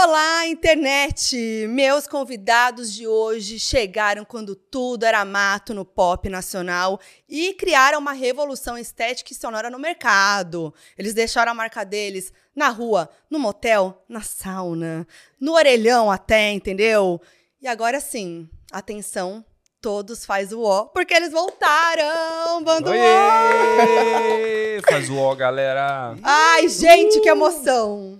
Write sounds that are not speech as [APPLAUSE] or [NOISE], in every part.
Olá, internet! Meus convidados de hoje chegaram quando tudo era mato no pop nacional e criaram uma revolução estética e sonora no mercado. Eles deixaram a marca deles na rua, no motel, na sauna, no orelhão até, entendeu? E agora sim, atenção, todos faz o ó, porque eles voltaram, bando Oiê! Faz o ó, galera. Ai, gente, que emoção!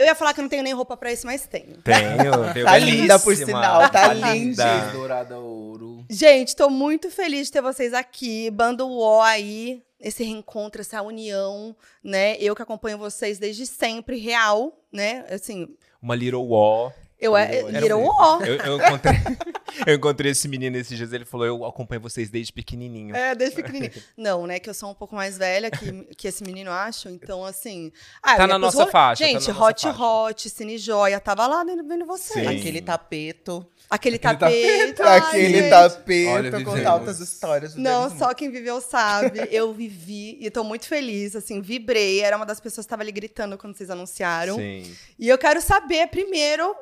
Eu ia falar que eu não tenho nem roupa pra isso, mas tenho. Tenho, [LAUGHS] tenho Tá linda, por sinal, tá linda. Dourada ouro. Gente, tô muito feliz de ter vocês aqui. Bando O aí, esse reencontro, essa união, né? Eu que acompanho vocês desde sempre, real, né? Assim, Uma little wall. Eu é Era Little assim. O. Eu, eu encontrei, [LAUGHS] eu encontrei esse menino esses dias, ele falou, eu acompanho vocês desde pequenininho. É, desde pequenininho. [LAUGHS] Não, né? Que eu sou um pouco mais velha que, que esse menino, acho. Então, assim... Ah, Tá na nossa ro- faixa, tá Gente, na nossa Hot faixa. Hot, Cine Joia, tava lá vendo, vendo vocês. Sim. Aquele tapeto. Aquele Aquele tapete. aquele gente. tapeto. Olha, contar altas histórias. Não, só quem viveu sabe. Eu vivi e tô muito feliz, assim, vibrei. Era uma das pessoas que estava ali gritando quando vocês anunciaram. Sim. E eu quero saber, primeiro,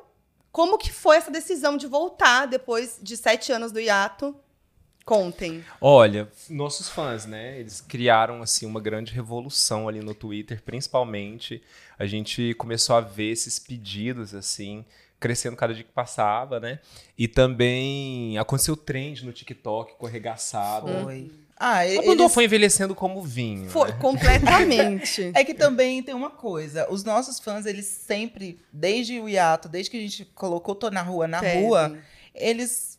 como que foi essa decisão de voltar depois de sete anos do hiato? Contem. Olha, nossos fãs, né? Eles criaram assim uma grande revolução ali no Twitter, principalmente. A gente começou a ver esses pedidos assim crescendo cada dia que passava, né? E também aconteceu trend no TikTok, corregaçado. Foi. Ah, A eles... Bandô foi envelhecendo como vinho. Foi, né? completamente. [LAUGHS] É que também tem uma coisa. Os nossos fãs, eles sempre, desde o hiato, desde que a gente colocou Tô na Rua na Pedem. rua, eles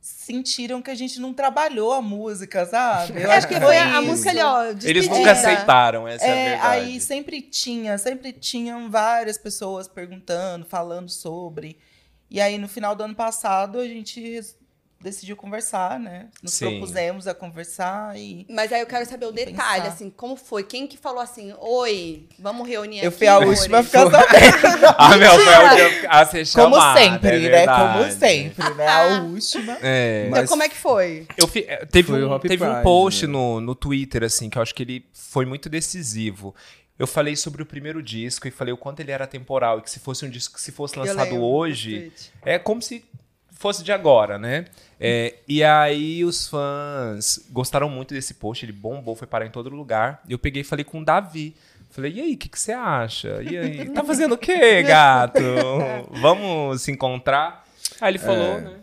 sentiram que a gente não trabalhou a música, sabe? Eu Acho que foi a, a música ali, ó, Eles despedida. nunca aceitaram, essa é, É, verdade. aí sempre tinha, sempre tinham várias pessoas perguntando, falando sobre. E aí, no final do ano passado, a gente decidiu conversar, né? Nos Sim. propusemos a conversar e. Mas aí eu quero saber o detalhe, pensar. assim, como foi? Quem que falou assim, oi, vamos reunir Eu aqui, fui a amores?" última a ficar sabendo. [LAUGHS] Ah, meu, foi a última a ser Como chamada, sempre, é né? Como sempre, né? A [LAUGHS] última. É. Então, Mas- como é que foi? Eu fi- eh, teve Foi um, teve um post né? no, no Twitter, assim, que eu acho que ele foi muito decisivo. Eu falei sobre o primeiro disco e falei o quanto ele era temporal e que se fosse um disco que se fosse Eu lançado hoje, é como se fosse de agora, né? É, e aí os fãs gostaram muito desse post, ele bombou, foi parar em todo lugar. E eu peguei e falei com o Davi. Falei, e aí, o que, que você acha? E aí, tá fazendo o quê, [LAUGHS] gato? Vamos se encontrar? Aí ele falou, É. né?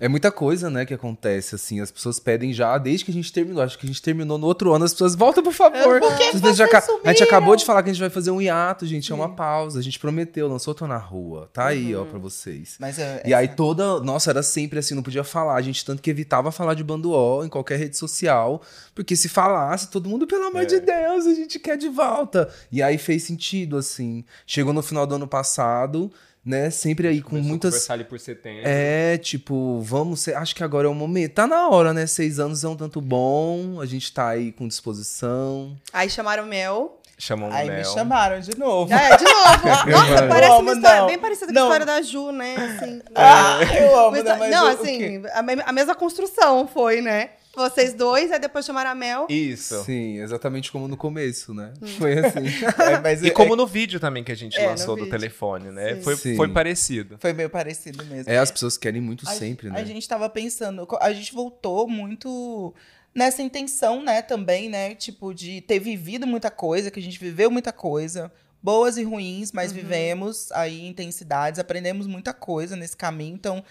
É muita coisa, né, que acontece, assim. As pessoas pedem já desde que a gente terminou. Acho que a gente terminou no outro ano. As pessoas voltam, por favor. Por que vocês já A gente acabou de falar que a gente vai fazer um hiato, gente. É uma pausa. A gente prometeu, lançou Tô na Rua. Tá aí, ó, pra vocês. Mas é, E aí toda. Nossa, era sempre assim, não podia falar. A gente tanto que evitava falar de bando O em qualquer rede social. Porque se falasse, todo mundo, pelo amor É. de Deus, a gente quer de volta. E aí fez sentido, assim. Chegou no final do ano passado, né? Sempre aí com muitas. conversar ali por setembro. É, tipo, vamos ser. Acho que agora é o momento. Tá na hora, né? Seis anos é um tanto bom. A gente tá aí com disposição. Aí chamaram o Mel. Chamam o Aí Mel. me chamaram de novo. É, de novo. [LAUGHS] Nossa, parece uma Amo, história não. bem parecida com Não. a história da Ju, né? Assim, Ah, eu amo, Uma né? Mas não, o- o quê? assim, a, me- a mesma construção foi, né? Vocês dois, aí depois chamaram a Mel. Isso. Sim, exatamente como no começo, né? [LAUGHS] Foi assim. [LAUGHS] É, mas E é- como no vídeo também que a gente É, no lançou do vídeo. telefone, né? Sim. Foi, Sim. foi parecido. foi meio parecido mesmo. É, as pessoas querem muito A- sempre, a, né? gente tava pensando, a gente voltou muito nessa intenção, né, também, né, tipo, de ter vivido muita coisa, que a gente viveu muita coisa, boas e ruins, mas Uhum. vivemos aí intensidades, aprendemos muita coisa nesse caminho, então,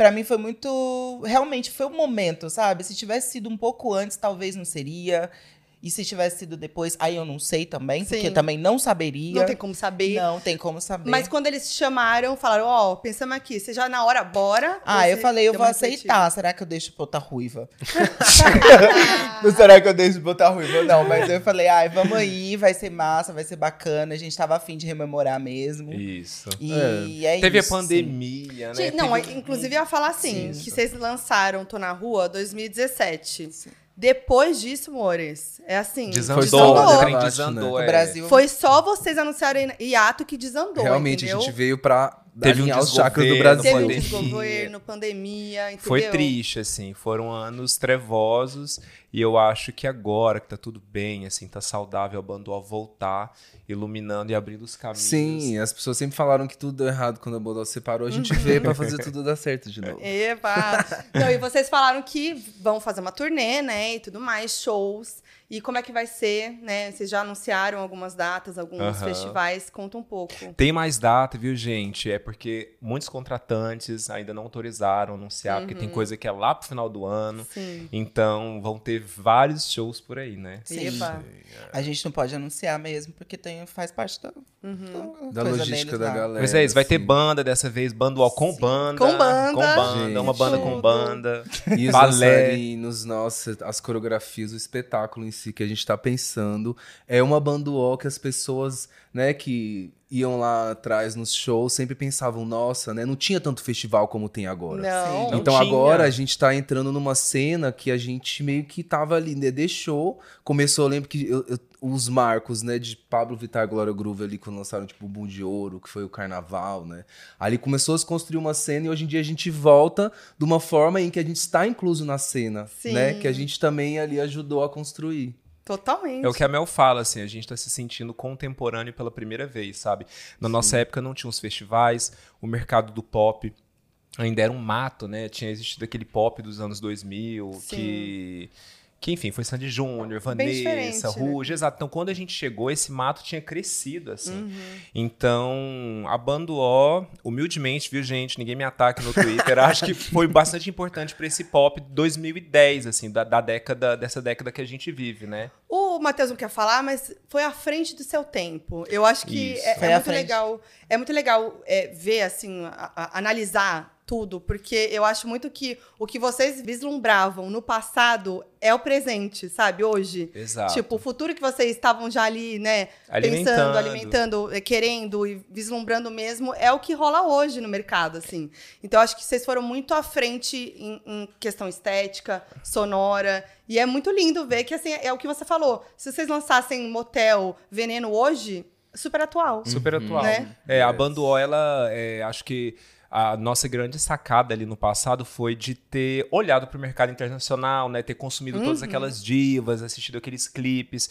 pra mim foi muito, realmente foi o momento, sabe? Se tivesse sido um pouco antes, talvez não seria, e se tivesse sido depois, aí eu não sei também, porque Sim. também não saberia. Não tem como saber. Não tem como saber. Mas quando eles chamaram, falaram, ó, pensamos aqui, você já na hora, bora. Ah, eu falei, eu vou aceitar. Será que eu deixo botar ruiva? [LAUGHS] não será que eu deixo botar ruiva? Não, mas eu falei, ai, vamos aí, vai ser massa, vai ser bacana. A gente tava afim de rememorar mesmo. Isso. E é, Teve isso. a pandemia, né? Gente, não, Teve- inclusive eu ia falar assim, Sim. que vocês lançaram Tô na Rua 2017. Depois disso, amores, é assim, Desandou, desandou. o trem Abaixo, desandou. O é. Brasil. Foi só vocês anunciarem hiato que desandou, Realmente, entendeu? a gente veio pra Teve um os chakras do desgoverno, Teve um Brasil. pandemia. desgoverno, pandemia, entendeu? Foi triste, assim. Foram anos trevosos. E eu acho que agora que tá tudo bem, assim, tá saudável, a Banduol voltar, iluminando e abrindo os caminhos. Sim, as pessoas sempre falaram que tudo deu errado quando a Bodol separou. A gente vê pra fazer tudo dar certo de novo. Eba! Não, e vocês falaram que vão fazer uma turnê, né? E tudo mais, shows. E como é que vai ser, né? Vocês já anunciaram algumas datas, alguns Aham. festivais. Conta um pouco. Tem mais data, viu, gente? É porque muitos contratantes ainda não autorizaram anunciar, porque Uhum. tem coisa que é lá pro final do ano. Sim. Então vão ter vários shows por aí, né? Sim. Eba. A gente não pode anunciar mesmo, porque tem, faz parte da, Uhum. Da coisa logística deles da galera. Mas é isso, vai ter banda dessa vez, bandual com Sim. banda. Com banda. Com banda, Gente. uma banda com Tudo. banda. E os balé. dançarinos, nossa, as coreografias, o espetáculo em si que a gente tá pensando. É uma banduol que as pessoas, né, que iam lá atrás nos shows sempre pensavam, nossa, né, não tinha tanto festival como tem agora. Não. Sim. Então tinha. agora a gente tá entrando numa cena que a gente meio que tava ali, né? Deixou. Começou, eu lembro que eu- eu- os marcos, né, de Pablo Vittar e Glória Groove ali, quando lançaram, tipo, o Boom de Ouro, que foi o carnaval, né? Ali começou a se construir uma cena e hoje em dia a gente volta de uma forma em que a gente está incluso na cena, Sim. né? Que a gente também ali ajudou a construir. Totalmente. É o que a Mel fala, assim, a gente tá se sentindo contemporâneo pela primeira vez, sabe? Na nossa época não tinha os festivais, o mercado do pop ainda era um mato, né? Tinha existido aquele pop dos anos 2000, Sim. que... Que, enfim, foi Sandy Júnior, Vanessa, né? Ruge, exato. Então, quando a gente chegou, esse mato tinha crescido, assim. Uhum. Então, a Bando O, humildemente, viu, gente? Ninguém me ataque no Twitter. [LAUGHS] acho que foi bastante importante pra esse pop 2010, assim, da, da década, dessa década que a gente vive, né? O Matheus não quer falar, mas foi à frente do seu tempo. Eu acho que é, Foi é muito legal. É muito legal é, ver, assim, a- a- analisar tudo, porque eu acho muito que o que vocês vislumbravam no passado é o presente, sabe? Hoje. Exato. Tipo, o futuro que vocês estavam já ali, né, Alimentando. pensando, alimentando, eh, querendo e vislumbrando mesmo, é o que rola hoje no mercado, assim. Então, eu acho que vocês foram muito à frente em, em questão estética, sonora, e é muito lindo ver que, assim, é o que você falou. Se vocês lançassem Motel Veneno hoje, super atual. Super atual. Né? É, a Bando ela, é, acho que a nossa grande sacada ali no passado foi de ter olhado para o mercado internacional, né, ter consumido Uhum. todas aquelas divas, assistido aqueles clipes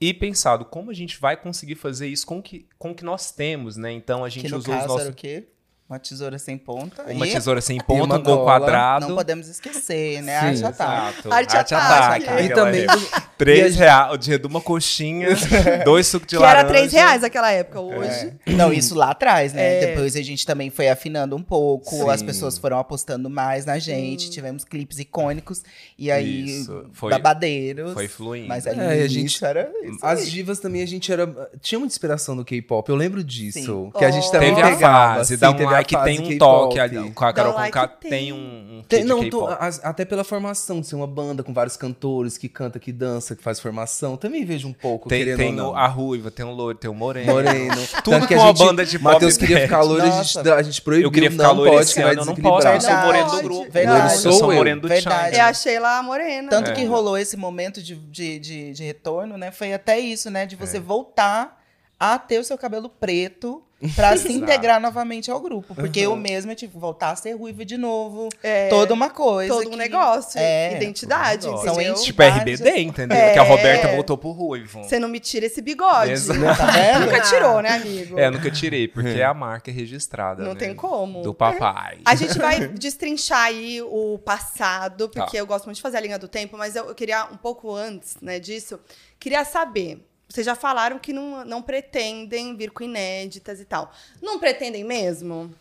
e pensado como a gente vai conseguir fazer isso com o que, com o que nós temos, né? Então a gente Que no usou os caso nossos era o quê? Uma tesoura sem ponta. uma e tesoura sem [LAUGHS] ponta, um gol quadrado. Não podemos esquecer, né? Sim, Arte ataque. Exato. Arte Arte ataque. ataque. E também Três a- reais, o dia de uma coxinha, [LAUGHS] dois sucos de que laranja. era três reais naquela época. Hoje, É. Não, isso lá atrás, né? É. Depois a gente também foi afinando um pouco, Sim. as pessoas foram apostando mais na gente, tivemos clipes icônicos, e aí Isso, foi- babadeiros. Foi fluindo. Mas ali É, a gente- era isso As divas também a gente era. Tinha muita inspiração no K-pop, eu lembro disso. Sim. Que a gente Oh. também Teve a pegava, fase, assim, teve a like, fase tem um toque ali. Com a Carol like, Conká tem. tem um, um Tem- não, tô- as- até pela formação de ser uma banda com vários cantores que canta, que dança, que faz formação. Também vejo um pouco, Tem, tem ou não. o- a Ruiva, tem o Loiro, tem o Moreno. Moreno. [LAUGHS] Tudo Tanto que com a a gente, banda de pop Matheus queria ficar loiro, a gente, a gente proibiu. Eu queria ficar não loiro pode, esse que vai ano, eu não posso, eu sou o Moreno do grupo. Verdade. Eu sou o eu. Moreno do Verdade. é a Sheila Morena. Tanto É. que rolou esse momento de, retorno, né? Foi até isso, né? De É. você voltar a ter o seu cabelo preto pra [LAUGHS] se integrar novamente ao grupo. Porque eu mesma tive que voltar a ser ruiva de novo. É, Toda uma coisa. todo um negócio, É, identidade, um? São Tipo RBD, entendeu? É. Que a Roberta voltou pro Ruivo. Você não me tira esse bigode. Exato. Tá? [LAUGHS] Nunca tirou, né, amigo? É, nunca tirei, porque é a marca registrada. Não né? tem como. Do papai. A gente vai destrinchar aí o passado, porque Tá. eu gosto muito de fazer a linha do tempo, mas eu, eu queria, um pouco antes né, disso, queria saber. Vocês já falaram que não, não pretendem vir com inéditas e tal. Não pretendem mesmo?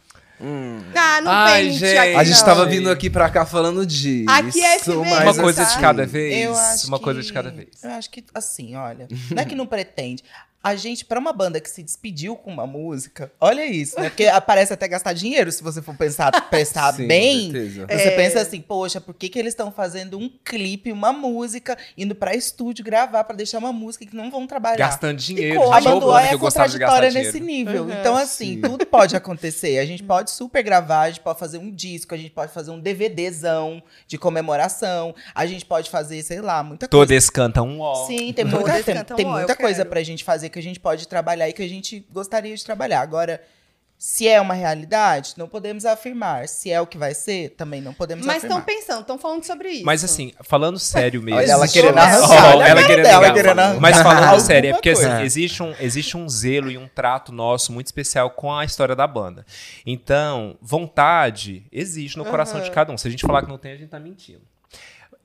Ah, não Ai, gente. aqui, A gente não. tava vindo aqui pra cá falando disso. Aqui é esse mesmo, Uma coisa sabe? de cada vez. Eu acho uma que- coisa de cada vez. Eu acho que, assim, olha, não é que não [LAUGHS] pretende. A gente, pra uma banda que se despediu com uma música, olha isso, né? Porque parece até gastar dinheiro se você for pensar, [LAUGHS] prestar Sim, bem. com certeza. Você É. pensa assim, poxa, por que, que eles estão fazendo um clipe, uma música, indo pra estúdio gravar pra deixar uma música que não vão trabalhar? Gastando dinheiro. A Banduá banda é de gastar contraditória nesse nível. Uhum. Então, assim, Sim. tudo pode acontecer. A gente pode super gravar, a gente pode fazer um disco, a gente pode fazer um DVDzão de comemoração, a gente pode fazer, sei lá, muita coisa. Todos cantam um ó. Sim, tem Todas muita, tem, tem muita coisa quero. pra gente fazer que a gente pode trabalhar e que a gente gostaria de trabalhar. Agora, Se é uma realidade, não podemos afirmar. Se é o que vai ser, também não podemos Mas estão afirmar. pensando, estão falando sobre isso. Mas assim, falando sério mesmo. Olha ela querendo arrancar, a ela querendo dela querendo arrancar Mas falando sério, é porque assim, existe, um, existe um zelo e um trato nosso muito especial com a história da banda. Então, vontade existe no coração de cada um. Se a gente falar que não tem, a gente tá mentindo.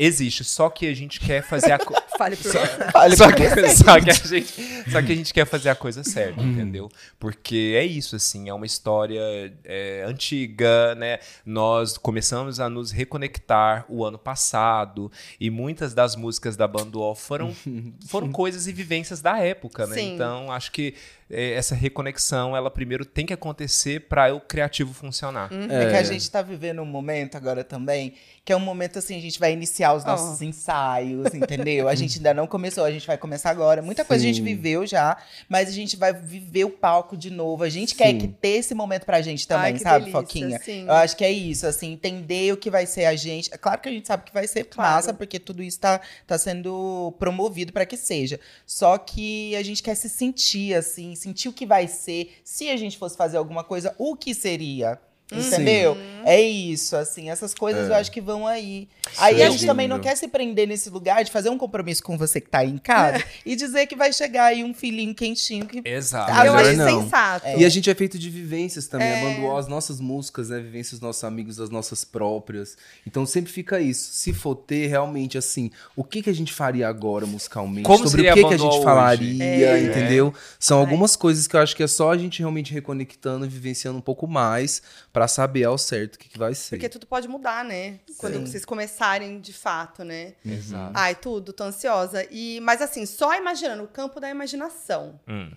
Existe, só que a gente quer fazer a coisa. [LAUGHS] Fale por você. Fale só, que, só, que a gente, só que a gente quer fazer a coisa certa, entendeu? Porque é isso, assim, é uma história é, antiga, né? Nós começamos a nos reconectar o ano passado e muitas das músicas da Banduol foram, [LAUGHS] foram coisas e vivências da época, né? Sim. Então, acho que essa reconexão, ela primeiro tem que acontecer para o criativo funcionar. É que a gente tá vivendo um momento agora também, que é um momento assim, a gente vai iniciar os nossos Oh. ensaios, entendeu? A gente [LAUGHS] ainda não começou, a gente vai começar agora. Muita coisa a gente Sim. viveu já, mas a gente vai viver o palco de novo. A gente quer Sim. que ter esse momento pra gente também, Ai, que sabe, delícia, Foquinha? sim. Eu acho que é isso, assim, entender o que vai ser a gente. É claro que a gente sabe que vai ser Claro. massa, porque tudo isso tá, tá sendo promovido pra que seja. Só que a gente quer se sentir, assim, sentir o que vai ser. Se a gente fosse fazer alguma coisa, o que seria? Entendeu? É isso, assim, essas coisas É. eu acho que vão aí. Aí a Sim. gente também não quer se prender nesse lugar de fazer um compromisso com você que tá aí em casa e dizer que vai chegar aí um filhinho quentinho que Exato. Ah, eu acho não. sensato. É. E a gente é feito de vivências também. É. As nossas músicas, né? Vivências dos nossos amigos, das nossas próprias. Então sempre fica isso. Se for ter realmente assim, o que, que a gente faria agora musicalmente? Como Sobre seria o que, a que a gente hoje? falaria, É. entendeu? São algumas coisas que eu acho que é só a gente realmente reconectando e vivenciando um pouco mais pra saber ao certo o que, que vai ser. Porque tudo pode mudar, né? Quando Sim. vocês começarem de fato, né? Exato. Ai, tudo, tô ansiosa. E, mas assim, só imaginando o campo da imaginação, Hum.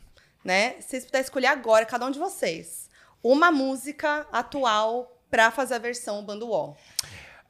né? Se vocês puderem escolher agora, cada um de vocês, uma música atual pra fazer a versão Bando Wall.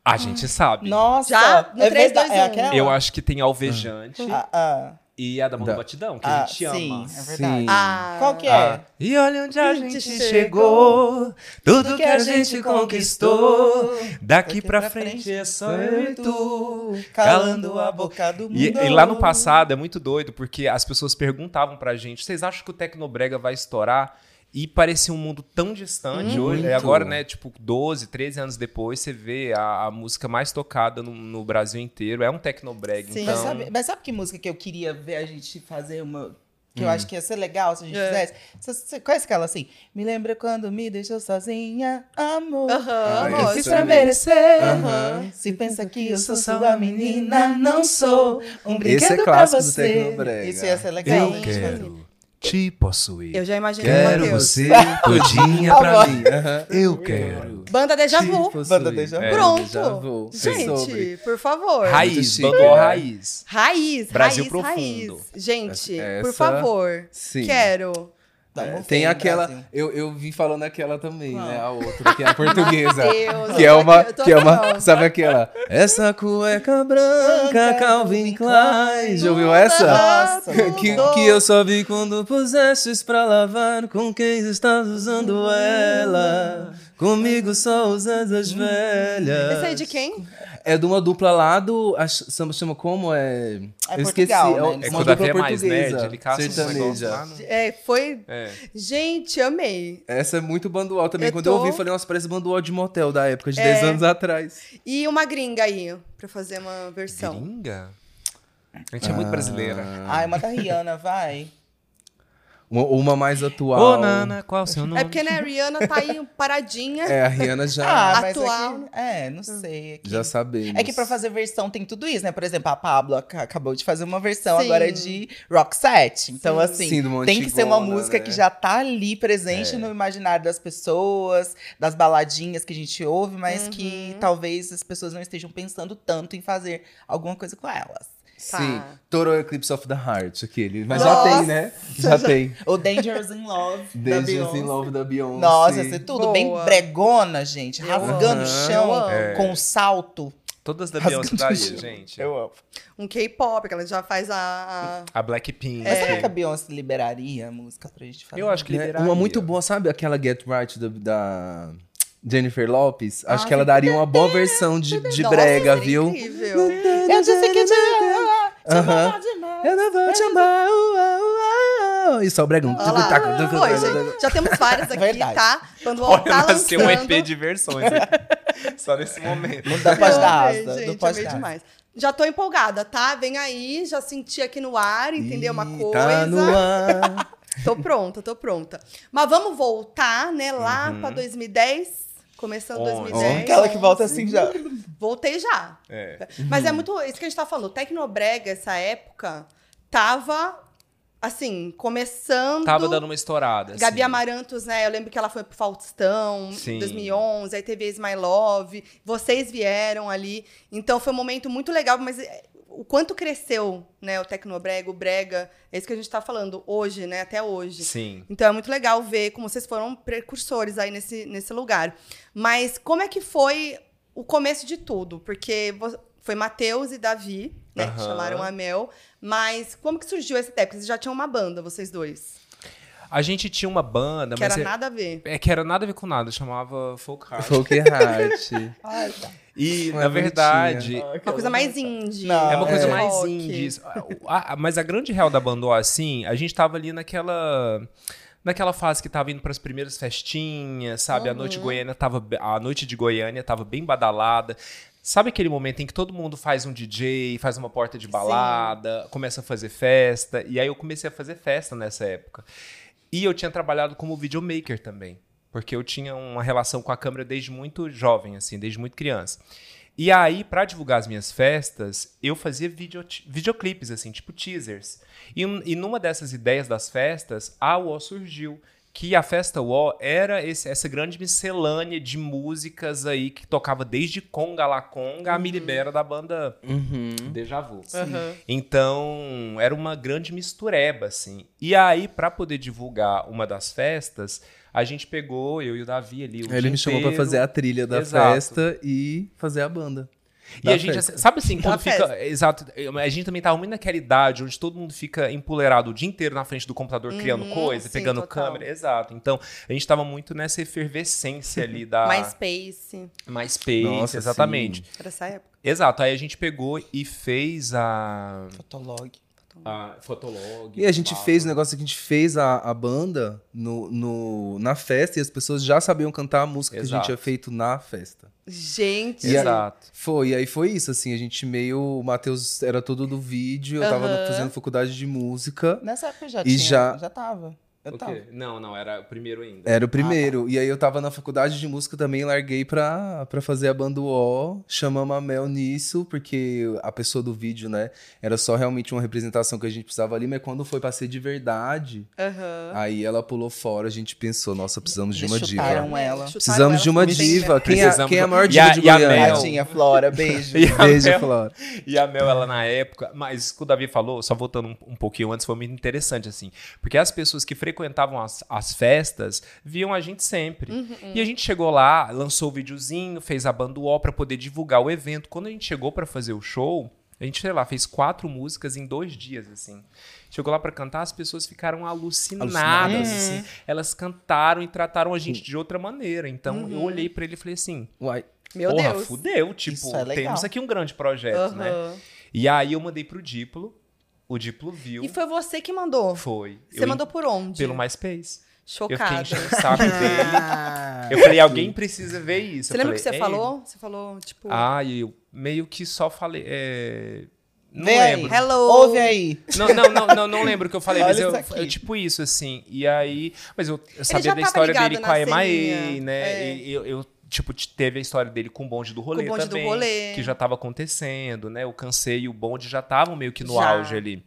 A gente sabe. Nossa, Já? No é três, verdade, dois, é aquela? Eu acho que tem Alvejante Ah, ah, e a da Mão do Da- Batidão, que ah, a gente sim, ama. é verdade. Sim. Ah, Qual que é? Ah, E olha onde a Gente gente chegou, chegou, tudo que a gente conquistou. Daqui pra frente é só eu e tu, calando a boca do mundo. E, e lá no passado é muito doido, porque as pessoas perguntavam pra gente: vocês acham que o Tecnobrega vai estourar? E parecia um mundo tão distante hoje. Muito. Agora, né, tipo, 12, 13 anos depois, você vê a, a música mais tocada no, no Brasil inteiro. É um Tecnobrega. Sim. Então, Mas, sabe, mas sabe que música que eu queria ver a gente fazer uma. Que eu Hum. acho que ia ser legal se a gente É. fizesse? Você, você conhece aquela assim? Me lembra quando me deixou sozinha, amor. Aham, Ah, Eu fiz essa pra também. merecer. Aham. Se pensa que eu sou sua menina, não sou um brinquedo Esse é pra clássico do você. Tecnobrega. Isso ia ser legal. eu quero te possuir. Eu já imaginei Quero você [LAUGHS] todinha pra mim. Aham. Eu quero. Banda Deja Vu. Banda Deja Vu. É, Pronto. Deja Vu. Gente, Sobre. por favor. Raiz, Banduó né? Raiz. Raiz, Brasil raiz, profundo. raiz. Gente, Essa- por favor. Sim. Quero. Vamos É, Tem aquela. Brasil. Eu, eu vim falando aquela também, né? A outra, que é a [LAUGHS] portuguesa. Deus, que é uma. Que é uma. Sabe aquela? Essa cueca branca, Calvin Klein. Já ouviu essa? Nossa, Que, que eu só vi quando pusestes pra lavar com quem estás usando ela. Comigo só usas as velhas. Esse aí de quem? É de uma dupla lá do. A samba chama como? É. É eu esqueci. Portugal, é né? uma É Eles que o dupla Davi é mais nerd, portuguesa, ele caça sertaneja. lá. no- É, foi. É. Gente, amei. Essa é muito bandual também. Eu Quando tô- eu ouvi, falei, nossa, parece bandual de motel da época, de É. 10 anos atrás. E uma gringa aí, pra fazer uma versão. Gringa? A gente é muito brasileira. Ai, uma da Rihanna, vai. Uma, uma mais atual. Ô, Nana, qual é o seu nome? É porque, né, a Rihanna tá aí paradinha. É, a Rihanna já, [LAUGHS] Ah, mas Atual. É, que- é, não sei. É que, já sabemos. é que pra fazer versão tem tudo isso, né? Por exemplo, a Pablo ac- acabou de fazer uma versão Sim. agora de Roxette. Então, Sim. assim, Sim, tem que ser uma música né? que já tá ali presente É. no imaginário das pessoas, das baladinhas que a gente ouve, mas Uhum. que talvez as pessoas não estejam pensando tanto em fazer alguma coisa com elas. Tá. Sim, Total Eclipse of the Heart, aquele. Mas Nossa! já tem, né? Já [LAUGHS] tem. O Dangerous in Love da Dangerous in Love da Beyoncé. Nossa, ia ser tudo bem Boa. bregona, gente. Rasgando o chão. É. com o salto. Todas da Beyoncé daria, gente. Eu amo. Um K-pop, que ela já faz a. a- Blackpink. Mas será que a Beyoncé liberaria a música pra gente fazer? Eu acho que Né? liberaria. Uma muito boa, sabe aquela Get Right da, da Jennifer Lopes? Acho Ah, que ela daria uma boa [LAUGHS] versão de, de Nossa, brega, seria viu? Incrível. Eu disse Eu não vou te amar. isso é o bregão. Olha já temos várias aqui, tá? Quando Olha, voltar nasceu lançando... um EP de versões. [LAUGHS] Só nesse momento. Não dá pra dar asa. gente, Não pode amei dar. demais. Já tô empolgada, tá? Vem aí, já senti aqui no ar, entendeu uma coisa. Tá no ar. [LAUGHS] Tô pronta, tô pronta. Mas vamos voltar, né, lá pra 2010. Começando Onze. 2010. Aquela que volta assim já. Voltei já. É. Mas é muito isso que a gente tá falando. Tecnobrega, essa época, tava, assim, começando. Tava dando uma estourada. Gabi assim. Amarantos, né? Eu lembro que ela foi pro Faustão em Sim. 2011, aí teve Is My Love, vocês vieram ali. Então foi um momento muito legal, mas o quanto cresceu, né, o Tecnobrega, o Brega, é isso que a gente tá falando hoje, né, até hoje. Sim. Então é muito legal ver como vocês foram precursores aí nesse, nesse lugar. Mas como é que foi o começo de tudo? Porque foi Matheus e Davi, né, que Aham. chamaram a Mel. Mas como que surgiu essa ideia? Porque vocês já tinham uma banda, vocês dois. A gente tinha uma banda, Que mas era é, nada a ver. é que era nada a ver com nada, chamava Folk Heart. Folk Heart. [LAUGHS] Ai, tá. E, Uma na verdade, Uma coisa mais indie. Não, É uma coisa É. mais rock. indie. A- a- mas a grande real da Bandó, assim, a gente tava ali naquela. Naquela fase que tava indo pras primeiras festinhas, sabe? A noite Uhum. Goiânia tava. A noite de Goiânia tava bem badalada. Sabe aquele momento em que todo mundo faz um DJ, faz uma porta de balada, começa a fazer festa? E aí eu comecei a fazer festa nessa época. E eu tinha trabalhado como videomaker também. Porque eu tinha uma relação com a câmera desde muito jovem, assim, desde muito criança. E aí, pra divulgar as minhas festas, eu fazia video, videoclipes, assim, tipo teasers. E, e numa dessas ideias das festas, a UO surgiu. Que a festa UO era esse- essa grande miscelânea de músicas aí que tocava desde Conga La Conga a Me Libera da banda Uhum. Deja Vu. Aham. Então, era uma grande mistureba, assim. E aí, pra poder divulgar uma das festas, a gente pegou, eu e o Davi ali, o Ele dia me chamou pra inteiro. fazer a trilha da Exato. festa e fazer a banda. E a gente, festa. sabe assim, Da quando fica. festa. Exato. A gente também tava muito naquela idade onde todo mundo fica empoleirado o dia inteiro na frente do computador criando Uhum, coisa, sim, pegando total. câmera. Exato. Então, a gente tava muito nessa efervescência ali da MySpace, MySpace. Nossa, exatamente. era essa época. Exato. Aí a gente pegou e fez a. Fotolog. A Fotolog. E a gente fez o negócio que a gente fez a, a banda no, no- na festa e as pessoas já sabiam cantar a música que a gente Exato. tinha feito na festa. Gente, E aí- Exato. Foi, e aí foi isso, assim, a gente meio. O Matheus era todo do vídeo, eu tava fazendo faculdade de música. Nessa época já E tinha. já- Já tava. Eu O tava. quê? Não, não, era o primeiro ainda. Era o primeiro. E aí eu tava na faculdade de música também, larguei pra, pra fazer a banda O. Chamamos a Mel nisso, porque a pessoa do vídeo, né? Era só realmente uma representação que a gente precisava ali, mas quando foi pra ser de verdade, Aham. aí ela pulou fora, a gente pensou, nossa, precisamos de uma Eles diva. ela. Precisamos ela de uma né? diva. Quem é, quem é a de- maior E diva a- de e a Goiânia? Mel? Tadinha, Flora, beijo. [LAUGHS] A Beijo, Mel- Flora. E a Mel, ela na época, mas isso que o Davi falou, só voltando um, um pouquinho antes, foi muito interessante, assim. Porque as pessoas que frequentavam as, as festas viam a gente sempre. E a gente chegou lá, lançou o videozinho, fez a banda UO pra poder divulgar o evento. Quando a gente chegou pra fazer o show, a gente, sei lá, fez quatro músicas em dois dias, assim. Chegou lá pra cantar, as pessoas ficaram alucinadas, Alucinadas. assim. Elas cantaram e trataram a gente de outra maneira. Então, eu olhei pra ele e falei assim, Uai. Meu porra, Deus. fudeu. Tipo, Isso é legal. temos aqui um grande projeto, né? E aí eu mandei pro Diplo, o Diplo viu. E foi você que mandou? Foi. Você Eu mandou por onde? Pelo MySpace. Eu fiquei o saco [LAUGHS] dele. Eu falei, alguém precisa ver isso. Você Eu lembra o que você "É falou? Você falou, tipo... ele." Ah, e eu meio que só falei. é, Não Vem aí. lembro. Hello! Ouve aí. Não, não, não, não, não lembro o que eu falei, [LAUGHS] mas eu, eu, tipo isso, assim. E aí. Mas eu, eu sabia da história dele com a Emae, né? é. E eu, eu, tipo, teve a história dele com o bonde do rolê Com o bonde do também. rolê. Que já tava acontecendo, né? O Cansei e o bonde já estavam meio que no Já. auge ali.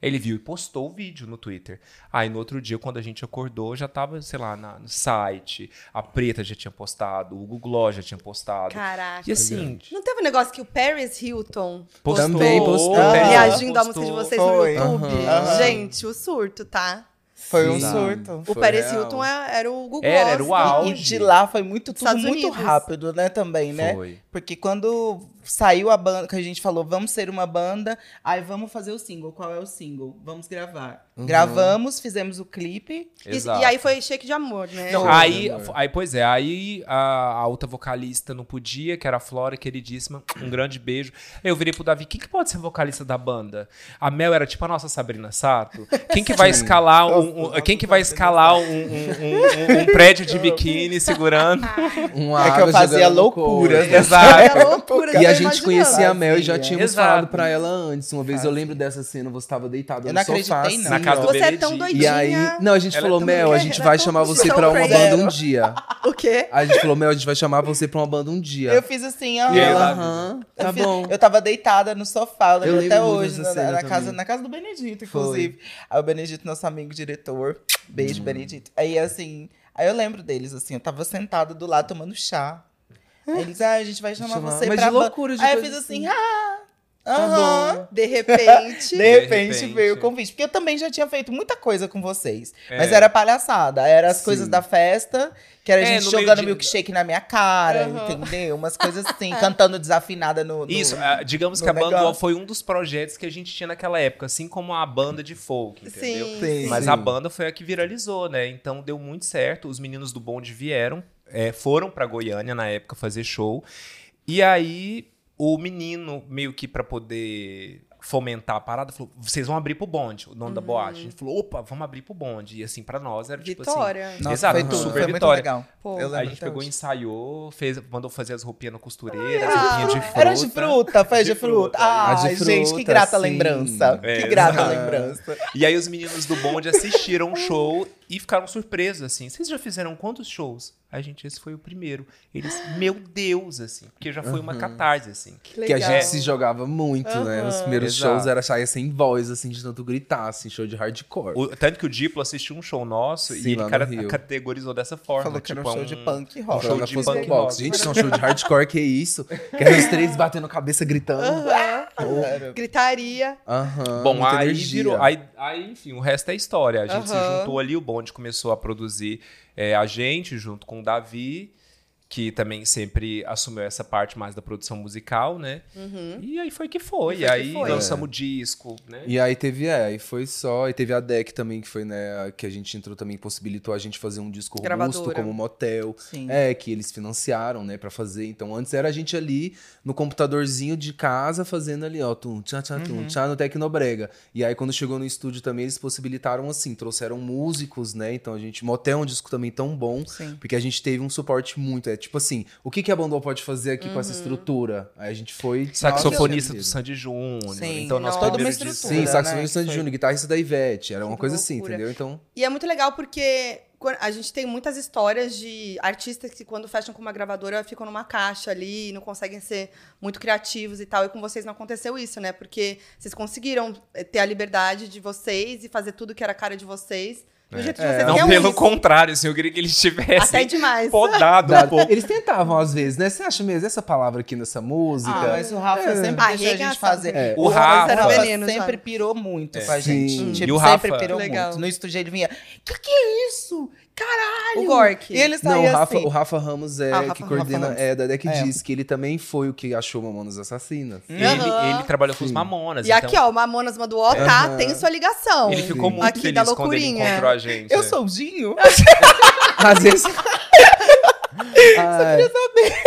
Ele viu e postou o vídeo no Twitter. Aí no outro dia, quando a gente acordou, já tava, sei lá, na- no site. A Preta já tinha postado, o Google já tinha postado. Caraca. E assim, Não teve um negócio que o Paris Hilton postou, Também postou. Reagindo à postou. música de vocês Foi. no YouTube? Aham. Gente, o surto, tá? Foi um surto. O Foi Paris real. Hilton é- era o Google Era, era o auge. E de lá foi muito, tudo Estados muito Unidos. rápido, né, também, né? Foi. Porque quando saiu a banda, que a gente falou, vamos ser uma banda, aí vamos fazer o single. Qual é o single? Vamos gravar. Gravamos, fizemos o clipe. E, e aí foi shake de amor, né? Não, aí, amor. aí, pois é, aí a, a outra vocalista não podia, que era a Flora, queridíssima. Um grande beijo. Eu virei pro Davi, quem que pode ser vocalista da banda? A Mel era tipo a nossa Sabrina Sato. Quem que vai escalar um, um- quem que vai escalar um, um- um- um- um prédio de biquíni segurando? [LAUGHS] Uma É que eu fazia loucuras, coisa. né? Exato. [LAUGHS] É loucura, E a gente conhecia a Mel e já tínhamos Exato. falado pra ela antes. Uma vez eu lembro dessa cena, você tava deitado Eu no não sofá. acreditei, assim, não. Casa do Você é tão doidinha. E aí, não, a gente Ela é falou, tão Mel, a gente vai chamar você so pra uma banda um dia. [LAUGHS] O quê? Aí a gente falou, Mel, a gente vai chamar você pra uma banda um dia. Eu fiz assim, ó. E ela, aham, Eu tá fiz- bom. Eu tava deitada no sofá, eu lembro Eu até muito hoje, dessa na, cena na casa, na casa do Benedito, inclusive. Aí o Benedito, nosso amigo diretor, beijo, Benedito. Aí assim, aí eu lembro deles, assim, eu tava sentada do lado tomando chá. Aí eles, ah, a gente vai chamar Chamar- você mas pra de ban-" loucura, de Aí eu coisa fiz assim, assim. ah, aham. bom. De repente. [LAUGHS] De repente, repente. veio o convite. Porque eu também já tinha feito muita coisa com vocês. É. Mas era palhaçada. Era as Sim. coisas da festa, que era a É, gente jogando de- milkshake na minha cara, Aham. entendeu? Umas coisas assim, [LAUGHS] cantando desafinada no. no- Isso, ah, digamos no que a banda negócio. foi um dos projetos que a gente tinha naquela época, assim como a banda de folk, entendeu? Sim. Sim. Mas a banda foi a que viralizou, né? Então deu muito certo. Os meninos do bonde vieram, é, foram pra Goiânia na época fazer show. E aí o menino, meio que pra poder fomentar a parada, falou: vocês vão abrir pro bonde, o dono da boate. A gente falou: opa, vamos abrir pro bonde. E assim, pra nós era tipo assim. Vitória. Nossa, Exato, foi tudo. super Foi muito vitória. legal. Pô. Eu A gente pegou, hoje. ensaiou, fez, mandou fazer as roupinhas na costureira, as Ah, roupinhas de fruta. Era de fruta, foi de, De fruta. fruta, Ah, de gente, que fruta, grata sim. lembrança. É, que grata exato. [LAUGHS] lembrança. E aí os meninos do bonde assistiram o show e ficaram surpresos, assim. Vocês já fizeram quantos shows? A gente, esse foi o primeiro. Eles, meu Deus, assim. Porque já foi uma catarse, assim. Que Que a gente se jogava muito, né? Os Aham. primeiros Exato. shows era sair sem voz, assim, de tanto gritar, assim, show de hardcore. O- tanto que o Diplo assistiu um show nosso Sim, e ele cara- categorizou dessa forma. Falou que era um tipo, show é de punk rock. show Show de punk Box. rock. Gente, isso é um show de hardcore, que isso? Que era os três batendo cabeça, gritando. Aham. Era- Gritaria. Aham, Bom, aí energia. virou. Aí, aí, enfim, o resto é história. A gente se Aham. juntou ali, o bonde começou a produzir é, a gente, junto com o Davi, que também sempre assumiu essa parte mais da produção musical, né? E aí foi que foi. E foi que aí foi. lançamos o disco, né? E aí teve, é, aí foi só. E teve a DEC também, que foi, né, que a gente entrou também, possibilitou a gente fazer um disco robusto, Gravadora. como motel. Sim. É, que eles financiaram, né, pra fazer. Então, antes era a gente ali no computadorzinho de casa, fazendo ali, ó, tum, tchá, tchá, Uhum. tum, tchá, no Tecnobrega. E aí, quando chegou no estúdio também, eles possibilitaram, assim, trouxeram músicos, né, então a gente, motel é um disco também tão bom, Sim. porque a gente teve um suporte muito, é tipo assim, o que, que a Bandol pode fazer aqui com essa estrutura? Aí a gente foi... Saxofonista do Sandy Júnior. Então, nosso nossa. toda uma primeiro disco- estrutura. Sim, né? saxofonista Foi. de Júnior, guitarrista da Ivete. Era uma Que coisa assim, loucura. entendeu? Então. E é muito legal porque a gente tem muitas histórias de artistas que, quando fecham com uma gravadora, ficam numa caixa ali e não conseguem ser muito criativos e tal. E com vocês não aconteceu isso, né? Porque vocês conseguiram eh, ter a liberdade de vocês e fazer tudo que era a cara de vocês. Do jeito que É. vocês Não, pelo isso. contrário, assim, eu queria que eles tivessem Até demais. podado um pouco. Eles tentavam às vezes, né? Você acha mesmo essa palavra aqui nessa música? Ah, mas o Rafa É. sempre deixou a gente fazer. É. O Rafa- Era veneno, sempre pirou muito É. com a gente. Sim. Tipo, E o sempre Rafa- pirou Legal. muito. No estúdio ele vinha, que que é isso? Caralho! O Gork. E ele Não, o Rafa, assim. o Rafa Ramos é Ah, Rafa- que coordena, Ramos. é da DEC É. diz que ele também foi o que achou Mamonas Assassinas. Ele, Aham. ele trabalhou com os Sim. Mamonas. E então aqui, ó, o Mamonas mandou, ó, tá, Aham. tem sua ligação. Ele ficou Sim. muito Aqui, da feliz quando ele loucurinha. encontrou a gente. Eu né? sou o Dinho? [LAUGHS] Às vezes. Ai,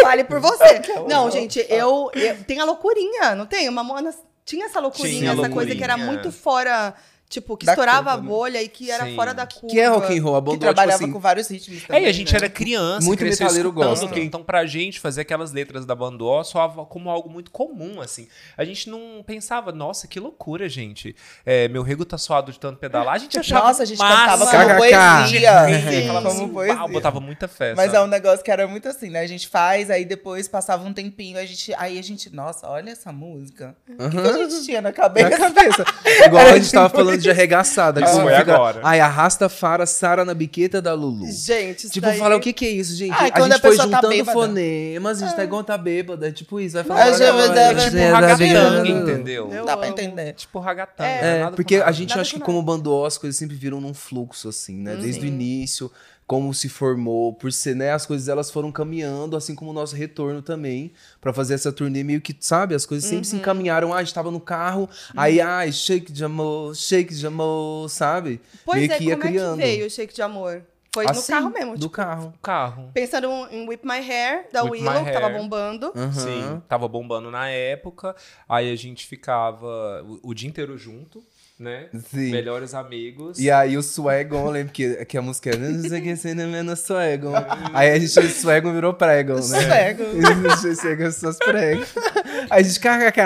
Fale por você. [LAUGHS] Não, gente, eu, eu. Tem a loucurinha, não tem? O Mamonas tinha essa loucurinha, Tinha essa coisa que era loucurinha. muito fora. Tipo, que Da estourava curva, a né? bolha e que era Sim. fora da curva. que é rock and roll, a Que tipo trabalhava assim, com vários ritmos É, também. e a gente né? era criança, Muito cresceu escutando gosta. aquilo. Então, pra gente, fazer aquelas letras da Bandó soava como algo muito comum, assim. A gente não pensava, nossa, que loucura, gente. É, meu rego tá suado de tanto pedalar. A gente achava Nossa, a gente massa. cantava KKK. como poesia. [LAUGHS] Sim, falava como assim, poesia. uau, botava muita fé. Mas é um negócio que era muito assim, né? A gente faz, aí depois passava um tempinho, a gente, aí a gente, nossa, olha essa música. O que, que a gente tinha na na cabeça? cabeça. [LAUGHS] Igual a gente tava falando de arregaçada. que Isso você foi fica, agora. Ai, arrasta Fara, Sara na biqueta da Lulu. Gente, isso Tipo, daí... fala, o que que é isso, gente? Ah, e a quando gente a foi tá juntando bêbada. fonemas, a gente tá igual tá bêbada. É tipo isso, vai Ah, falar. tipo é, ragatanga, da- entendeu? Eu Dá pra entender. Tipo ragatanga. É? É, porque a gente acha que como bandou as coisas sempre viram num fluxo, assim, né? Desde o início. Como se formou, por ser, né, as coisas elas foram caminhando, assim como o nosso retorno também, pra fazer essa turnê meio que, sabe, as coisas sempre Uhum. se encaminharam. Ah, a gente tava no carro, aí, ai, shake de amor, shake de amor, sabe? Pois meio é, que ia como criando. é que veio o Shake de Amor? Foi no Assim, carro mesmo, Do tipo, carro. Carro. pensando em Whip My Hair, da Whip Willow, que tava bombando. Aham. Sim, tava bombando na época. Aí a gente ficava o, o dia inteiro junto, né? Sim. Melhores amigos. E aí o Swagon, eu lembro que, que a música era Não sei quem sendo menos Swagon. Aí a gente, o Swagon virou Pregon, né? Swagon. Chega suas pregas. Aí a gente, kkk.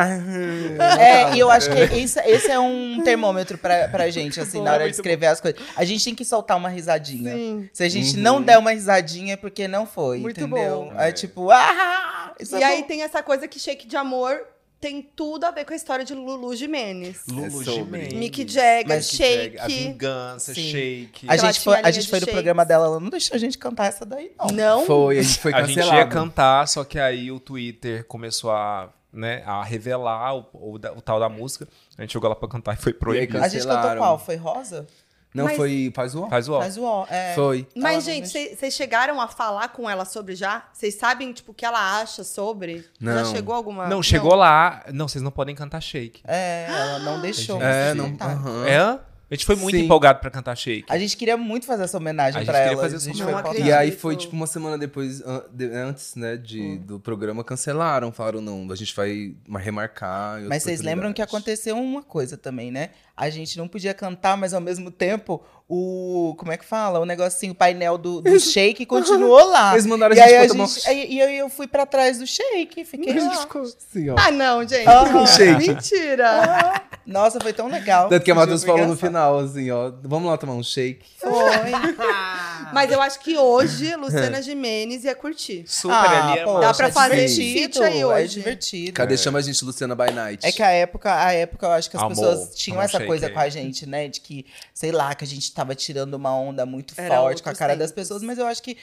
É, e eu acho que esse, esse é um termômetro pra, pra gente, assim, Bom, na hora de escrever as coisas. A gente tem que soltar uma risadinha. Sim. Se a gente Uhum. não der uma risadinha é porque não foi, Muito entendeu? bom. É tipo, ah! E é aí bom. tem essa coisa que Shake de Amor tem tudo a ver com a história de Lulu Jimenez. Lulu É sobre. Gimenez. Mick Jagger, Mas Jagger, A Shake. Vingança, Sim. Shake. A Ela gente, foi, a gente foi no programa dela, ela não deixou a gente cantar essa daí, não. Não? Foi, a gente foi [LAUGHS] a gente cancelado. ia cantar, só que aí o Twitter começou a, né, a revelar o, o o tal da música. A gente jogou lá pra cantar e foi proibido. E A gente cantou qual? Foi Rosa? Não, Mas- foi. Faz o ó. Faz o ó. Faz o ó. É. Foi. Mas, Ela gente, não cê- vocês chegaram a falar com ela sobre já? Vocês sabem, tipo, o que ela acha sobre? Já Não. chegou alguma... Não, chegou lá. Não, vocês não podem cantar Shake. É, ela não [GASPS] deixou. É, não. aham. É? A gente foi muito Sim. empolgado pra cantar Shake. A gente queria muito fazer essa homenagem A gente pra queria ela. fazer a gente acredito. pautar. E aí foi tipo uma semana depois, an- de- antes, né, de, do programa, cancelaram. Falaram, não, a gente vai ma- remarcar. Mas vocês lembram que aconteceu uma coisa também, né? A gente não podia cantar, mas ao mesmo tempo, o. Como é que fala? O negocinho, o painel do, do shake [LAUGHS] continuou lá. Eles mandaram a e gente a gente, e aí eu fui pra trás do shake, fiquei A gente lá. ficou assim, ó. Ah, não, gente. Aham. Shake. Mentira. Nossa, foi tão legal. Tanto que a Matheus falou no final, assim, ó. Vamos lá tomar um shake. Foi. [LAUGHS] Mas eu acho que hoje, [LAUGHS] Luciana Gimenez ia curtir. Super Ah, ali é poxa, Dá pra é fazer feat aí É hoje. divertido. Cadê? Chama a gente Luciana by Night. É que a época, a época eu acho que as Amor, pessoas tinham essa shake coisa aí. com a gente, né? De que, sei lá, que a gente tava tirando uma onda muito Era forte com a cara das tempos. pessoas, mas eu acho que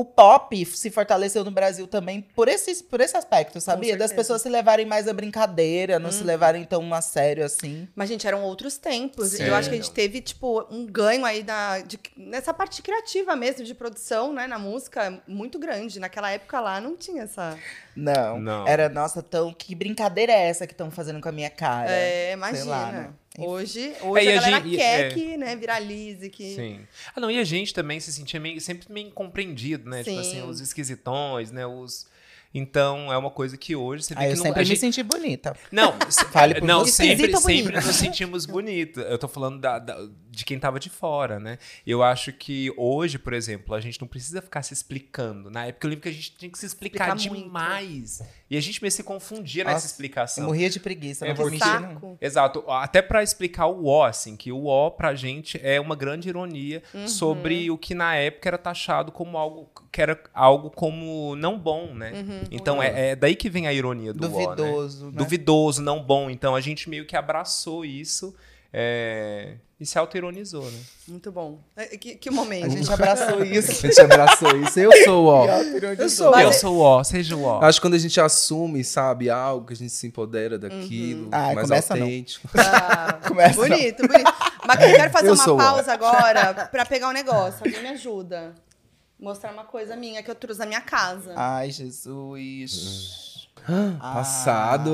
o pop se fortaleceu no Brasil também por esse, por esse aspecto, sabia? Das pessoas se levarem mais a brincadeira, não se levarem tão a sério assim. Mas, gente, eram outros tempos. E Sim. eu acho que a gente teve, tipo, um ganho aí da, de- nessa parte criativa mesmo, de produção, né, na música, muito grande. Naquela época lá não tinha essa. Não. Não. Era, nossa, tão. Que brincadeira é essa que estão fazendo com a minha cara? É, imagina. lá, né? Hoje, hoje É, a a galera gente- quer é. que, né, viralize, que. Sim. Ah, não, e a gente também se sentia meio, sempre meio incompreendido, né? Tipo Sim. assim, os esquisitões, né? Os... Então, é uma coisa que hoje você vê Aí que eu não... sempre a me gente- senti bonita. Não, Fale por não você. sempre, sempre bonita. nos sentimos bonito. Eu tô falando da- da- de quem tava de fora, né? Eu acho que hoje, por exemplo, a gente não precisa ficar se explicando. Na época eu lembro que a gente tinha que se explicar, Explicar muito. demais. E a gente meio se confundia Nossa, nessa Eu explicação. morria de preguiça, É não porque-. Saco. Exato, até pra explicar o O, assim, que o O pra gente é uma grande ironia Uhum. sobre o que na época era taxado como algo que era algo como não bom, né? Uhum. Então é, é daí que vem a ironia do O, né? Duvidoso. né? Duvidoso, não bom. Então a gente meio que abraçou isso é, e se auto-ironizou, né? Muito bom. É, Que, que momento. A gente [LAUGHS] abraçou isso. A gente abraçou isso. Eu sou, [LAUGHS] ó. Eu sou. Eu sou o O, seja o O. Acho que quando a gente assume, sabe, algo, que a gente se empodera daquilo, Ah, mais começa não. autêntico. [LAUGHS] Ah, Começa. bonito, bonito. Mas eu quero fazer Eu uma o pausa agora pra pegar um negócio. Alguém me ajuda. Mostrar uma coisa minha que eu trouxe da minha casa. Ai, Jesus. Passado.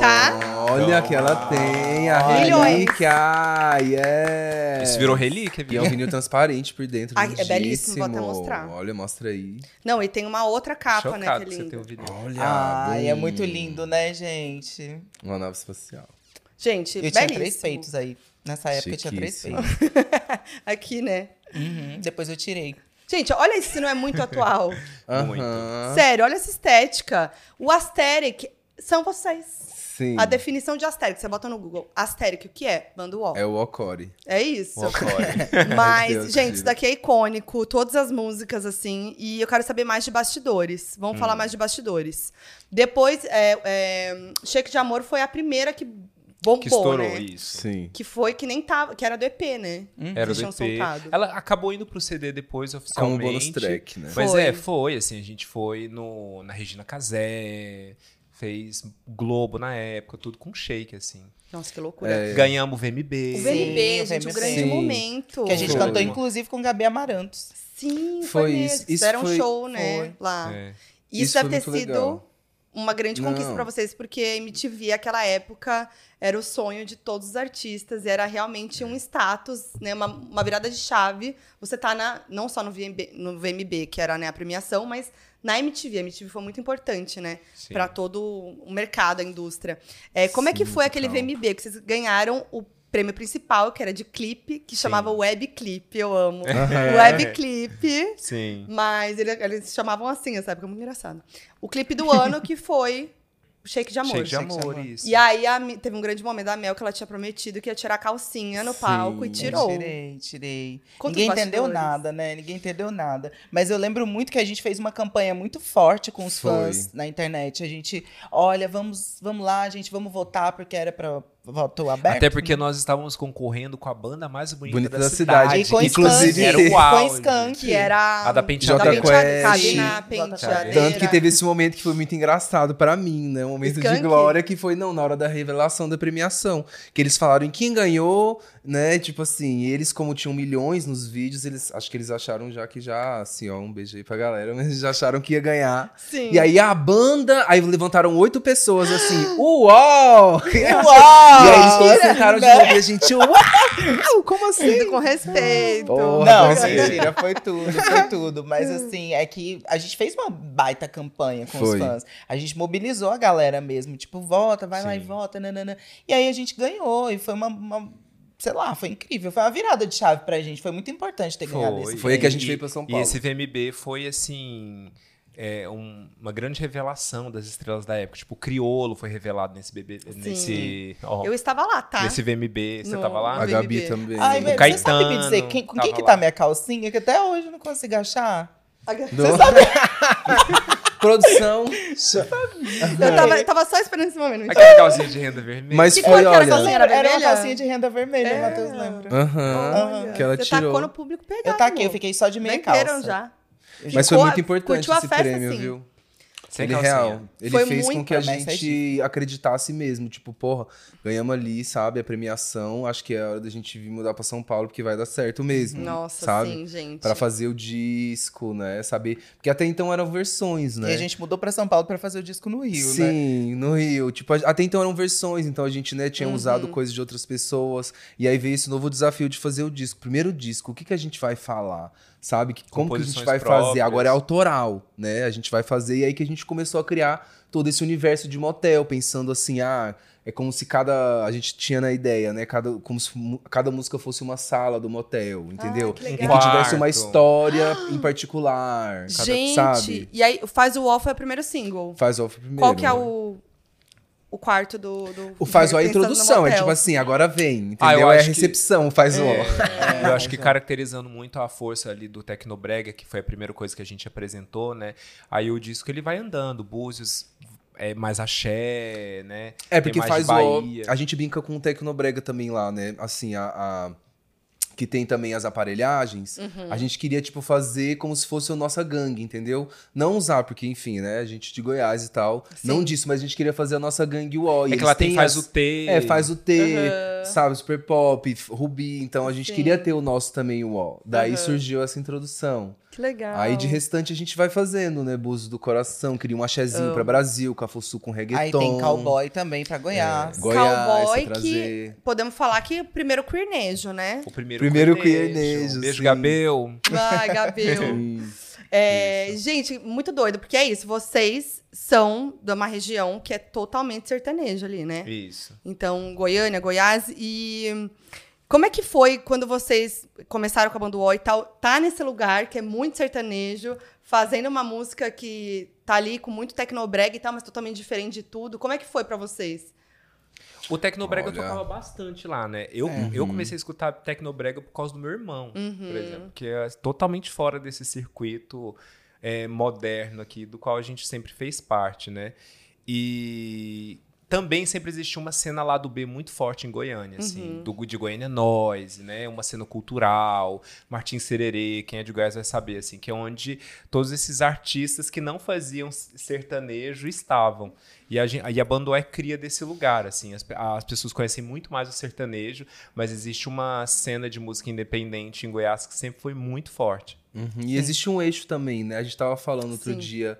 Tá. Olha que ela tem, a Milhões. relíquia. Yeah. Isso virou relíquia, E é um viu? vinil transparente por dentro. Ai, é belíssimo, vou até mostrar. Olha, mostra aí. Não, e tem uma outra capa, né, Chocado que que é você linda. tem o vídeo. Olha. Ai, é muito lindo, né, gente? Uma nave espacial. Gente, Eu tinha belíssimo. três peitos aí. Nessa época eu tinha três peitos. [LAUGHS] Aqui, né? Uhum, Depois eu tirei. Gente, olha isso se não é muito atual. [LAUGHS] Muito. Sério, olha essa estética. O Asterix são vocês. Sim. A definição de Asterix, você bota no Google. Asterix, o que é? Manda o. É o Okori. É isso. O Ocore. [LAUGHS] Mas, Deus, gente, isso daqui é icônico, todas as músicas, assim, e eu quero saber mais de bastidores. Vamos Hum. falar mais de bastidores. Depois, é, é, Shake de Amor foi a primeira que bombou, que estourou né? isso. Sim. Que foi que nem tava, que era do EP, né? Era Eles do tinham EP. soltado. Ela acabou indo pro CD depois, Como oficialmente. bônus track, né? Mas Foi. é, foi, assim, a gente foi no, na Regina Casé, fez Globo na época, tudo com shake, assim. Nossa, que loucura. É. Ganhamos o VMB. O Sim, VMB, o gente, o VMB. grande Sim. momento. Que a gente Foi. cantou, inclusive, com Gabi Amarantos. Sim, foi, Foi mesmo. isso, isso Fizeram um foi- show, né? foi. Lá. É. Isso, Isso deve foi ter muito sido legal. Uma grande conquista pra vocês, porque a MTV, aquela época, era o sonho de todos os artistas, e era realmente É. um status, né? Uma, uma virada de chave. Você tá na, não só no VMB, no VMB, que era né, a premiação, mas na MTV. A MTV foi muito importante, né? Sim. Pra todo o mercado, a indústria. É, como é que Sim, foi aquele total. VMB? Que vocês ganharam o prêmio principal, que era de clipe, que Sim. chamava Web Clip, eu amo. [LAUGHS] Web Clip. Sim. Mas ele- eles chamavam assim essa época, muito engraçado. O clipe do [LAUGHS] ano que foi o Shake de Amor. Shake de Shake de amor, isso. E aí a teve um grande momento da Mel que ela tinha prometido que ia tirar a calcinha no Sim. palco e Eu tirou. Tirei, tirei. Conta Ninguém entendeu nada, né? Ninguém entendeu nada. Mas eu lembro muito que a gente fez uma campanha muito forte com os Foi. fãs na internet. A gente, olha, vamos, vamos lá, gente, vamos votar porque era para voto aberto. Até porque nós estávamos concorrendo com a banda mais bonita, Bonita da, da cidade. cidade. E com Inclusive, Skank, era o com auge. Skank. Que era A da penteada- da Jota Quest. Tanto que teve esse momento que foi muito engraçado pra mim, né? Um momento Skank. de glória que foi, não, na hora da revelação da premiação. Que eles falaram em quem ganhou, né? Tipo assim, eles, como tinham milhões nos vídeos, eles acho que eles acharam já que já, assim, ó, um beijo aí pra galera, [LAUGHS] mas eles já acharam que ia ganhar. Sim. E aí a banda, aí levantaram oito pessoas assim, [GASPS] uau! [LAUGHS] E aí Uau! eles todos sentaram de novo e a gente, uau! Como assim? Com respeito. Porra, Não, mas- mentira, foi tudo, foi [LAUGHS] tudo. Mas assim, é que a gente fez uma baita campanha com os Foi. fãs. A gente mobilizou a galera mesmo, tipo, vota, vai lá e Sim. vota, nanana. E aí a gente ganhou, e foi uma, uma- sei lá, foi incrível. Foi uma virada de chave pra gente, foi muito importante ter ganhado esse Foi aí que a gente veio pra São E Paulo. esse VMB foi, assim, é, um- uma grande revelação das estrelas da época. Tipo, o Criolo foi revelado nesse BB, nesse, ó, Eu estava lá, tá? nesse VMB. Você No- tava lá? A Gabi VMB. também. Ai, O mas você Caetano sabe me dizer quem, com quem que tá lá. minha calcinha? Que até hoje eu não consigo achar. Do- [LAUGHS] Produção. Eu tava, eu tava só esperando esse momento. Aquela calcinha de renda vermelha. Mas Que foi, olha. calcinha? Era Era uma calcinha de renda vermelha, É. Matheus lembra. Aham. Olha, que ela você tirou. tacou no público pegar. Eu taquei, eu fiquei só de meia calça. já. Mas foi Ficou- muito importante curtiu a esse festa, prêmio, sim. viu? Sem ele calcinha. real. Ele Foi fez com que a gente acreditasse mesmo. Tipo, porra, ganhamos ali, sabe? A premiação. Acho que é hora da gente vir mudar pra São Paulo, porque vai dar certo mesmo. Nossa, sabe? sim, gente. Pra fazer o disco, né? Saber. Porque até então eram versões, né? E a gente mudou pra São Paulo pra fazer o disco no Rio, né? Sim, no Rio. Tipo, a- até então eram versões, então a gente, né, tinha usado Uhum. coisas de outras pessoas. E aí veio esse novo desafio de fazer o disco. Primeiro disco, o que, que a gente vai falar? Sabe? Que, como que a gente vai fazer? próprias. Agora é autoral, né? A gente vai fazer. E aí que a gente começou a criar todo esse universo de motel, pensando assim, ah. É como se cada. A gente tinha na ideia, né? Cada, como se cada música fosse uma sala do motel, entendeu? que e legal. que tivesse uma história em particular. cada- Gente, sabe? e aí Faz o Wall foi o primeiro single. Faz off primeiro. Qual que é né? o, o quarto do... do O faz o a introdução, é tipo assim, agora vem, entendeu? Ah, eu é a acho que- recepção, faz o ó. É, [LAUGHS] eu acho que caracterizando muito a força ali do Tecnobrega, que foi a primeira coisa que a gente apresentou, né? Aí o disco ele vai andando, Búzios é mais axé, né? É, porque faz o. A gente brinca com o Tecnobrega também lá, né? Assim, a. a- Que tem também as aparelhagens. Uhum. A gente queria, tipo, fazer como se fosse a nossa gangue, entendeu? Não usar, porque, enfim, né? A gente de Goiás e tal. Não disso, mas a gente queria fazer a nossa gangue UO. e É que ela tem faz as- o T. É, faz o T, Uhum. sabe? Super Pop, Rubi. Então a gente Sim. queria ter o nosso também UO. Daí Uhum. surgiu essa introdução. Que legal. Aí de restante a gente vai fazendo, né? Buzo do coração, queria um axézinho pra Brasil, Cafuçu com reggaeton. Aí tem cowboy também pra Goiás. É, Goiás, Cowboy que podemos falar que primeiro queernejo, né? O primeiro, Primeiro queernejo. Beijo, sim. Gabel. Vai, Gabriel. [LAUGHS] Sim. É, gente, muito doido, porque é isso. Vocês são de uma região que é totalmente sertaneja ali, né? Isso. Então, Goiânia, Goiás. E como é que foi quando vocês começaram com a banda UO e tal? Tá nesse lugar que é muito sertanejo, fazendo uma música que tá ali com muito tecnobrega e tal, mas totalmente diferente de tudo. Como é que foi pra vocês? O Tecnobrega Olha. tocava bastante lá, né? Eu, eu comecei a escutar Tecnobrega por causa do meu irmão, por exemplo, que é totalmente fora desse circuito é, moderno aqui, do qual a gente sempre fez parte, né? E também sempre existiu uma cena lá do B muito forte em Goiânia, assim, Uhum. do de Goiânia Noise, né? Uma cena cultural, Martin Sererê, quem é de Goiás vai saber, assim, que é onde todos esses artistas que não faziam sertanejo estavam. E a, e a Bandó é cria desse lugar, assim. As, as pessoas conhecem muito mais o sertanejo, mas existe uma cena de música independente em Goiás que sempre foi muito forte. Uhum. E existe um eixo também, né? A gente tava falando outro Sim. dia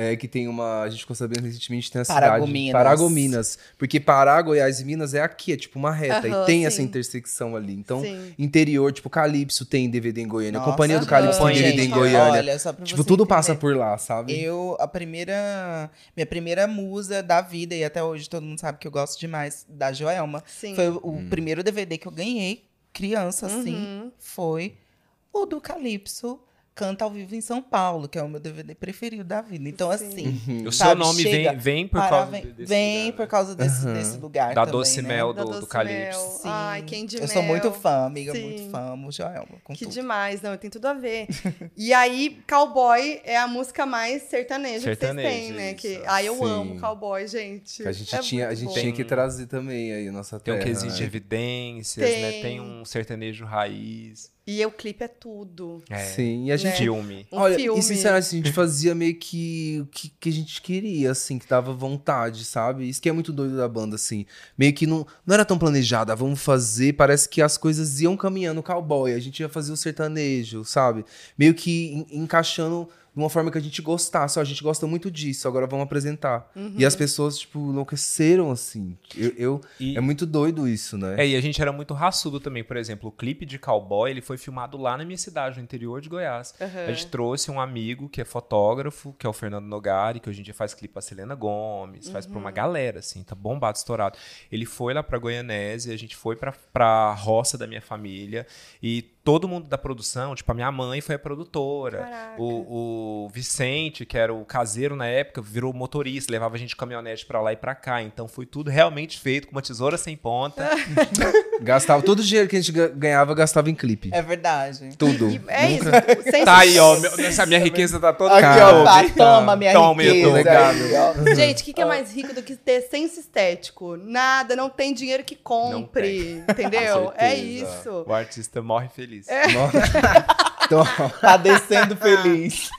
é, que tem uma. A gente ficou sabendo recentemente tem a Paragominas. cidade. Paragominas. Porque Pará, Goiás e Minas é aqui, é tipo uma reta. Aham, e tem essa sim. intersecção ali. Então, Sim. interior, tipo, Calypso tem DVD em Goiânia. Nossa, Companhia do. Calypso tem Gente, DVD em Goiânia. Olha, só pra tipo, você tudo entender. passa por lá, sabe? Eu, a primeira. Minha primeira musa da vida, e até hoje todo mundo sabe que eu gosto demais da Joelma. Sim. Foi o primeiro DVD que eu ganhei, criança, assim. Uhum. Foi o do Calypso. Canta ao vivo em São Paulo, que é o meu DVD preferido da vida. Então, Sim. assim. O Sabe, seu nome chega, vem, vem por causa vem, de- desse vem lugar, por né? causa desse, Aham. desse lugar. Da também, Doce né? Mel do, Doce do Calypso. Mel. Sim. Ai, quem de Eu sou mel. muito fã, amiga, Sim. muito fã, amo Joelma. Com Que tudo. demais, não, tem tudo a ver. [LAUGHS] e aí, cowboy é a música mais sertaneja, que vocês Sertaneja, têm, né? isso. Que, ai, eu Sim. amo cowboy, gente. Que a gente, É tinha, a gente bom. tinha que trazer também aí a nossa Tem um terra. quesito de né? evidências, né? Tem. Tem um sertanejo raiz. E o clipe é tudo. É, Sim, e a gente Filme. Um Olha, filme. e sinceramente, assim, a gente fazia meio que o que, que a gente queria, assim, que dava vontade, sabe? Isso que é muito doido da banda, assim. Meio que não, não era tão planejada, vamos fazer, parece que as coisas iam caminhando cowboy, a gente ia fazer o sertanejo, sabe? Meio que en- encaixando de uma forma que a gente gostasse, ó, a gente gosta muito disso, agora vamos apresentar. E as pessoas, tipo, enlouqueceram, assim. Eu, eu- E- é muito doido isso, né? É, e a gente era muito raçudo também. Por exemplo, o clipe de Cowboy, ele foi filmado lá na minha cidade, no interior de Goiás. Aham. A gente trouxe um amigo que é fotógrafo, que é o Fernando Nogari, que hoje em dia faz clipe pra Selena Gomes, faz pra uma galera, assim, tá bombado, estourado. Ele foi lá pra Goianésia, a gente foi pra, pra roça da minha família, e todo mundo da produção, tipo, a minha mãe foi a produtora. O, o Vicente, que era o caseiro na época, virou motorista, levava a gente de caminhonete pra lá e pra cá. Então foi tudo realmente feito com uma tesoura sem ponta. [LAUGHS] Gastava todo o dinheiro que a gente ga- ganhava, gastava em clipe. É verdade. Tudo. E é isso. sem- Tá aí, ó. meu- essa minha riqueza tá toda Aqui, Cara, ó, Tá. toma minha Toma, riqueza. aí, ó. Gente, o que, que é mais rico do que ter senso estético? Nada, não tem dinheiro que compre, [LAUGHS] entendeu? É isso. O artista morre feliz. Então, Padecendo feliz. [LAUGHS]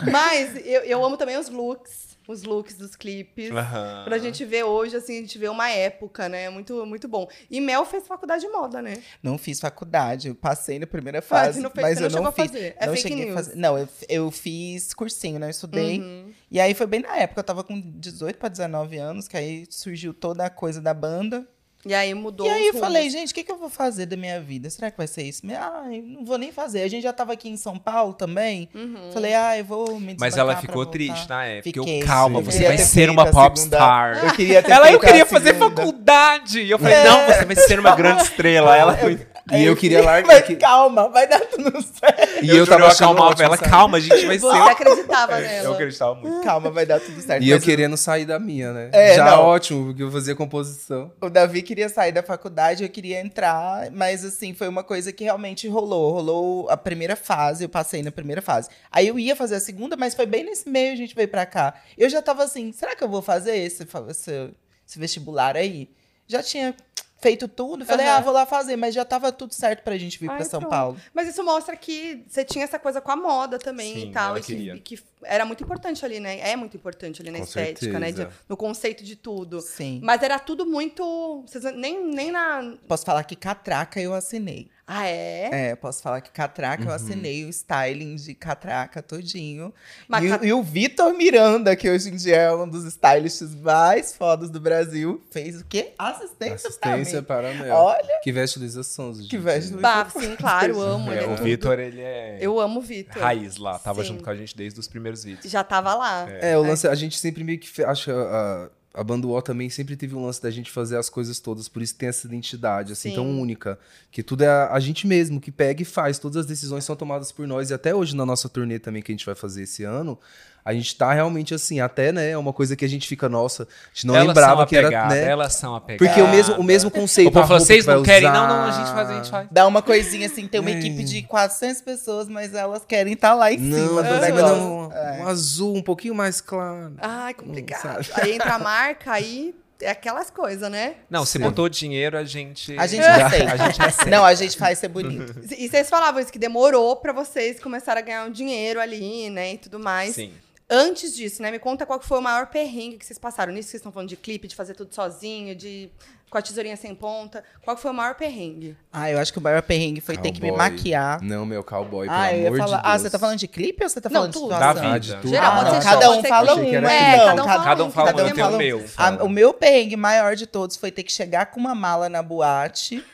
[LAUGHS] Mas eu, eu amo também os looks, os looks dos clipes. Aham. Pra gente ver hoje, assim, a gente vê uma época, né? Muito, muito bom. E Mel fez faculdade de moda, né? Não fiz faculdade, eu passei na primeira fase, não fez- mas você eu não não chegou a fiz. fazer. É não fake cheguei news. a fazer. Não, eu, eu fiz cursinho, né? Eu estudei. Uhum. E aí foi bem na época, eu tava com 18 pra 19 anos, que aí surgiu toda a coisa da banda. E aí mudou e aí eu falei, gente, o que, que eu vou fazer da minha vida? Será que vai ser isso? Ai, não vou nem fazer. A gente já tava aqui em São Paulo também. Uhum. Falei, ah, eu vou me Mas ela ficou triste na época. Eu, Fiquei. calma, Eu você queria vai ser uma popstar. Eu queria ter Ela, eu queria fazer faculdade. E eu falei, não, você vai ser uma grande estrela. Ela foi. e eu queria [LAUGHS] largar. Mas que- calma, vai dar tudo certo. E eu, eu, tava acalmava ela, sabe? calma, a gente vai ser. Você acreditava É, nela. Eu acreditava muito. Calma, vai dar tudo certo. E eu querendo sair da minha, né? É, Já não. ótimo, porque eu fazia composição. O Davi queria sair da faculdade, eu queria entrar, mas assim, foi uma coisa que realmente rolou. Rolou a primeira fase, eu passei na primeira fase. Aí eu ia fazer a segunda, mas foi bem nesse meio a gente veio pra cá. Eu já tava assim, será que eu vou fazer esse, esse, esse vestibular aí? Já tinha feito tudo, falei, Aham. ah, vou lá fazer, mas já tava tudo certo pra gente vir Ai, pra São pronto. Paulo. Mas isso mostra que você tinha essa coisa com a moda também Sim, e tal. ela E que, e que era muito importante ali, né? É muito importante ali na Com estética, né? certeza. De- no conceito de tudo. Sim. Mas era tudo muito. vocês nem, nem na. Posso falar que catraca eu assinei. Ah, é? É, posso falar que catraca eu assinei o styling de catraca todinho. Mas e, o- cat- e o Vitor Miranda, que hoje em dia é um dos stylists mais fodas do Brasil, fez o quê? Assistência, Assistência mim. para Mel. Olha Que veste Luísa que gente. veste Bah, sim, claro, eu amo. ele É, é o tudo. Vitor, ele é Eu amo o Vitor. raiz lá. Tava Sim. junto com a gente desde os primeiros vídeos. Já tava lá. É, o lance, a gente sempre meio que acha a, a banda UO também sempre teve um lance da gente fazer as coisas todas, por isso tem essa identidade assim Sim. tão única, que tudo é a, a gente mesmo que pega e faz, todas as decisões são tomadas por nós e até hoje na nossa turnê também que a gente vai fazer esse ano, a gente tá realmente assim, até, né? É uma coisa que a gente fica, nossa, a gente não elas lembrava são que era, né? Elas são apegadas. Porque o mesmo, o mesmo conceito. O vocês que não querem? usar. Não, não, a gente faz, a gente faz. Dá uma coisinha assim, tem uma equipe de 400 pessoas, mas elas querem estar lá em Não, cima do mas negócio. não, É. um azul um pouquinho mais claro. Ai, complicado. sabe? Aí entra a [LAUGHS] marca, aí é aquelas coisas, né? Não, se Sim. botou dinheiro, a gente... A gente [LAUGHS] aceita. A gente [LAUGHS] aceita. Não, a gente faz ser bonito. E vocês falavam isso, que demorou pra vocês começarem a ganhar um dinheiro ali, né, e tudo mais. Sim. Antes disso, né, me conta qual foi o maior perrengue que vocês passaram. Nisso que vocês estão falando de clipe, de fazer tudo sozinho, de com a tesourinha sem ponta. Qual foi o maior perrengue? Ah, eu acho que o maior perrengue foi ter que me Cowboy. maquiar. Não, meu cowboy, pelo Ah, amor falar. de ah, Deus. você tá falando de clipe ou você tá Não, falando tudo. de Da situação? Ah, vida. Geral, Ah, ser cada um fala um. É, cada um cada- fala cada um um, fala cada um, um eu tenho fala o um. meu. A- o meu perrengue maior de todos foi ter que chegar com uma mala na boate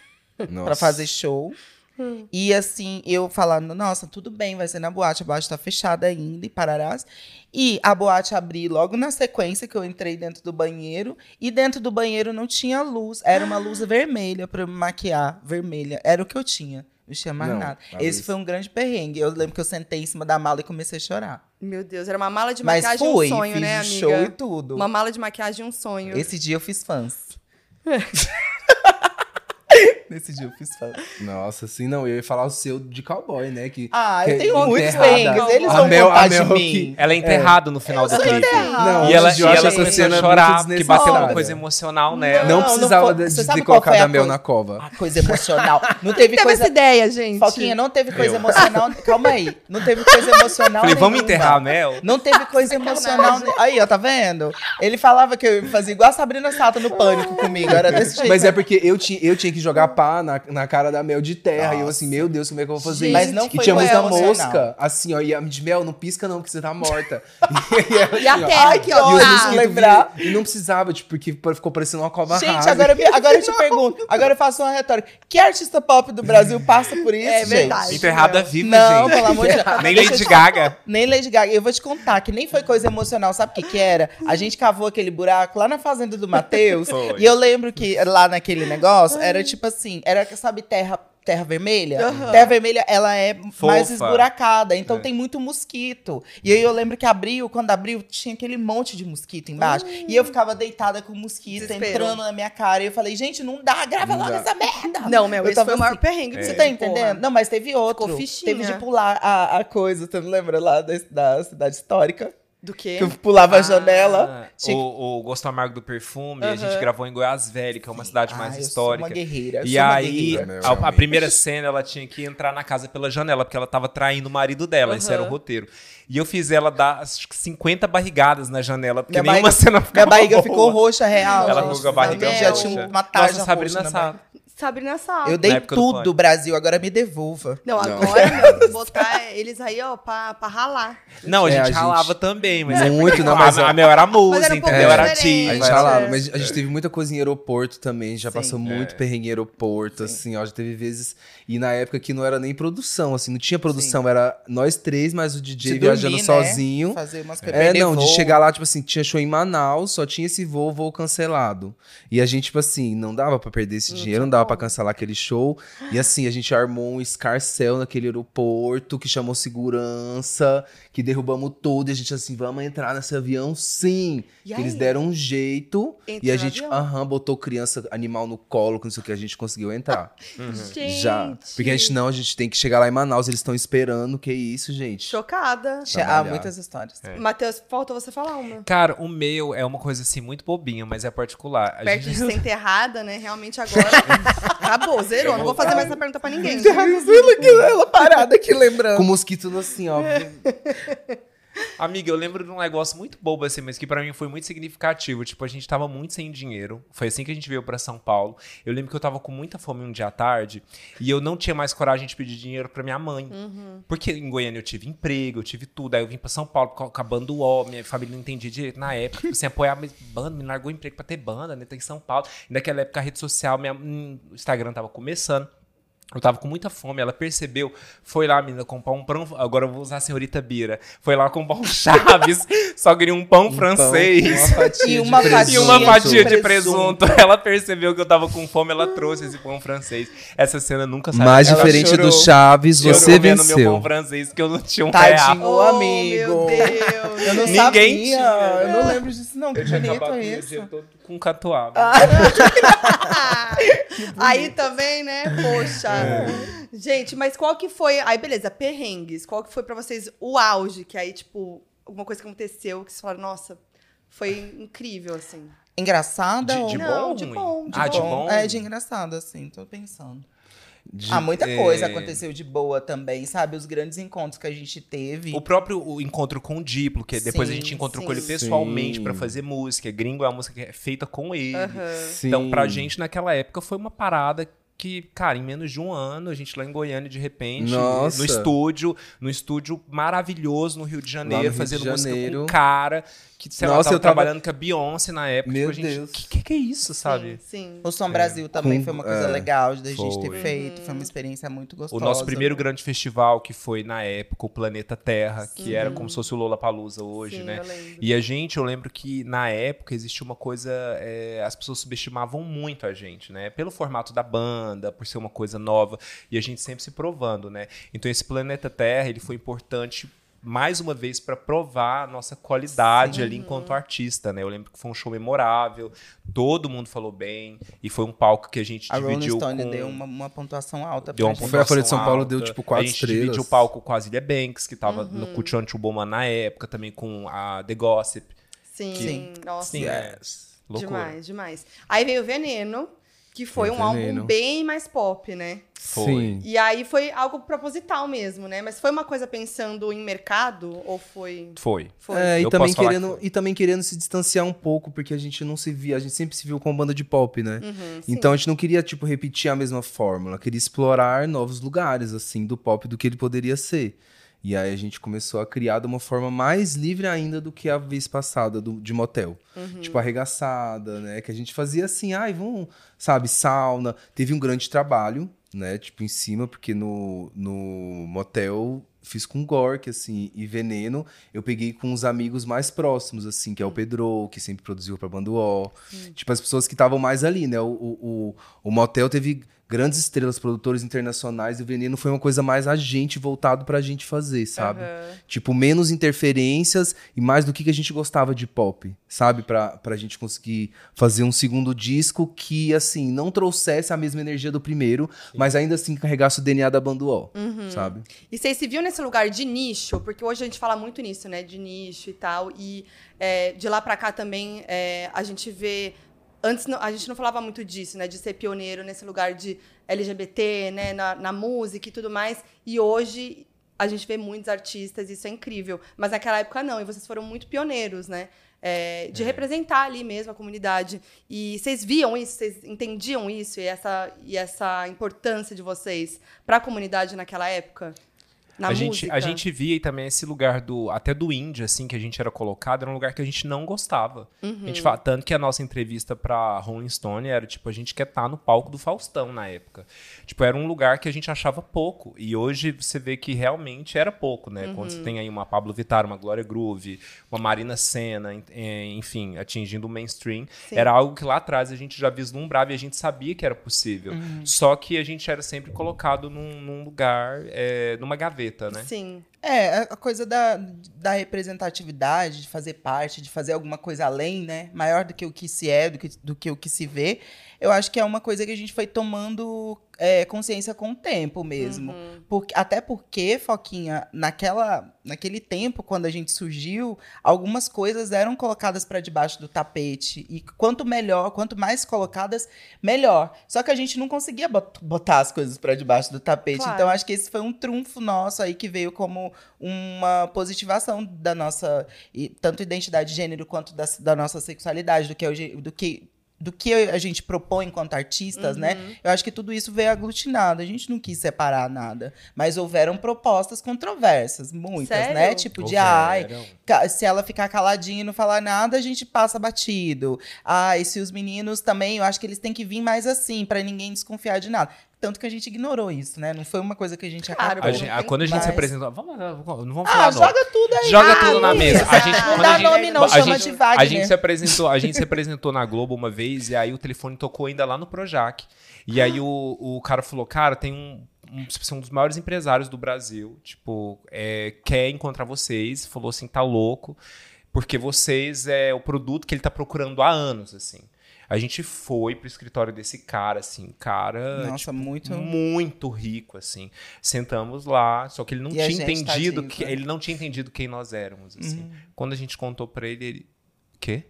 pra fazer show. E assim, eu falando, nossa, tudo bem, vai ser na boate, a boate tá fechada ainda e pararás. E a boate abri logo na sequência que eu entrei dentro do banheiro. E dentro do banheiro não tinha luz, era uma luz vermelha pra eu me maquiar, vermelha. Era o que eu tinha, não tinha mais Não, nada. Esse foi um grande perrengue. Eu lembro que eu sentei em cima da mala e comecei a chorar. Meu Deus, era uma mala de Mas maquiagem fui, um sonho, fiz né, amiga? show e tudo. Uma mala de maquiagem um sonho. Esse dia eu fiz fãs. [LAUGHS] [LAUGHS] Nesse dia eu fiz. Nossa, assim, não, eu ia falar o seu de cowboy, né? Que, Ah, que eu tenho é muitos enterrada. perrengues. Eles A vão Mel- contar a de Mel mim. que- Ela é enterrada no final do clipe. Não, E ela, e ela essa começou cena a chorar, porque bateu uma coisa emocional nela. Não, Não, não precisava foi- de, de ter qual colocado a Mel coisa? na cova. A coisa emocional. Não teve Teve coisa. essa ideia, gente. Foquinha, não teve coisa Eu. emocional. [LAUGHS] Calma aí. Não teve coisa emocional. Falei, vamos enterrar a Mel? Não teve [LAUGHS] coisa emocional. Aí, ó, tá vendo? Ele falava que eu fazia igual a Sabrina Sato no pânico comigo. Era desse jeito. Mas é porque eu tinha, eu tinha que jogar pá na, na cara da Mel de terra. E eu assim, meu Deus, como é que eu vou fazer Gente, isso? Mas não e foi tinha com muita mosca, assim, ó. E a de Mel, não pisca não, porque você tá morta. [LAUGHS] e, ela, E a assim, ó, terra aqui, que ó. ódio, E lembrar. E não precisava, tipo, porque ficou parecendo uma cova Gente, rasa. agora, [LAUGHS] agora eu te pergunto. Agora eu faço uma retórica. Que artista pop do Brasil passa por isso, É verdade. Enterrada viva, Não, gente. pelo amor de Deus. [LAUGHS] Nem Lady te- Gaga. Nem Lady Gaga. Eu vou te contar que nem foi coisa emocional. Sabe o que que era? A gente cavou aquele buraco lá na fazenda do Matheus. E eu lembro que lá naquele negócio era tipo assim, era, sabe, terra... Terra vermelha? Aham. Terra vermelha, ela é mais Fofa. esburacada, então É. tem muito mosquito. E aí eu lembro que abriu, quando abriu, tinha aquele monte de mosquito embaixo. E eu ficava deitada com o mosquito Desespero. entrando na minha cara. E eu falei, gente, não dá, grava Não logo dá. essa merda. Não, Mel, Eu esse foi tava o maior assim, perrengue. Você de tá porra. entendendo? Não, mas teve outro. Ficou fichinha. Teve de pular a, a coisa, você não lembra lá da, da cidade histórica? Do quê? Que eu pulava a Ah, janela. Tinha O, o Gosto Amargo do Perfume, a gente gravou em Goiás Velho, que é uma cidade mais Ah, eu histórica. Sou uma guerreira. eu E sou uma aí, guerreira. A- a, primeira cena, ela tinha que entrar na casa pela janela, porque ela tava traindo o marido dela. Esse era o roteiro. E eu fiz ela dar acho que 50 barrigadas na janela, porque Minha nenhuma barriga- cena Minha ficava barriga boa. ficou roxa real. Ela ficou com a barriga Já roxa. tinha uma tarja Nossa, Sabrina roxa. Sabrina Sato. Eu dei tudo do Brasil, agora me devolva. Não, Não. agora, meu, [LAUGHS] vou botar eles aí, ó, pra, pra ralar. Não, a É, gente a gente- ralava também, mas é Muito, não, mas a, a- a Mel era um pouco entendeu? Era diferente. A gente Vai, falava, é. mas a gente teve muita coisa em aeroporto também, já Sim. passou muito É. perrengue em aeroporto, assim, ó, já teve vezes, e na época que não era nem produção, assim, não tinha produção, era nós três, mas o DJ De viajando dormir, né? sozinho. Fazer umas. É, não, de voo. chegar lá, tipo assim, tinha show em Manaus, só tinha esse voo, voo cancelado. E a gente, tipo assim, não dava pra perder esse dinheiro, não dava pra cancelar aquele show. E assim, a gente armou um escarcel naquele aeroporto, que chamou segurança, que derrubamos tudo, e a gente assim, vamos entrar nesse avião sim. E Que eles aí? deram um jeito, Entrou e a gente, aham, botou criança, animal no colo, que não sei o que, a gente conseguiu entrar. [LAUGHS] Gente. Já. Porque a gente não, a gente tem que chegar lá em Manaus, eles estão esperando, que isso, gente. Chocada. Tinha- Ah, trabalhar. muitas histórias. É. Matheus, faltou você falar uma. Cara, o meu é uma coisa assim muito bobinha, mas é particular. A Perto gente- de ser [LAUGHS] enterrada, né? Realmente agora. [LAUGHS] acabou, zerou. Não vou fazer mais essa pergunta pra ninguém. Ela parada aqui lembrando. Com mosquito assim, ó. [LAUGHS] Amiga, eu lembro de um negócio muito bobo assim, mas que pra mim foi muito significativo. Tipo, a gente tava muito sem dinheiro. Foi assim que a gente veio pra São Paulo. Eu lembro que eu tava com muita fome um dia à tarde e eu não tinha mais coragem de pedir dinheiro pra minha mãe. Porque em Goiânia eu tive emprego, eu tive tudo. Aí eu vim pra São Paulo com com a banda UO, minha família não entendia direito na época. Tipo assim, apoiar banda, me largou o emprego pra ter banda, né? Tá em São Paulo. E naquela época a rede social, minha, hum, o Instagram tava começando. Eu tava com muita fome, ela percebeu, foi lá, menina, comprar um pão. Agora eu vou usar a senhorita Bira. Foi lá comprar um [LAUGHS] Chaves, só queria um pão Um francês. pão, uma fatia E uma presunto. E uma de fatia de presunto. presunto. [LAUGHS] Ela percebeu que eu tava com fome, ela trouxe esse pão francês. Essa cena nunca saiu. Mais Ela diferente chorou. do Chaves, Eu você comendo meu venceu. pão francês, que eu não tinha um Tadinho. real. Amigo. meu Deus. Eu não Ninguém sabia. tinha. Eu não lembro disso, não. Que bonito é isso. Com catuaba. [LAUGHS] Aí também, né? Poxa. É. Gente, mas qual que foi. Aí, beleza, perrengues. Qual que foi pra vocês o auge? Que aí, tipo, alguma coisa que aconteceu que vocês falaram, nossa, foi incrível, assim. Engraçada De, ou de Não, bom? de bom, de ah, de bom. bom? É, de engraçado, assim, tô pensando. De- ah, muita é, coisa aconteceu de boa também, sabe? Os grandes encontros que a gente teve. O próprio o encontro com o Diplo, que depois a Sim, gente encontrou sim. com ele pessoalmente Sim. pra fazer música. Gringo é uma música que é feita com ele. Sim. Então, pra gente, naquela época, foi uma parada que, cara, em menos de um ano, a gente lá em Goiânia, de repente, Nossa. no estúdio, no estúdio maravilhoso no Rio de Janeiro, Rio de fazendo música com Janeiro. um cara que, sei lá, Nossa, tava eu tava- trabalhando com a Beyoncé na época. Meu tipo, a gente, Deus. Que, que que é isso, sabe? Sim, sim. O Som Brasil também Com- foi uma coisa é, legal de a gente ter foi. feito. Foi uma experiência muito O gostosa. nosso primeiro grande festival, que foi na época o Planeta Terra, que Sim. era como se fosse o Lola Palusa hoje, Sim, né? E a gente, eu lembro que na época existia uma coisa, é, as pessoas subestimavam muito a gente, né? Pelo formato da banda, por ser uma coisa nova, e a gente sempre se provando, né? Então esse Planeta Terra, ele foi importante mais uma vez para provar a nossa qualidade Sim. ali enquanto artista, né? Eu lembro que foi um show memorável, todo mundo falou bem, e foi um palco que a gente A Rolling dividiu Stone com... deu uma, uma pontuação alta Deu uma gente. Foi a Folha de São Paulo, deu, alta. tipo, quatro A gente estrelas. dividiu o palco com a Zilia Banks, que tava Uhum. no to Bowman na época, também com a The Gossip. Sim, Sim. nossa. Sim, é. Loucura. Demais, demais. Aí veio Veneno, que foi um álbum bem mais pop, né? Foi. Sim. E aí foi algo proposital mesmo, né? Mas foi uma coisa pensando em mercado ou foi. Foi. foi? É, e Eu também, posso falar querendo, que foi. e também querendo se distanciar um pouco, porque a gente não se via, a gente sempre se viu com banda de pop, né? Uhum, sim. Então a gente não queria, tipo, repetir a mesma fórmula, queria explorar novos lugares, assim, do pop do que ele poderia ser. E aí a gente começou a criar de uma forma mais livre ainda do que a vez passada do, de motel. Uhum. Tipo, arregaçada, né? Que a gente fazia assim, ai, vamos, sabe, sauna. Teve um grande trabalho, né? Tipo, em cima, porque no, no motel fiz com Gork, assim, e Veneno. Eu peguei com os amigos mais próximos, assim, que é o Pedro, que sempre produziu pra Bando O. Tipo, as pessoas que estavam mais ali, né? O, o, o, o motel teve grandes estrelas, produtores internacionais, e o Veneno foi uma coisa mais a gente, voltado pra gente fazer, sabe? Aham. Tipo, menos interferências e mais do que que a gente gostava de pop, sabe? Pra, pra gente conseguir fazer um segundo disco que, assim, não trouxesse a mesma energia do primeiro, mas ainda assim carregasse o DNA da banda O, Uhum. sabe? E vocês se viu nesse lugar de nicho? Porque hoje a gente fala muito nisso, né? De nicho e tal. E é, de lá pra cá também é, a gente vê. Antes a gente não falava muito disso, né? De ser pioneiro nesse lugar de LGBT, né? Na, na música e tudo mais. E hoje a gente vê muitos artistas, isso é incrível. Mas naquela época não, e vocês foram muito pioneiros, né? É, de representar ali mesmo a comunidade. E vocês viam isso, vocês entendiam isso e essa, e essa importância de vocês para a comunidade naquela época? Na a, gente, a gente via também esse lugar do. Até do indie, assim, que a gente era colocado, era um lugar que a gente não gostava. A Uhum. gente fala, tanto que a nossa entrevista pra Rolling Stone era tipo, a gente quer estar no palco do Faustão na época. Tipo, era um lugar que a gente achava pouco. E hoje você vê que realmente era pouco, né? Quando Uhum. você tem aí uma Pablo Vittar, uma Glória Groove, uma Marina Senna, en- eh, enfim, atingindo o mainstream. Sim. Era algo que lá atrás a gente já vislumbrava e a gente sabia que era possível. Uhum. Só que a gente era sempre colocado num, num lugar, eh, numa gaveta, né? Sim. É, a coisa da, da representatividade, de fazer parte, de fazer alguma coisa além, né? Maior do que o que se é, do que, do que o que se vê. Eu acho que é uma coisa que a gente foi tomando é, consciência com o tempo mesmo. Porque, até porque, Foquinha, naquela, naquele tempo, quando a gente surgiu, algumas coisas eram colocadas para debaixo do tapete. E quanto melhor, quanto mais colocadas, melhor. Só que a gente não conseguia bot- botar as coisas para debaixo do tapete. Claro. Então, acho que esse foi um trunfo nosso aí que veio como uma positivação da nossa, tanto identidade de gênero quanto da, da nossa sexualidade, do que, é o do que do que a gente propõe enquanto artistas, né? Uhum. Eu acho que tudo isso veio aglutinado. A gente não quis separar nada. Mas houveram propostas controversas, muitas, Sério? né? Tipo de, ai, Houveram. ca- se ela ficar caladinha e não falar nada, a gente passa batido. E se os meninos também, eu acho que eles têm que vir mais assim, pra ninguém desconfiar de nada. Tanto que a gente ignorou isso, né? Não foi uma coisa que a gente Claro, acabou. A gente- quando a gente se Mas- apresentou. Vamos, não vamos Ah, falar nome. joga tudo aí. Joga Ah, tudo na mesa. A gente, não dá nome não, a chama gente- de Wagner. A gente se apresentou, a gente se apresentou na Globo uma vez e aí o telefone tocou ainda lá no Projac. E aí o, o cara falou, cara, tem um, um, são um dos maiores empresários do Brasil, tipo, é, quer encontrar vocês, falou assim, tá louco, porque vocês é o produto que ele tá procurando há anos, assim. A gente foi pro escritório desse cara, assim, cara, Nossa, tipo, muito. muito rico, assim. Sentamos lá, só que ele não E tinha entendido tadinho, que né? ele não tinha entendido quem nós éramos, assim. Uhum. Quando a gente contou pra ele, ele, quê?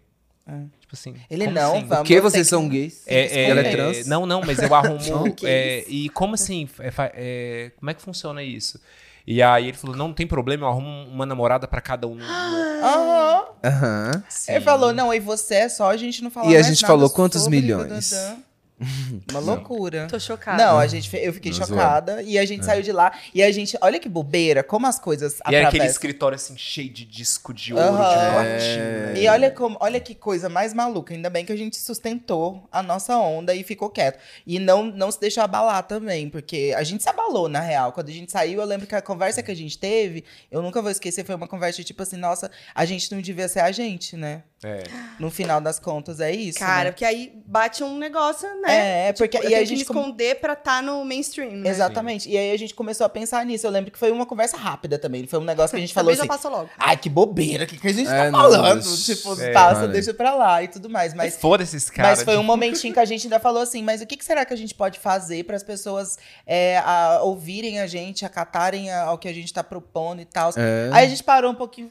É. Tipo assim, Ele não, assim? vamos Por que ter vocês que- são gays? É, é, Ela é trans? Não, não, mas eu [LAUGHS] arrumo. É, e como assim? É, é, como é que funciona isso? E aí ele falou: não tem problema, eu arrumo uma namorada pra cada um. no- [GASPS] Aham. Ele falou, não, e você é só a gente não falar E a mais gente nada falou quantos sobre milhões? dadadã. [LAUGHS] Uma loucura. Tô chocada. Não, a gente, eu fiquei Não, chocada e a gente saiu de lá e a gente, olha que bobeira, como as coisas E era aquele atravessam. escritório assim, cheio de disco de ouro, Aham. de É. platina. E olha como, olha que coisa mais maluca. Ainda bem que a gente sustentou a nossa onda e ficou quieto. E não, não se deixou abalar também, porque a gente se abalou, na real. Quando a gente saiu, eu lembro que a conversa que a gente teve, eu nunca vou esquecer, foi uma conversa tipo assim, nossa, a gente não devia ser a gente, né? É. No final das contas, é isso. Cara, né? porque aí bate um negócio, né? É, porque eu e tenho a gente esconder pra estar no mainstream, né? Exatamente. E aí a gente começou a pensar nisso. Eu lembro que foi uma conversa rápida também. Foi um negócio que a gente [LAUGHS] falou assim. já passou logo. Ai, que bobeira, o que, que a gente É, tá não, falando? mas- Tipo, É, passa, cara. deixa pra lá e tudo mais. Mas Mas, foda-se esse cara. mas foi um momentinho que a gente ainda falou assim, mas o que, que será que a gente pode fazer para as pessoas é, a- ouvirem a gente, acatarem a- ao que a gente tá propondo e tal. É. Aí a gente parou um pouquinho.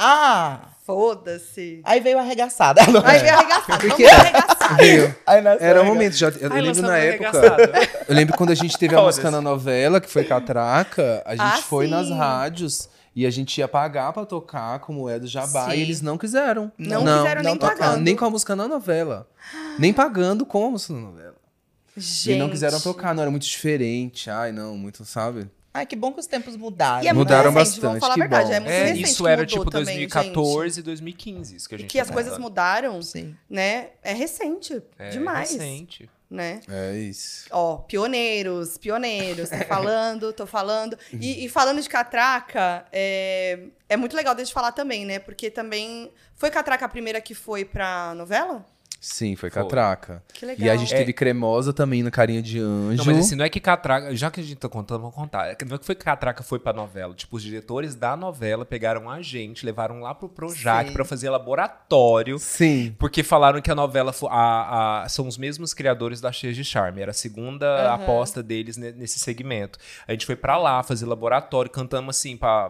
Ah! Foda-se. Aí veio a arregaçada. [LAUGHS] Aí veio arregaçado. Porque- Vamos. Veio. Aí Era um arrega- momento, já, eu Ai, lembro na época. arregaçado. Eu lembro quando a gente teve a música na novela, que foi Catraca, a gente Ah, foi sim. nas rádios e a gente ia pagar pra tocar como é do Jabá Sim. e eles não quiseram. Não quiseram nem ah, pagando. Nem com a música na novela. Nem pagando com a música na novela. Gente. E não quiseram tocar, não era muito diferente. Ai, não, muito, sabe? Ai, que bom que os tempos mudaram. E é muito Mudaram recente, vamos bastante, falar a que verdade. bom. É muito É, recente isso que era mudou tipo também, 2014 e 2015. Isso que a gente. E que as tá coisas falando. mudaram, Sim. né? É recente. É demais. recente. Né? É isso. Ó, pioneiros, pioneiros, tô falando, tô falando. E, e falando de catraca, é, é muito legal deixa eu falar também, né? Porque também. Foi catraca a primeira que foi pra novela? Sim, foi Foi. Catraca. Que legal. E a gente É. teve Cremosa também no Carinha de Anjo. Não, mas assim, não é que Catraca. Já que a gente tá contando, vamos contar. Não é que foi que Catraca foi pra novela. Tipo, os diretores da novela pegaram a gente, levaram lá pro Projac Sim. pra fazer laboratório. Sim. Porque falaram que a novela a, a- são os mesmos criadores da Cheias de Charme. Era a segunda Aham. aposta deles ne- nesse segmento. A gente foi pra lá fazer laboratório, cantamos assim pra,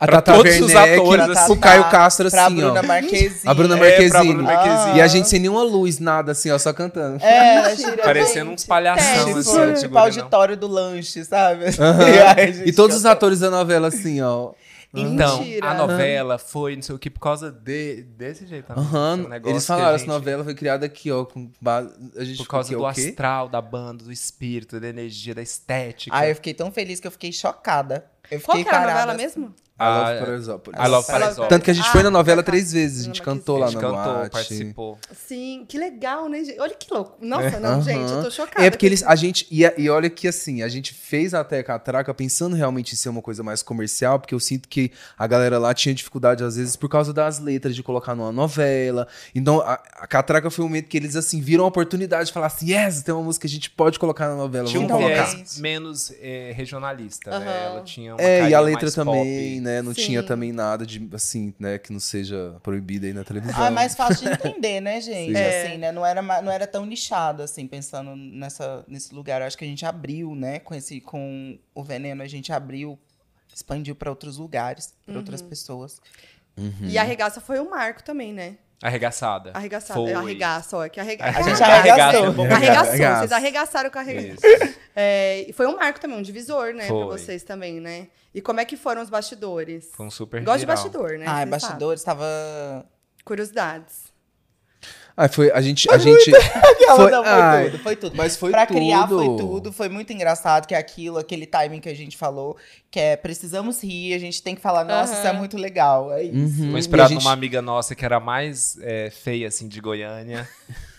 A pra Tata todos os Werneck, atores. pra assim. o Caio Castro, pra assim, ó. Bruna Marquezine. A Bruna É, Marquezine. pra Bruna Marquezine. E a gente sem nenhuma luz, nada, assim, ó, só cantando. É, [LAUGHS] tira, Parecendo uns palhação, Tipo, assim, tipo tipo, auditório do lanche, sabe? [LAUGHS] E, aí gente E todos os atores da novela, assim, ó. Então, Mentira. a novela foi, não sei o que, por causa de, desse jeito. Esse negócio Eles falaram, gente- essa novela foi criada aqui, ó, com base... A gente Por causa do astral, da banda, do espírito, da energia, da estética. Ai, eu fiquei tão feliz que eu fiquei chocada. Eu Qual que era a novela mesmo? I Love Ah, Paraisópolis. I Love Paraisópolis. Tanto que a gente Ah, foi na novela tá. três vezes, a gente cantou A lá gente na cantou, boate. participou. Sim, que legal, né? gente? Olha que louco. Nossa, não, Aham. gente, eu tô chocada. É porque eles, a gente, e, e olha que assim, a gente fez até Catraca pensando realmente em ser uma coisa mais comercial, porque eu sinto que a galera lá tinha dificuldade às vezes por causa das letras de colocar numa novela. Então a, a Catraca foi um momento que eles assim viram a oportunidade de falar assim, yes, tem uma música que a gente pode colocar na novela, Tinha um vamos colocar. viés menos é, regionalista, né? Aham. Ela tinha uma É, e a letra mais também, pop. né? Não Sim. tinha também nada de, assim, né? Que não seja proibida aí na televisão. Ah, é mais fácil de entender, né, [LAUGHS] gente? É. Assim, né? Não era, não era tão nichado, assim, pensando nessa, nesse lugar. Eu acho que a gente abriu, né? Com, esse, com o veneno, a gente abriu, expandiu para outros lugares, para outras pessoas. E a arregaça foi o marco também, né? Arregaçada. Arregaçada. Foi. Arregaça, ó. Que arrega... A gente arregaçou. é bom. Arregaçou, Arregaça. vocês arregaçaram com a arregaça. Isso. [LAUGHS] É, e foi um marco também, um divisor, né, pra Foi. vocês também, né? E como é que foram os bastidores? Foi um super Gosto de viral. bastidor, né? Ah, vocês bastidores, tava. sabem. Curiosidades. Ah, foi a gente, a gente Foi- não, foi tudo, foi tudo. mas foi pra criar foi tudo. tudo, foi muito engraçado, que é aquilo, aquele timing que a gente falou, que é precisamos rir, a gente tem que falar, nossa, isso é muito legal, é isso. Uhum. Foi inspirado gente- numa amiga nossa que era mais é, feia, assim, de Goiânia. [LAUGHS]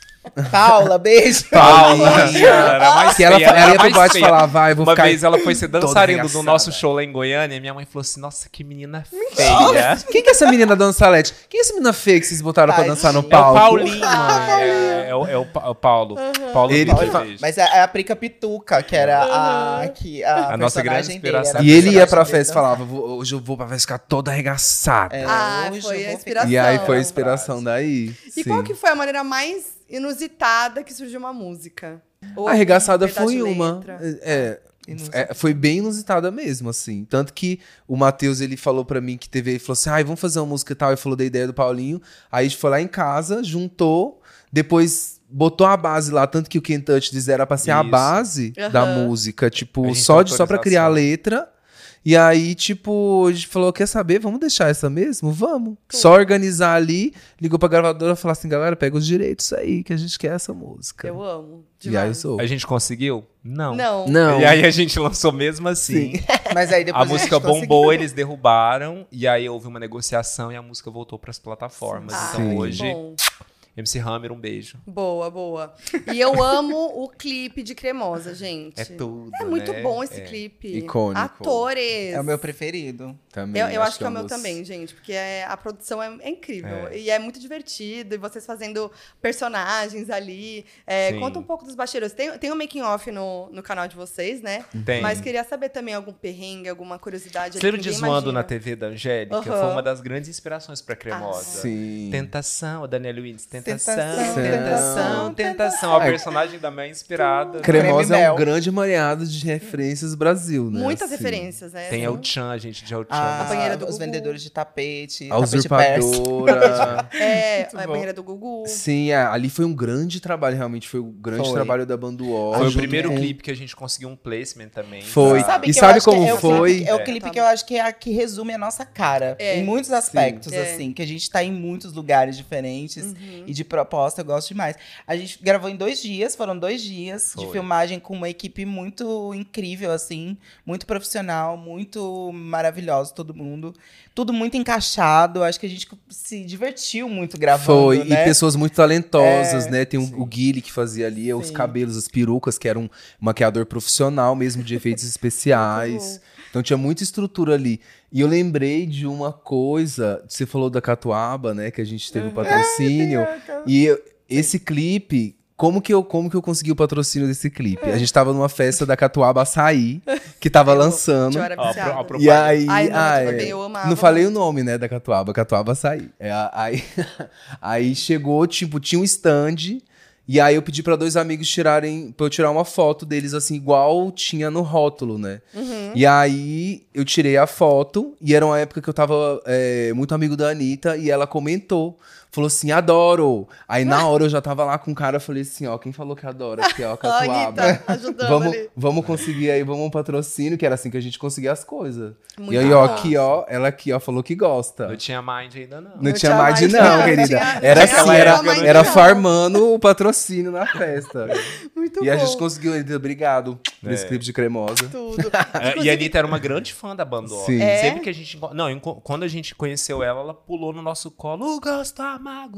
Paula, beijo. Paula, era mais Que ela, ela era ia pro feia. falar, vai, vou Uma ficar... vez ela foi ser dançarina do nosso show lá em Goiânia e minha mãe falou assim: Nossa, que menina feia. Quem que é essa menina dando salete? Quem é essa menina feia que vocês botaram pra Tadinha. dançar no É o palco? Paulinho, mãe. É, é o, é o Pa- o Paulo. Paulo Ele fa- beijo. Mas é é a Prica Pituca, que era a, que, a, A nossa grande dele, inspiração. E ele ia pra festa e falava, "Vou- hoje eu vou pra festa ficar toda arregaçada. É, Ah, hoje foi a inspiração. E aí foi a inspiração daí. E qual que foi a maneira mais inusitada que surgiu uma música? Ou A arregaçada foi uma. letra? É, Inusitada. é, foi bem inusitada mesmo, assim. Tanto que o Matheus, ele falou pra mim que teve, ele falou assim, ai, vamos fazer uma música e tal. Ele falou da ideia do Paulinho. Aí a gente foi lá em casa, juntou, depois botou a base lá, tanto que o Touch This era pra ser a Isso. base da Aham. música, A tipo, só, de, só pra criar a letra. E aí, tipo, a gente falou, quer saber? Vamos deixar essa mesmo? Vamos. Só organizar ali, ligou pra gravadora e falou assim, galera, pega os direitos aí, que a gente quer essa música. Eu amo. E aí Demais. sou. A gente conseguiu? Não. Não. Não. E aí a gente lançou mesmo assim. [LAUGHS] Mas aí depois A música gente conseguiu. bombou, eles derrubaram, e aí houve uma negociação e a música voltou pras plataformas. Ah, então Sim. hoje, Bom. MC Hammer, um beijo. Boa, boa. E eu amo o clipe de Cremosa, gente. É tudo. É muito né? bom esse É. clipe. Icônico. Atores. É o meu preferido. Também, Eu, eu acho que é o um meu dos- também, gente, porque é- a produção é, é incrível. É. E é muito divertido. E vocês fazendo personagens ali. É, conta um pouco dos bastidores. Tem, tem um making-off no, no canal de vocês, né? Tem. Mas queria saber também algum perrengue, alguma curiosidade. Você lembra de Zoando na. TV da Angélica? Foi Aham. uma das grandes inspirações pra Cremosa. Sim. Tentação, a Daniela Willis. Tentação, Tentação, tentação, tentação. A personagem da mãe inspirada. Cremosa é um Mel. grande mareado de referências Brasil, né? Muitas Assim, referências, né? Tem El Chan, a gente de El Chan. Ah, A banheira do os vendedores de tapete. A usurpadora. [LAUGHS] É, a banheira do Gugu. Sim, é, ali foi um grande trabalho, realmente. Foi o grande trabalho da Banduol. Foi o primeiro clipe que a gente conseguiu um placement também. Foi. E que eu sabe acho que como é o foi? clipe- é o É. clipe que eu acho que é a que resume a nossa cara. É. Em muitos aspectos, Sim. É. assim. Que a gente tá em muitos lugares diferentes. Uhum. E de proposta, eu gosto demais. A gente gravou em dois dias, foram dois dias de Foi. filmagem com uma equipe muito incrível, assim. Muito profissional, muito maravilhoso, todo mundo. Tudo muito encaixado. Acho que a gente se divertiu muito gravando, Foi, né? e pessoas muito talentosas, É, né? Tem um- o Guile que fazia ali os Sim. cabelos, as perucas, que era um maquiador profissional mesmo de efeitos [LAUGHS] especiais. Então tinha muita estrutura ali. E eu lembrei de uma coisa, você falou da Catuaba, né? Que a gente teve o patrocínio. E eu- esse clipe, como que, eu, como que eu consegui o patrocínio desse clipe? A gente tava numa festa da Catuaba Açaí, [LAUGHS] que tava lançando. Eu era viciada. E aí, Ai, não, é. bem, eu amava não falei o nome, né, da Catuaba, Catuaba Açaí. É, aí, [LAUGHS] aí chegou, tipo, tinha um stand, e aí eu pedi pra dois amigos tirarem, pra eu tirar uma foto deles, assim, igual tinha no rótulo, né? Uhum. E aí eu tirei a foto, e era uma época que eu tava é, muito amigo da Anitta, e ela comentou. Falou assim, adoro. Aí na [LAUGHS] hora eu já tava lá com o cara, eu falei assim, ó, quem falou que adora? Aqui, ó, a [LAUGHS] Catuaba. Vamos, ali. vamos conseguir aí, vamos um patrocínio, que era assim que a gente conseguia as coisas. Muito e aí, ó, aqui, ó, ela aqui, ó, falou que gosta. Não tinha Mind ainda, não. Não, Não tinha de mais, não, não. querida. Tinha- era tinha assim, era, não. era farmando o patrocínio na festa. [LAUGHS] Muito e a bom. gente conseguiu, ele obrigado nesse É. clipe de cremosa. Tudo. É, e a Anitta era uma grande fã da Bandol. Sim. É? Sempre que a gente. Não, quando a gente conheceu ela, ela pulou no nosso colo. O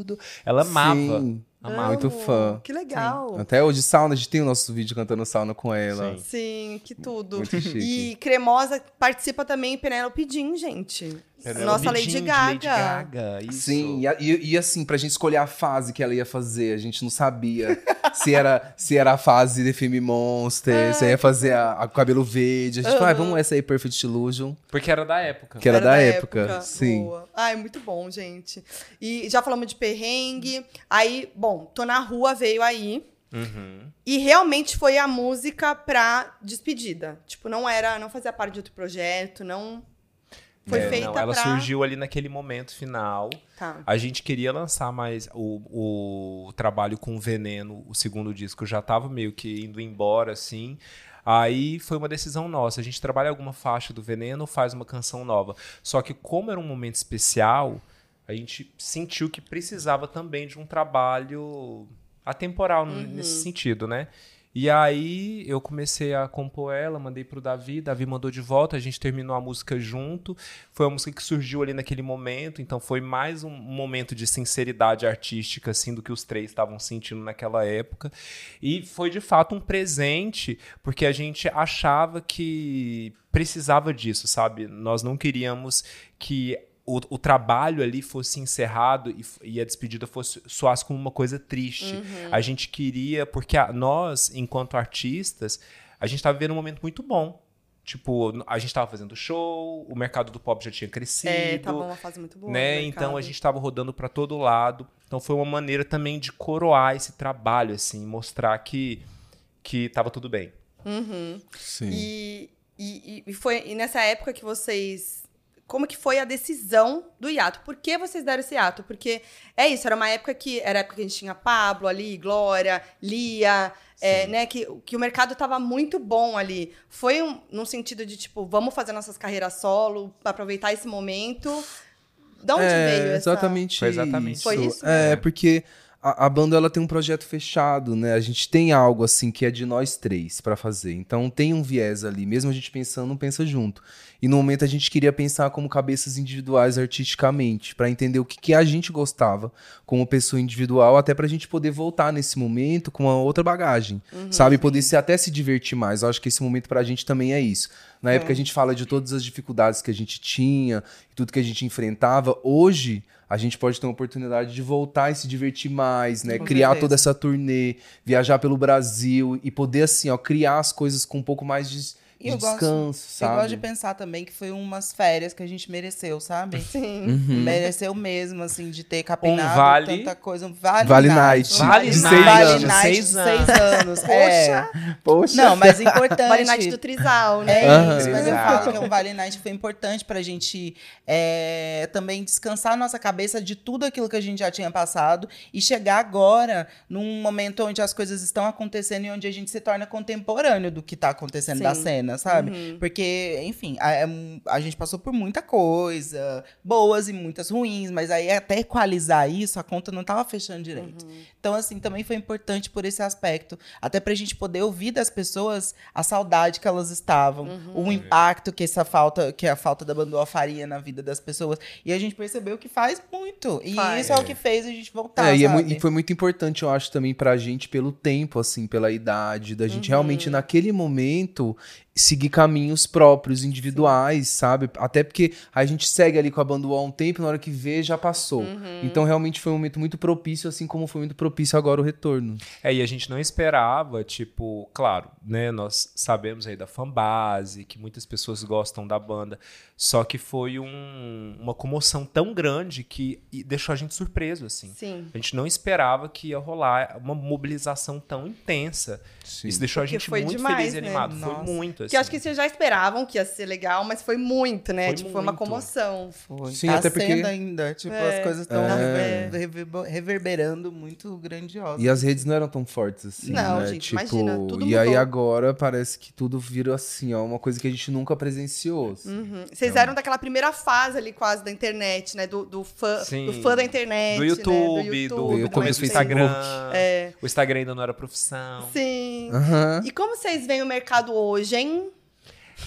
do. Ela amava. Sim, Amava. muito fã. Que legal. Até hoje, sauna, a gente tem o nosso vídeo cantando sauna com ela. Sim. Sim, que tudo. Muito chique. E Cremosa participa também Penélope Jean, gente. Nossa Jean, Lady de Gaga. Lady Gaga. Isso. Sim, e, e- e assim, pra gente escolher a fase que ela ia fazer, a gente não sabia [LAUGHS] se era, se era a fase The Film Monster, se ia fazer a, a cabelo verde. A gente falou, ah, vamos essa aí, Perfect Illusion, Porque era da época. que era, da, época. Sim. Boa. Ai, muito bom, gente. E já falamos de perrengue. Aí, bom, Tô na Rua veio aí. Uhum. E realmente foi a música pra despedida. Tipo, não era, não fazia parte de outro projeto, não foi É, feita não, ela pra... surgiu ali naquele momento final. Tá. A gente queria lançar mais o, o trabalho com Veneno, o segundo disco já tava meio que indo embora, assim. Aí foi uma decisão nossa. A gente trabalha alguma faixa do Veneno, faz uma canção nova. Só que como era um momento especial, a gente sentiu que precisava também de um trabalho atemporal n- nesse sentido, né? E aí eu comecei a compor ela, mandei pro Davi, Davi mandou de volta, a gente terminou a música junto. Foi uma música que surgiu ali naquele momento, então foi mais um momento de sinceridade artística assim do que os três estavam sentindo naquela época. E foi de fato um presente, porque a gente achava que precisava disso, sabe? Nós não queríamos que o, o, trabalho ali fosse encerrado e, e, a despedida fosse soasse como uma coisa triste. Uhum. A gente queria, porque a, nós, enquanto artistas, a gente estava vivendo um momento muito bom. Tipo, a gente estava fazendo show, o mercado do pop já tinha crescido. É, tava uma fase muito boa. Né? Então a gente estava rodando para todo lado. Então foi uma maneira também de coroar esse trabalho, assim, mostrar que que estava tudo bem. Uhum. Sim. E, e, e foi e nessa época que vocês como que foi a decisão do hiato. Por que vocês deram esse hiato? Porque é isso, era uma época que era época que a gente tinha Pablo ali, Glória, Lia, é, né, que, que o mercado estava muito bom ali. Foi um, num sentido de tipo, vamos fazer nossas carreiras solo, aproveitar esse momento. De onde é, veio essa... Exatamente Foi exatamente isso. Foi isso? É, porque a, a, banda ela tem um projeto fechado, né? A gente tem algo assim que é de nós três para fazer. Então tem um viés ali, mesmo a gente pensando, não pensa junto. E no momento a gente queria pensar como cabeças individuais artisticamente, para entender o que, que a gente gostava como pessoa individual, até pra gente poder voltar nesse momento com uma outra bagagem, uhum, sabe? Sim. Poder se, até se divertir mais. Eu acho que esse momento pra gente também é isso. Na é. época a gente fala de todas as dificuldades que a gente tinha, tudo que a gente enfrentava. Hoje a gente pode ter uma oportunidade de voltar e se divertir mais, né? Com criar certeza. toda essa turnê, viajar pelo Brasil e poder assim, ó, criar as coisas com um pouco mais de de descanso, gosto, sabe? Eu gosto de pensar também que foi umas férias que a gente mereceu, sabe? Sim. Uhum. Mereceu mesmo, assim, de ter capinado um vale, tanta coisa. Um vale, vale night. Vale, de night. Seis vale anos. night seis de seis anos. [LAUGHS] Poxa. É. Poxa. Não, mas importante. Vale Night do Trisal, né? É Uhum. isso, mas eu falo que é um Vale Night que foi importante pra gente é, também descansar a nossa cabeça de tudo aquilo que a gente já tinha passado e chegar agora num momento onde as coisas estão acontecendo e onde a gente se torna contemporâneo do que tá acontecendo Sim. da cena, sabe? Uhum. Porque, enfim, a, é a gente passou por muita coisa, boas e muitas ruins, mas aí até equalizar isso, a conta não tava fechando direito. Uhum. Então, assim, também foi importante por esse aspecto. Até pra gente poder ouvir das pessoas a saudade que elas estavam, Uhum. o impacto que essa falta, que a falta da Bandoa faria na vida das pessoas. E a gente percebeu que faz muito. E Faz. isso é o que fez a gente voltar. É, e, é e foi muito importante, eu acho, também pra gente, pelo tempo, assim, pela idade, da gente Uhum. realmente, naquele momento, seguir caminhos próprios, individuais, sabe? Até porque a gente segue ali com a banda há um tempo, na hora que vê, já passou. Uhum. Então, realmente, foi um momento muito propício, assim como foi muito propício agora o retorno. É, e a gente não esperava, tipo, claro, né? Nós sabemos aí da fanbase, que muitas pessoas gostam da banda. Só que foi um- uma comoção tão grande que deixou a gente surpreso, assim. Sim. A gente não esperava que ia rolar uma mobilização tão intensa. Sim. Isso deixou a gente foi muito demais, feliz e né? animado. Nossa. Foi muito, assim. Que acho que vocês já esperavam que ia ser legal, mas foi muito, né? Foi tipo, foi uma muito. comoção. Foi. Sim, tá até porque- ainda. Tipo, É. as coisas estão É. reverberando muito grandiosas. E as redes não eram tão fortes assim, Não, né? gente, tipo, imagina, tudo E aí mudou. agora parece que tudo virou assim, ó, uma coisa que a gente nunca presenciou. assim. Uhum. Vocês eram daquela primeira fase ali quase da internet, né? Do, do, fã, Sim. do fã da internet. do né? YouTube, do, do do começo do Facebook. Instagram. É. O Instagram ainda não era profissão. Sim. Aham. E como vocês veem o mercado hoje, hein?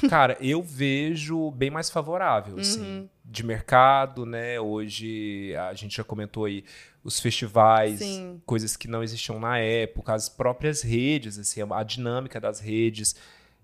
Cara, eu vejo bem mais favorável, assim, Uhum. de mercado, né? Hoje a gente já comentou aí os festivais, Sim. coisas que não existiam na época, as próprias redes, assim, a dinâmica das redes.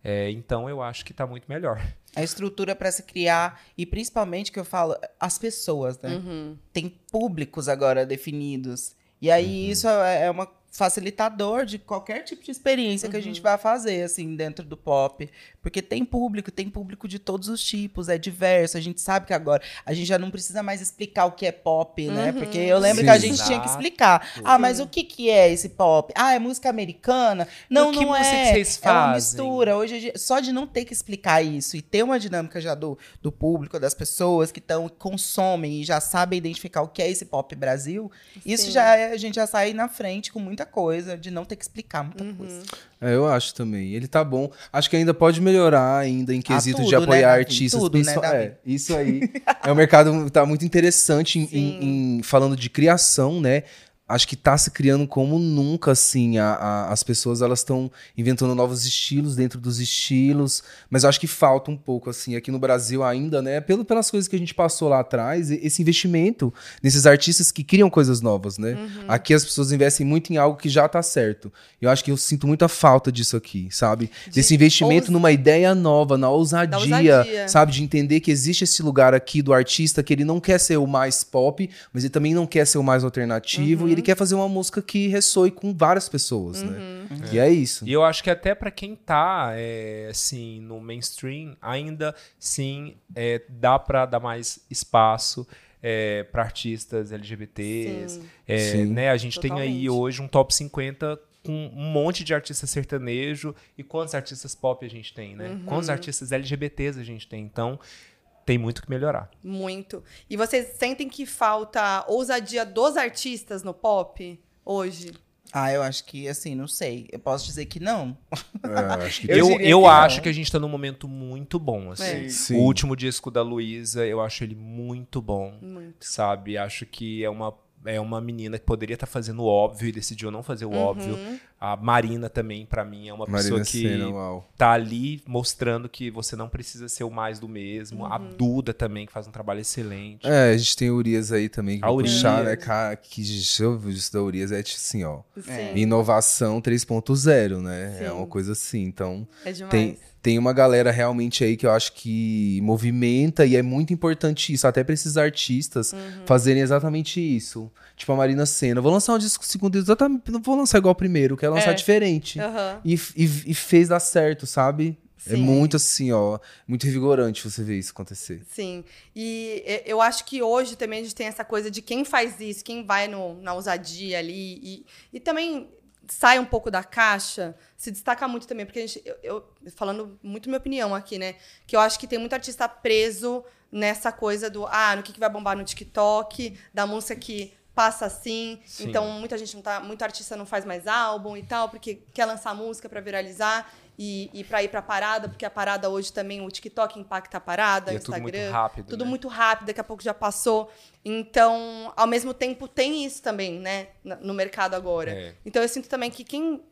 É, então eu acho que tá muito melhor. A estrutura para se criar e principalmente que eu falo, as pessoas, né? Uhum. Tem públicos agora definidos. E aí isso é é uma facilitador de qualquer tipo de experiência que a gente vai fazer assim dentro do pop, porque tem público, tem público de todos os tipos, é diverso. A gente sabe que agora a gente já não precisa mais explicar o que é pop, né? Uhum. Porque eu lembro Sim. que a gente tinha que explicar. Ah, mas o que que é esse pop? Ah, é música americana? Não, não música é. que vocês É uma fazem? mistura. Hoje a gente- só de não ter que explicar isso e ter uma dinâmica já do, do público, das pessoas que estão consomem e já sabem identificar o que é esse pop Brasil, isso Sim. já é, a gente já sai na frente com muita coisa de não ter que explicar muita Uhum. coisa. É, eu acho também. Ele tá bom. Acho que ainda pode melhorar ainda em quesito de tudo, né, apoiar Davi? artistas. Tudo, né, principal- Davi? é, isso aí. [LAUGHS] é um mercado tá muito interessante em, em- em- falando de criação, né? Acho que tá se criando como nunca, assim. A, a- as pessoas, elas estão inventando novos estilos dentro dos estilos. Mas eu acho que falta um pouco, assim, aqui no Brasil ainda, né? Pelo, pelas coisas que a gente passou lá atrás, esse investimento nesses artistas que criam coisas novas, né? Uhum. Aqui as pessoas investem muito em algo que já tá certo. Eu acho que eu sinto muita falta disso aqui, sabe? Desse investimento numa ideia nova, na ousadia, ousadia. sabe? De entender que existe esse lugar aqui do artista que ele não quer ser o mais pop, mas ele também não quer ser o mais alternativo Uhum. Ele quer fazer uma música que ressoe com várias pessoas, Uhum. né? E é isso. E eu acho que até pra quem tá, é, assim, no mainstream, ainda sim é, dá pra dar mais espaço é, para artistas LGBTs. Sim. É, Sim. né? A gente tem aí Totalmente. hoje um top 50 com um monte de artista sertanejo. E quantos artistas pop a gente tem, né? Uhum. Quantos artistas LGBTs a gente tem? Então, tem muito que melhorar. Muito. E vocês sentem que falta ousadia dos artistas no pop hoje? Ah, eu acho que, assim, não sei. Eu posso dizer que não. É, acho que [LAUGHS] Eu Eu, eu que não. acho que a gente tá num momento muito bom, assim. É. Sim. O último disco da Luísa, eu acho ele muito bom. Muito. sabe? Acho que é uma, é uma menina que poderia estar fazendo o óbvio e decidiu não fazer o óbvio. Uhum. A Marina também, pra mim, é uma Marina pessoa que Senna, uau. tá ali mostrando que você não precisa ser o mais do mesmo. A Uhum. Duda também, que faz um trabalho excelente. É, a gente tem Urias aí também que A vou puxar, Urias. né, cara? Que isso da Urias é tipo assim, ó. Sim. Inovação 3.0, né? É Sim. uma coisa assim. Então, É demais. tem, tem uma galera realmente aí que eu acho que movimenta e é muito importante isso, até pra esses artistas Uhum. fazerem exatamente isso. Tipo a Marina Senna. Vou lançar um disco segundo, exatamente, não vou lançar igual o primeiro, quero lançar É. diferente. Aham. E, e, e fez dar certo, sabe? É Sim. muito assim, ó. Muito revigorante você ver isso acontecer. Sim. E e- eu acho que hoje também a gente tem essa coisa de quem faz isso, quem vai no, na ousadia ali e, e também sai um pouco da caixa, se destaca muito também, porque a gente, eu, eu- falando muito minha opinião aqui, né? Que eu acho que tem muito artista preso nessa coisa do, ah, no que, que vai bombar no TikTok, da música que passa assim. Sim. Então, muita gente não tá, muito artista não faz mais álbum e tal, porque quer lançar música pra viralizar e, e para ir pra parada, porque a parada hoje também o TikTok impacta a parada, o é tudo muito Instagram. rápido, Tudo né? muito rápido, daqui a pouco já passou. Então, ao mesmo tempo, tem isso também, né, no mercado agora. É. Então, eu sinto também que quem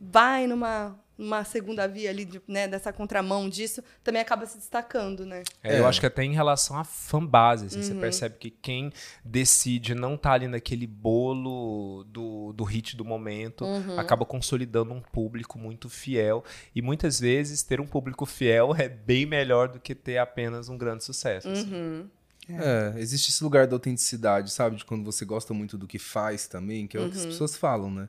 vai numa, numa segunda via ali, de- né, dessa contramão disso, também acaba se destacando, né? É, Eu É. acho que até em relação à fanbase, assim, você Uhum. percebe que quem decide não tá ali naquele bolo do, do hit do momento, Uhum. acaba consolidando um público muito fiel. E muitas vezes ter um público fiel é bem melhor do que ter apenas um grande sucesso. assim. Uhum. É, existe esse lugar da autenticidade, sabe? De quando você gosta muito do que faz também, que é o que as pessoas falam, né?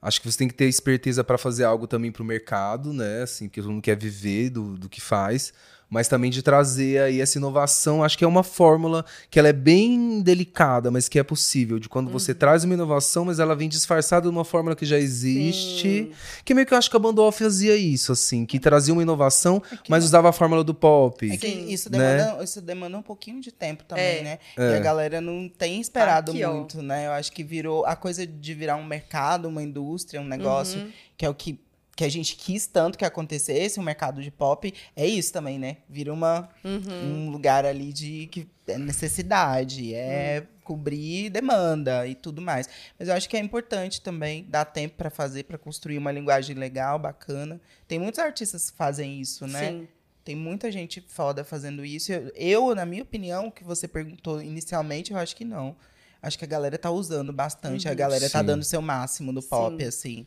Acho que você tem que ter esperteza para fazer algo também pro mercado, né? Assim, porque todo mundo quer viver do, do que faz, mas também de trazer aí essa inovação. Acho que é uma fórmula que ela é bem delicada, mas que é possível. De quando você traz uma inovação, mas ela vem disfarçada de uma fórmula que já existe. Que meio que eu acho que a Banda Off fazia isso, assim, que trazia uma inovação, mas usava a fórmula do pop. É que Sim. isso Né? demanda, isso demanda um pouquinho de tempo também, É. né? E a galera não tem esperado Aqui, ó. muito, né? Eu acho que virou a coisa de virar um mercado, uma indústria, um negócio, Uhum. que é o que, que a gente quis tanto que acontecesse, um mercado de pop. É isso também, né? Vira uma, Uhum. um lugar ali de que é necessidade, é cobrir demanda e tudo mais. Mas eu acho que é importante também dar tempo para fazer, para construir uma linguagem legal, bacana. Tem muitos artistas que fazem isso, né? Sim. Tem muita gente foda fazendo isso. Eu, eu, na minha opinião, que você perguntou inicialmente, eu acho que não. Acho que a galera tá usando bastante. A galera tá Sim. dando seu máximo no pop, Sim. assim.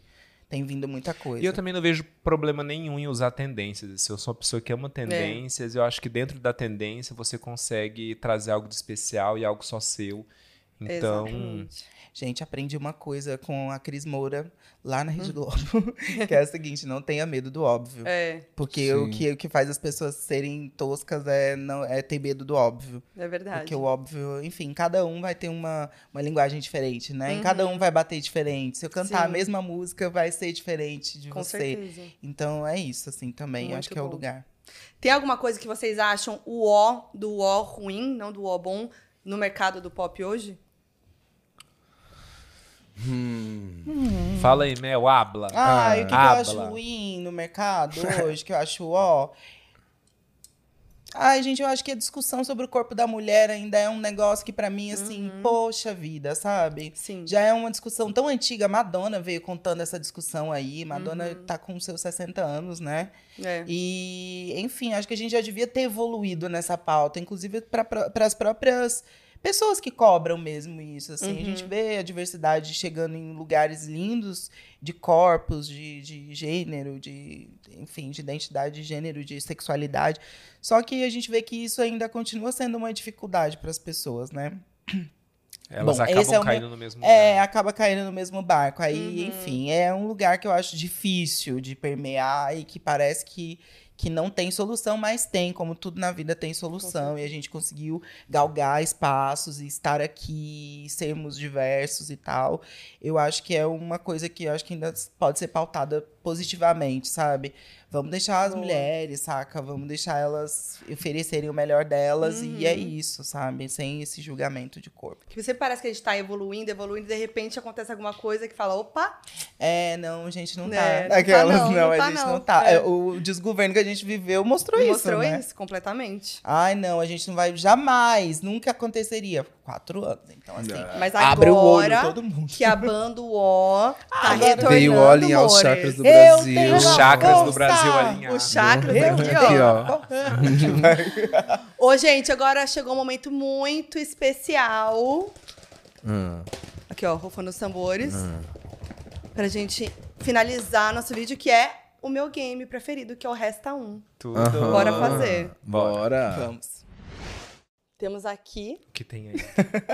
Tem vindo muita coisa. E eu também não vejo problema nenhum em usar tendências. Eu sou uma pessoa que É. ama tendências. Eu acho que dentro da tendência você consegue trazer algo de especial e algo só seu. Então, Exatamente. Gente, aprendi uma coisa com a Cris Moura lá na Hum. Rede Globo. [LAUGHS] que é a seguinte, não tenha medo do óbvio. É, Porque o que, o que faz as pessoas serem toscas é, não, é ter medo do óbvio. é verdade. Porque o óbvio, enfim, cada um vai ter uma, uma linguagem diferente, né? Em cada um vai bater diferente. Se eu cantar a Uhum. Sim. mesma música, vai ser diferente de Com você. certeza. Então é isso, assim, também. Muito acho que é o bom. lugar. Tem alguma coisa que vocês acham o ó do ó ruim, não do ó bom, no mercado do pop hoje? Fala aí, Mel, habla. Ah, e o que, que eu habla. acho ruim no mercado hoje, que eu acho ó. Ai, gente, eu acho que a discussão sobre o corpo da mulher ainda é um negócio que pra mim, assim, poxa vida, sabe? Sim. Já é uma discussão tão antiga. Madonna veio contando essa discussão aí. Madonna tá com seus 60 anos, né? É. E, enfim, acho que a gente já devia ter evoluído nessa pauta, inclusive para as próprias pessoas que cobram mesmo isso. Assim. A gente vê a diversidade chegando em lugares lindos de corpos, de, de gênero, de, enfim, de identidade de gênero, de sexualidade. Só que a gente vê que isso ainda continua sendo uma dificuldade para as pessoas, né? Elas Bom, acabam esse é o caindo meu- no mesmo É, lugar. acaba caindo no mesmo barco. Aí, enfim, é um lugar que eu acho difícil de permear e que parece que, que não tem solução, mas tem, como tudo na vida tem solução. E a gente conseguiu galgar espaços e estar aqui, sermos diversos e tal. Eu acho que é uma coisa que eu acho que ainda pode ser pautada positivamente, sabe? Vamos deixar as Boa. mulheres, saca? Vamos deixar elas oferecerem o melhor delas e Uhum. é isso, sabe? Sem esse julgamento de corpo. Que você parece que a gente tá evoluindo, evoluindo, e de repente acontece alguma coisa que fala, opa, É, não, a gente não tá. É, não tá Aquelas, não, não a tá gente não. não tá. É. É, O desgoverno que a gente viveu mostrou, mostrou isso, né? isso completamente. Ai, não, a gente não vai jamais, nunca aconteceria. Quatro anos, então assim. Mas Abre o olho, agora todo mundo. que a banda UO [LAUGHS] tá Agora retornando, Veio o alinhar os amores. chakras do Eu Brasil. tenho uma chakras do força! Brasil alinhados. Os chakras Eu aqui, Aqui, ó. ó. Ô, gente, agora chegou um momento muito especial. Hum. Aqui, ó, rufando os tambores. Pra gente finalizar nosso vídeo, que é o meu game preferido, que é o Resta 1. Tudo. Aham. Bora fazer. Bora. Vamos. Temos aqui O que tem aí?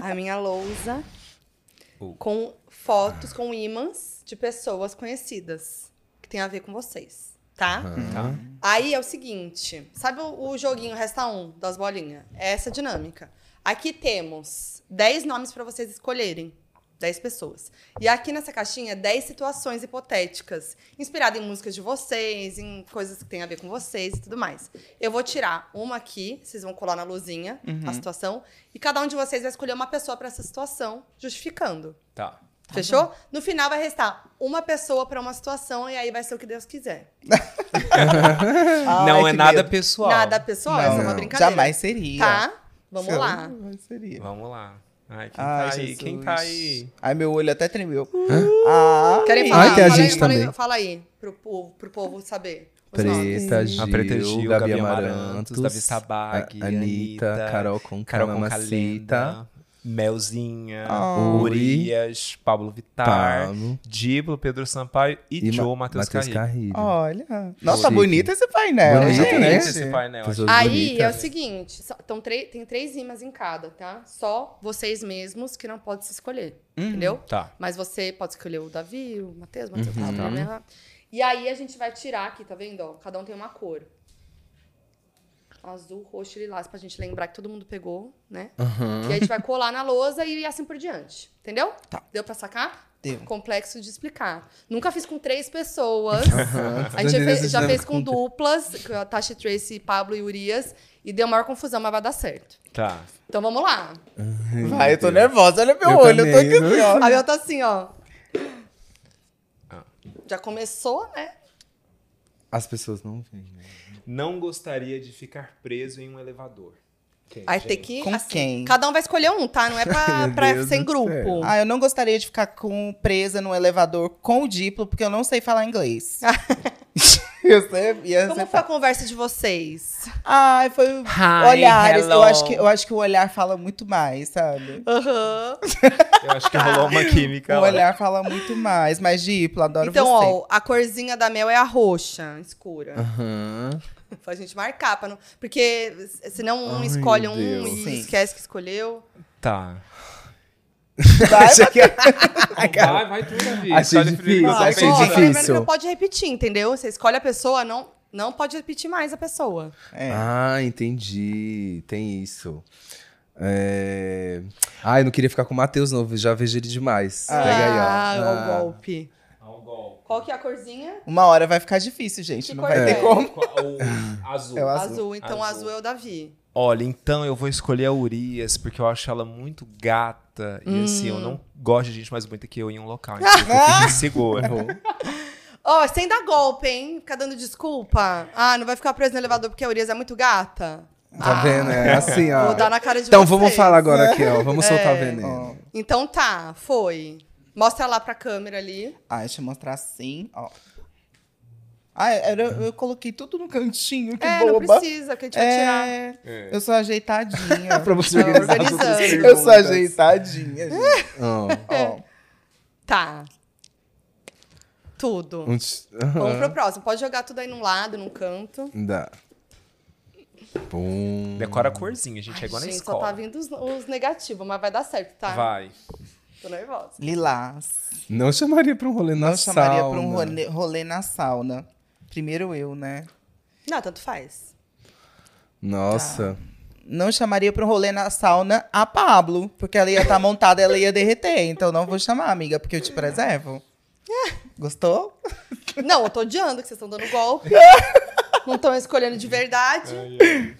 a minha lousa Oh. [LAUGHS] com fotos, com ímãs de pessoas conhecidas. Que tem a ver com vocês, tá? Tá. Aí é o seguinte, sabe o, o joguinho Resta 1 das bolinhas? É essa dinâmica. Aqui temos 10 nomes para vocês escolherem. 10 pessoas. E aqui nessa caixinha, 10 situações hipotéticas, inspiradas em músicas de vocês, em coisas que têm a ver com vocês e tudo mais. Eu vou tirar uma aqui, vocês vão colar na luzinha a situação, e cada um de vocês vai escolher uma pessoa para essa situação, justificando. Tá. Fechou? No final vai restar uma pessoa para uma situação e aí vai ser o que Deus quiser. [LAUGHS] não Ai, é que nada medo. pessoal. Nada pessoal, essa é uma Não, brincadeira. Jamais seria. Tá? Vamos lá. Jamais seria. Vamos lá. Ai, quem Ai, tá aí? Jesus. Quem tá aí? Ai, meu olho até tremeu. Ah, Querem Ai, falar? tem a fala, aí, gente fala, aí, também. fala aí pro povo, pro povo saber. Preta Gil, A Preta Gil, Gabi Gabi Amarantos, Amarantos, Davi Sabag, Anitta, Anitta, Carol com Carol com Mamacita, Melzinha, Ah. Urias, Pablo Vittar, Pablo Diblo, Pedro Sampaio e, e Joe Ma- Matheus Carrilho. Carrilho. olha. Nossa, Chique. bonito esse painel, Bonito, gente. né? Bonito esse painel. Aí bonitas. é o seguinte, então, três- tem três imãs em cada, tá? Só vocês mesmos que não podem se escolher, entendeu? Tá. Mas você pode escolher o Davi, o Matheus, Matheus, Uhum. tá, blá. E aí a gente vai tirar aqui, tá vendo? Ó, cada um tem uma cor. Azul, roxo e lilás, pra gente lembrar que todo mundo pegou, né? Aham. E aí a gente vai colar na lousa e assim por diante. Entendeu? Tá. Deu pra sacar? Deu. Complexo de explicar. Nunca fiz com três pessoas. A gente já fez, já fez com duplas, com a Tasha Tracy, Pablo e Urias. E deu maior confusão, mas vai dar certo. Tá. Então vamos lá. Vai, eu tô nervosa. Olha meu Eu olho, eu tô aqui assim, ó. A Bel tá assim, ó. Ah. Já começou, né? As pessoas não veem, né? Não gostaria de ficar preso em um elevador. Quem, Aí gente? tem que. Com assim, quem? Cada um vai escolher um, tá? Não é pra, [LAUGHS] pra ser em grupo. céu. Ah, eu não gostaria de ficar com, presa no elevador com o Diplo, porque eu não sei falar inglês. [LAUGHS] [LAUGHS] eu sei, ia Como ser foi a conversa de vocês? Ai, foi Hi, olhares. hello. Eu acho, que, eu acho que o olhar fala muito mais, sabe? Aham. Eu acho que rolou uma química O lá. olhar fala muito mais. Mas, Diplo, adoro Então, você. ó, a corzinha da Mel é a roxa, escura. Aham. Pra gente marcar, pra não... porque senão um Ai, escolhe um Deus. e Sim. esquece que escolheu. Tá. Vai, [LAUGHS] [LAUGHS] vai, vai tu, Davi. Achei Escolhe difícil, você achei difícil. não pode repetir, entendeu? Você escolhe a pessoa, não, não pode repetir mais a pessoa. É. Ah, entendi. Tem isso. É... Ah, eu não queria ficar com o Matheus, não. Já vejo ele demais. Pega aí, ó. Ah, o golpe. Qual que é a corzinha? Uma hora vai ficar difícil, gente. Que não cor vai é? ter como. O [LAUGHS] azul. É o Azul. azul. Então, azul. Azul. é o Davi. Olha, então eu vou escolher a Urias, porque eu acho ela muito gata. E assim, eu não gosto de gente mais bonita que eu em um local. [LAUGHS] Então eu fico inseguro. Ó, sem dar golpe, hein? Ficar dando desculpa. Ah, não vai ficar preso no elevador porque a Urias é muito gata. Tá vendo? É assim, ó. Vou dar na cara de Então vocês. vamos falar agora aqui, ó. Vamos soltar É. veneno. Então tá, foi. Mostra lá pra câmera ali. Ah, deixa eu mostrar assim, ó. Ah, era, eu coloquei tudo no cantinho, que é, não boba. precisa, que a gente vai tirar. É, É. eu sou ajeitadinha. [LAUGHS] Pra você organizar eu sou ajeitadinha, gente. Ó, [LAUGHS] Ó, Tá. Tudo. um tch- Vamos pro próximo. Pode jogar tudo aí num lado, num canto. Dá. Pum. Decora a corzinha, gente. É igual na gente, escola. só tá vindo os, os negativos, mas vai dar certo, tá? Vai. Tô nervosa. lilás. Não chamaria pra um rolê na Não chamaria sauna. pra um rolê, rolê na sauna. Primeiro eu, né? Não, tanto faz. Nossa. Não chamaria pra um rolê na sauna a Pablo, porque ela ia estar montada, ela ia derreter. Então não vou chamar, amiga, porque eu te preservo. [LAUGHS] Gostou? Não, eu tô odiando que vocês estão dando golpe. [LAUGHS] não estão escolhendo de verdade.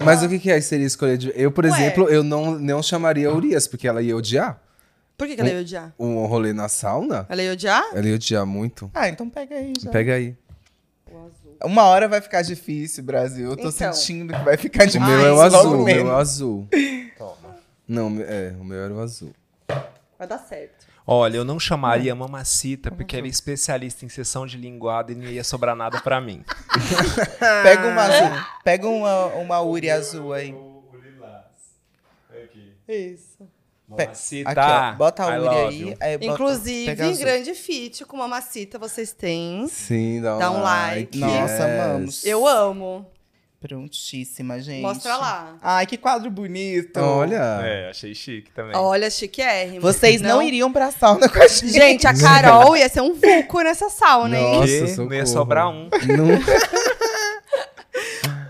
Mas o que, que é seria escolher de... Eu, por Ué. exemplo, eu não, não chamaria a Urias, porque ela ia odiar. Por que, que ela ia odiar? Um rolê na sauna? Ela ia odiar? Ela ia odiar muito. Ah, então pega aí já. Pega aí. Uma hora vai ficar difícil, Brasil. Eu tô Então. sentindo que vai ficar O difícil. meu é o logo azul, o meu é mesmo. o azul. Não, me- é, o meu era o azul. Vai dar certo. Olha, eu não chamaria a mamacita porque ela é especialista em sessão de linguada e não ia sobrar nada pra mim. [LAUGHS] Pega uma azul. Pega uma, uma Uri azul aí. Isso. Mamacita. Aqui, ó. Bota a Uri aí. you. aí bota- Inclusive, grande feat com uma macita vocês têm. Sim, dá um, Dá um like. Nossa, yes. amamos. Eu amo. Prontíssima, gente. Mostra lá. Ai, que quadro bonito. Olha. É, achei chique também. Olha, chiquérrimo. Vocês não, iriam pra sauna com a gente. Gente, a Carol ia ser um vulco nessa sauna, hein? Nossa? Não ia [LAUGHS] sobrar um. Não- [LAUGHS]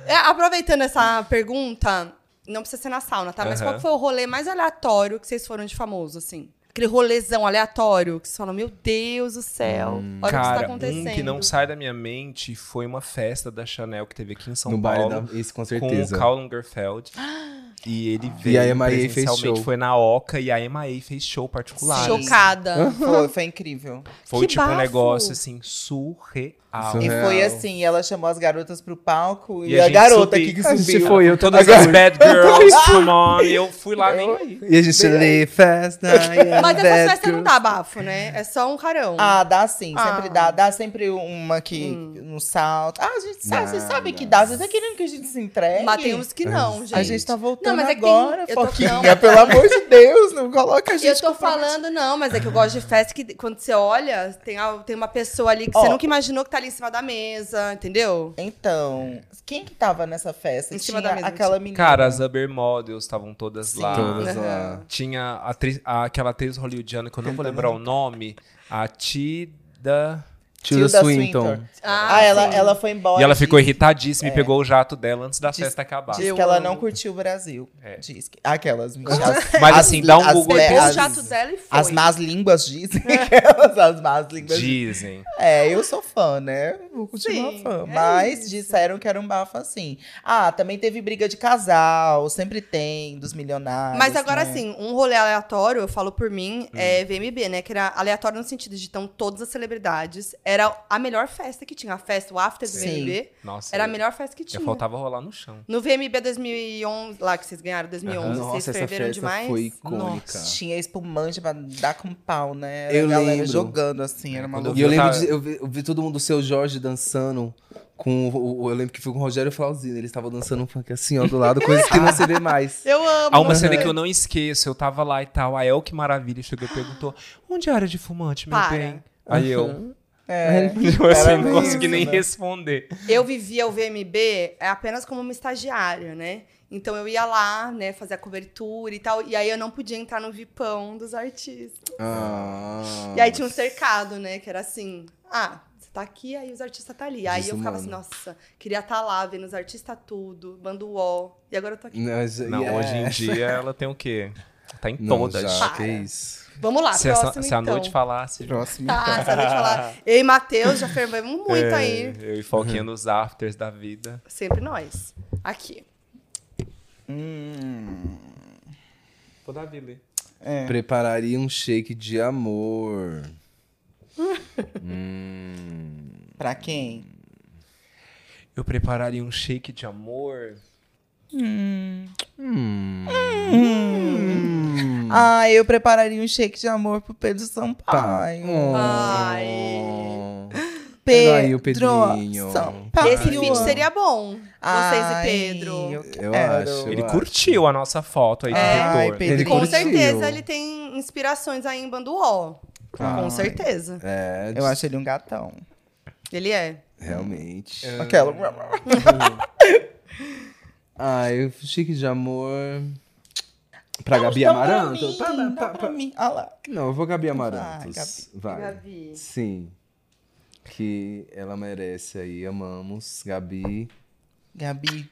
É, aproveitando essa pergunta, não precisa ser na sauna, tá? Mas qual foi o rolê mais aleatório que vocês foram de famoso, assim? Aquele rolezão aleatório que vocês falam, meu Deus do céu, olha o que está Cara, acontecendo. um que não sai da minha mente foi uma festa da Chanel que teve aqui em São no Paulo. baile da... Isso, com com certeza. o Karl Lagerfeld. [GASPS] E ele veio E a MIA fez show. foi na Oca e a MIA fez show particular. Chocada. [LAUGHS] Foi, foi incrível. Foi Que tipo um bafo. negócio assim surreal. Surreal. E foi assim, ela chamou as garotas pro palco e, E a a, garota subi- aqui que subiu. foi, eu Todas as bad girls, [LAUGHS] come on. E eu fui lá nem aí. E a gente fast, I [LAUGHS] am Mas essa festa não dá bafo, né? É só um carão. Ah, dá sim, Ah. sempre dá. Dá sempre uma que no salto. Ah, a gente sabe, Dá, vocês sabem que dá. Vocês tá querendo que a gente se entregue? Mas tem uns que não, gente. A gente tá voltando Não, mas é que tem- agora, tô- Foquinha. não. [LAUGHS] Pelo amor de Deus, não coloca a gente Eu tô falando, não, mas é que eu gosto de festa que quando você olha, tem, a- tem uma pessoa ali que Ó. você nunca imaginou que tá ali em cima da mesa, entendeu? Então, quem que tava nessa festa? Em cima Tinha da mesa, aquela menina. Cara, as Uber Models estavam todas lá. Todas Aham. lá. Tinha a atriz- a- aquela atriz hollywoodiana que eu não vou lembrar o nome. A Tida. Tilda Tilda Swinton. Swinton. Ah, ela, sim. ela foi embora. E ela ficou irritadíssima É. e pegou o jato dela antes da Diz- festa acabar. Diz que ela não curtiu o Brasil. É. Diz que... Aquelas [LAUGHS] meninas. Mas assim, dá um Google Pegou o as, jato dela e foi. [LAUGHS] as más línguas dizem. Aquelas, as más línguas Dizem. É, eu sou fã, né? Vou continuar Sim, fã. é Mas isso. disseram que era um bafo assim. Ah, também teve briga de casal, sempre tem, dos milionários. Mas agora, né? assim, um rolê aleatório, eu falo por mim, Hum. é VMB, né? Que era aleatório no sentido de estão todas as celebridades. Era a melhor festa que tinha. A festa, o after do Sim. VMB, Nossa. era a melhor festa que Já tinha. faltava rolar no chão. No VMB 2011, lá que vocês ganharam, 2011, Aham. vocês Nossa, essa ferveram festa demais. foi icônica. Nossa, tinha espumante pra dar com pau, né? Eu a galera lembro. jogando assim, era uma eu E eu lembro de, eu, vi, eu vi todo mundo do seu Jorge dançando com o, o- eu lembro que foi com o Rogério Flauzino, eles estavam dançando um funk assim, ó, do lado, coisas que não se vê mais. [LAUGHS] Eu amo. Há uma cena que eu não esqueço, eu tava lá e tal, a El que maravilha chegou e perguntou: onde é a área de fumante, meu Para. bem? Aí eu, É, eu [LAUGHS] assim, não consegui nem né? responder. Eu vivia o VMB apenas como uma estagiária, né? Então eu ia lá, né, fazer a cobertura e tal, e aí eu não podia entrar no vipão dos artistas. Ah. E aí tinha um cercado, né, que era assim, ah, você tá aqui, aí os artistas tá ali. Aí eu ficava assim, nossa, queria estar lá vendo os artistas tudo, bando O, e agora eu tô aqui. Não, é, hoje em dia ela tem o quê? Tá em não, todas. já, que isso. Vamos lá, Se, próximo essa, se a então. noite falasse. Próximo. Tá, se a noite falar. Eu e Matheus já fervemos muito É, aí. Eu e Foquinha nos afters da vida. Sempre nós. Aqui. Hum, Vou dar Billy. é. Prepararia um shake de amor. [LAUGHS] hum. Pra quem? Eu prepararia um shake de amor. Ah, eu prepararia um shake de amor pro Pedro Sampaio. Ai. Pedro Aí o Pedrinho. Sampaio. Esse feat seria bom. Vocês Ai, e Pedro. Eu, Eu acho. Ele acho. curtiu a nossa foto aí de Ai. Pedro. Ele Com curtiu. certeza ele tem inspirações aí em Banduó. Com certeza. É, Eu acho ele um gatão. Ele é. realmente. Aquela. [LAUGHS] Ah, eu chique de amor. Pra Gabi pra Amaranto? mim, Pra- pra- não pra- pra mim. Ah lá. Não, eu vou Gabi Amarantos. Gabi. Vai. Gabi. Sim. Que ela merece aí. Amamos. Gabi. Gabi,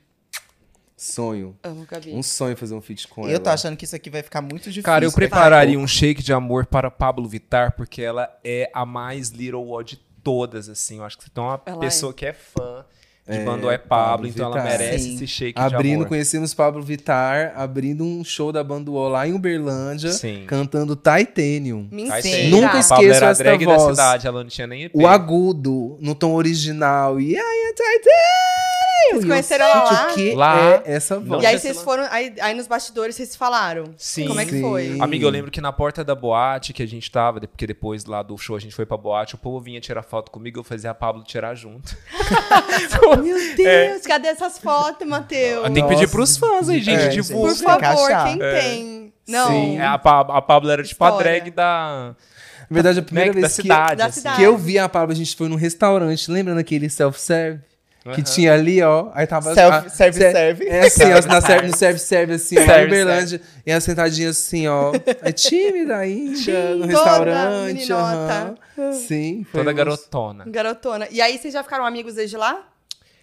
Sonho. Amo Gabi. Um sonho fazer um feat com ela. eu tô achando que isso aqui vai ficar muito difícil. Cara, eu a prepararia um shake de amor para Pablo Vittar, porque ela é a mais Little Wall de todas, assim. Eu acho que você tem uma Ela pessoa que é fã de É, Bando é Pablo, Pablo então ela Vittar. merece Sim. esse shake de Abrindo, amor. conhecemos Pablo Vittar, abrindo um show da Banduol lá em Uberlândia, Sim. cantando Titanium. Mentira. Nunca a Pablo esqueço era a essa drag da voz. cidade, ela não tinha nem EP. O agudo, no tom original. E aí, é Titanium! Vocês eu, conheceram ela lá? o que Lá. é essa voz? E aí vocês foram. Aí, aí nos bastidores vocês falaram. Sim. Como é que Sim. foi? Amiga, eu lembro que na porta da boate que a gente tava, porque depois lá do show a gente foi pra boate, o povo vinha tirar foto comigo, eu fazia a Pablo tirar junto. [LAUGHS] Meu Deus, cadê essas fotos, Matheus? Tem que pedir pros fãs aí, gente, É, gente. Por que favor, quem É. tem? Não. Sim, a, Pa- a Pablo era tipo a drag da, Na verdade, a primeira né, da vez que, cidade. Da assim. cidade. que eu vi a Pablo, a gente foi num restaurante, lembra naquele self-serve? Que Aham. tinha ali, ó. Aí tava. Self- a- serve, se- serve. É assim, ó, na [LAUGHS] serve, no serve-serve, assim, ó, lá Serve, em Uberlândia. E ela sentadinha assim, ó. É tímida, índia, no restaurante. meninota. aham. Sim. foi Toda uns- garotona. Garotona. E aí vocês já ficaram amigos desde lá?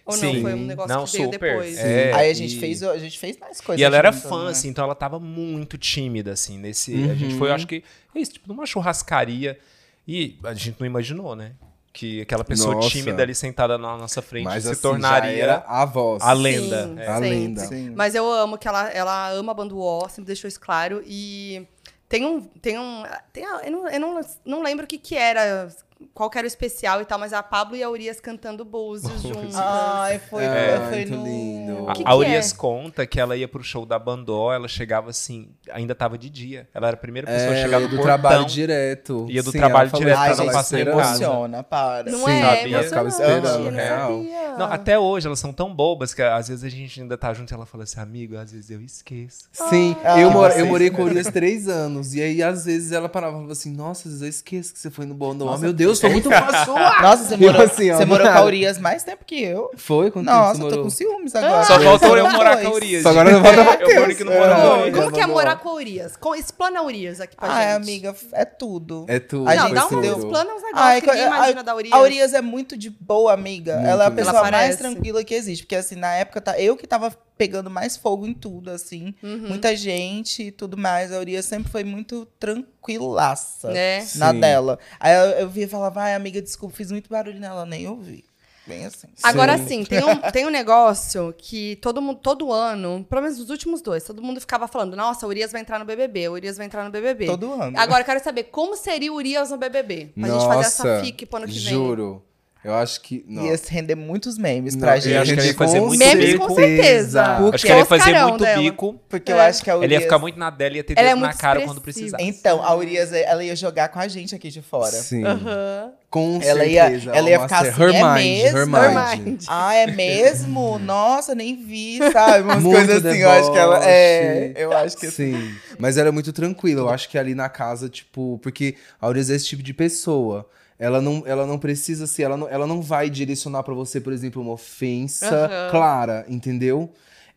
Ou não? Sim. Foi um negócio Não, que veio super. depois? É, Aí a gente, e- fez, a gente fez mais coisas. E ela era fã, né? assim, então ela tava muito tímida, assim, nesse. A gente foi, Uhum. acho que, é isso, tipo, numa churrascaria. E a gente não imaginou, né? Que aquela pessoa Nossa. tímida ali sentada na nossa frente Mas se assim, tornaria a voz. a lenda. Sim, É. A lenda. Sim. Mas eu amo que ela, ela ama a banda UO, sempre deixou isso claro. E tem um. Tem um tem a- eu não, eu não, não lembro o que, que era, qual que era o especial e tal, mas a Pablo e a Urias cantando Búzios juntos. Ai, foi, É, foi muito no... lindo. A, que a que Urias é? conta que ela ia pro show da Bandó, ela chegava assim, ainda tava de dia. Ela era a primeira pessoa a É, chegar ia no do portão. trabalho direto. Ia do Sim, trabalho ela falou direto Ai, pra não gente, passar em casa. emociona, para. Não Sim, é? sabia. emocionante, Ficava esperando, não real. sabia. Não, até hoje elas são tão bobas que às vezes a gente ainda tá junto e ela fala assim, amigo, às vezes eu esqueço. Sim, Ah, eu, mora- eu morei [LAUGHS] com a Urias três anos. E aí, às vezes, ela parava e falava assim: Nossa, às vezes eu esqueço que você foi no. Nossa, Meu Deus, tô muito [LAUGHS] fã sua! Nossa, você Eu morou, assim, ó, você morou com a. Urias mais tempo que eu. Foi? Quanto tempo Nossa, você eu morou? tô com ciúmes agora. Só faltou eu morar com a Urias. Só agora não falta Eu Matheus. moro que não mora É. com a Urias. Como que é morar com a Urias? Com, explana a Urias aqui pra Ai, gente. amiga, é tudo. É tudo. A Não, gente dá deu- explana uns negócios Ai, que ninguém a- imagina da Urias. A Urias é muito de boa, amiga. Muito. Ela é a pessoa mais tranquila que existe. Porque, assim, na época, tá, eu que tava pegando mais fogo em tudo, assim. Uhum. Muita gente e tudo mais. A Urias sempre foi muito tranquilaça Né? na Sim. dela. Aí eu, eu via e falava, ai, amiga, desculpa, fiz muito barulho nela. Nem ouvi. Bem assim. Agora Sim. tem um, [LAUGHS] tem um negócio que todo mundo, todo ano, pelo menos nos últimos dois, todo mundo ficava falando: nossa, o Urias vai entrar no BBB, o Urias vai entrar no BBB. Todo ano. Agora eu quero saber como seria o Urias no BBB. Pra gente fazer essa Nossa, fic pro ano que vem. Juro. Eu acho que. Não. Ia se render muitos memes Não, pra eu gente. acho que ela ia fazer com muito Memes bico. com certeza. Porque Acho que ela ia fazer muito dela. bico. Porque eu É. acho que a Urias... Ela ia ficar muito na dela e ia ter Ela é dedo na muito cara quando expressiva. precisar. Então, a Urias, ela ia jogar com a gente aqui de fora. Sim. Aham. Com Ela ia- certeza. ela ia ficar ser- assim, her é mind, mesmo? her Her mind. Ah, é mesmo? [LAUGHS] Nossa, nem vi, sabe? Umas Muito coisas assim, eu acho que ela... É, deboche. eu acho que... Sim, mas era muito tranquila. Eu acho que ali na casa, tipo, porque a Aurelia é esse tipo de pessoa. Ela não, ela não precisa ser, ela não, ela não vai direcionar pra você, por exemplo, uma ofensa Aham. clara, entendeu?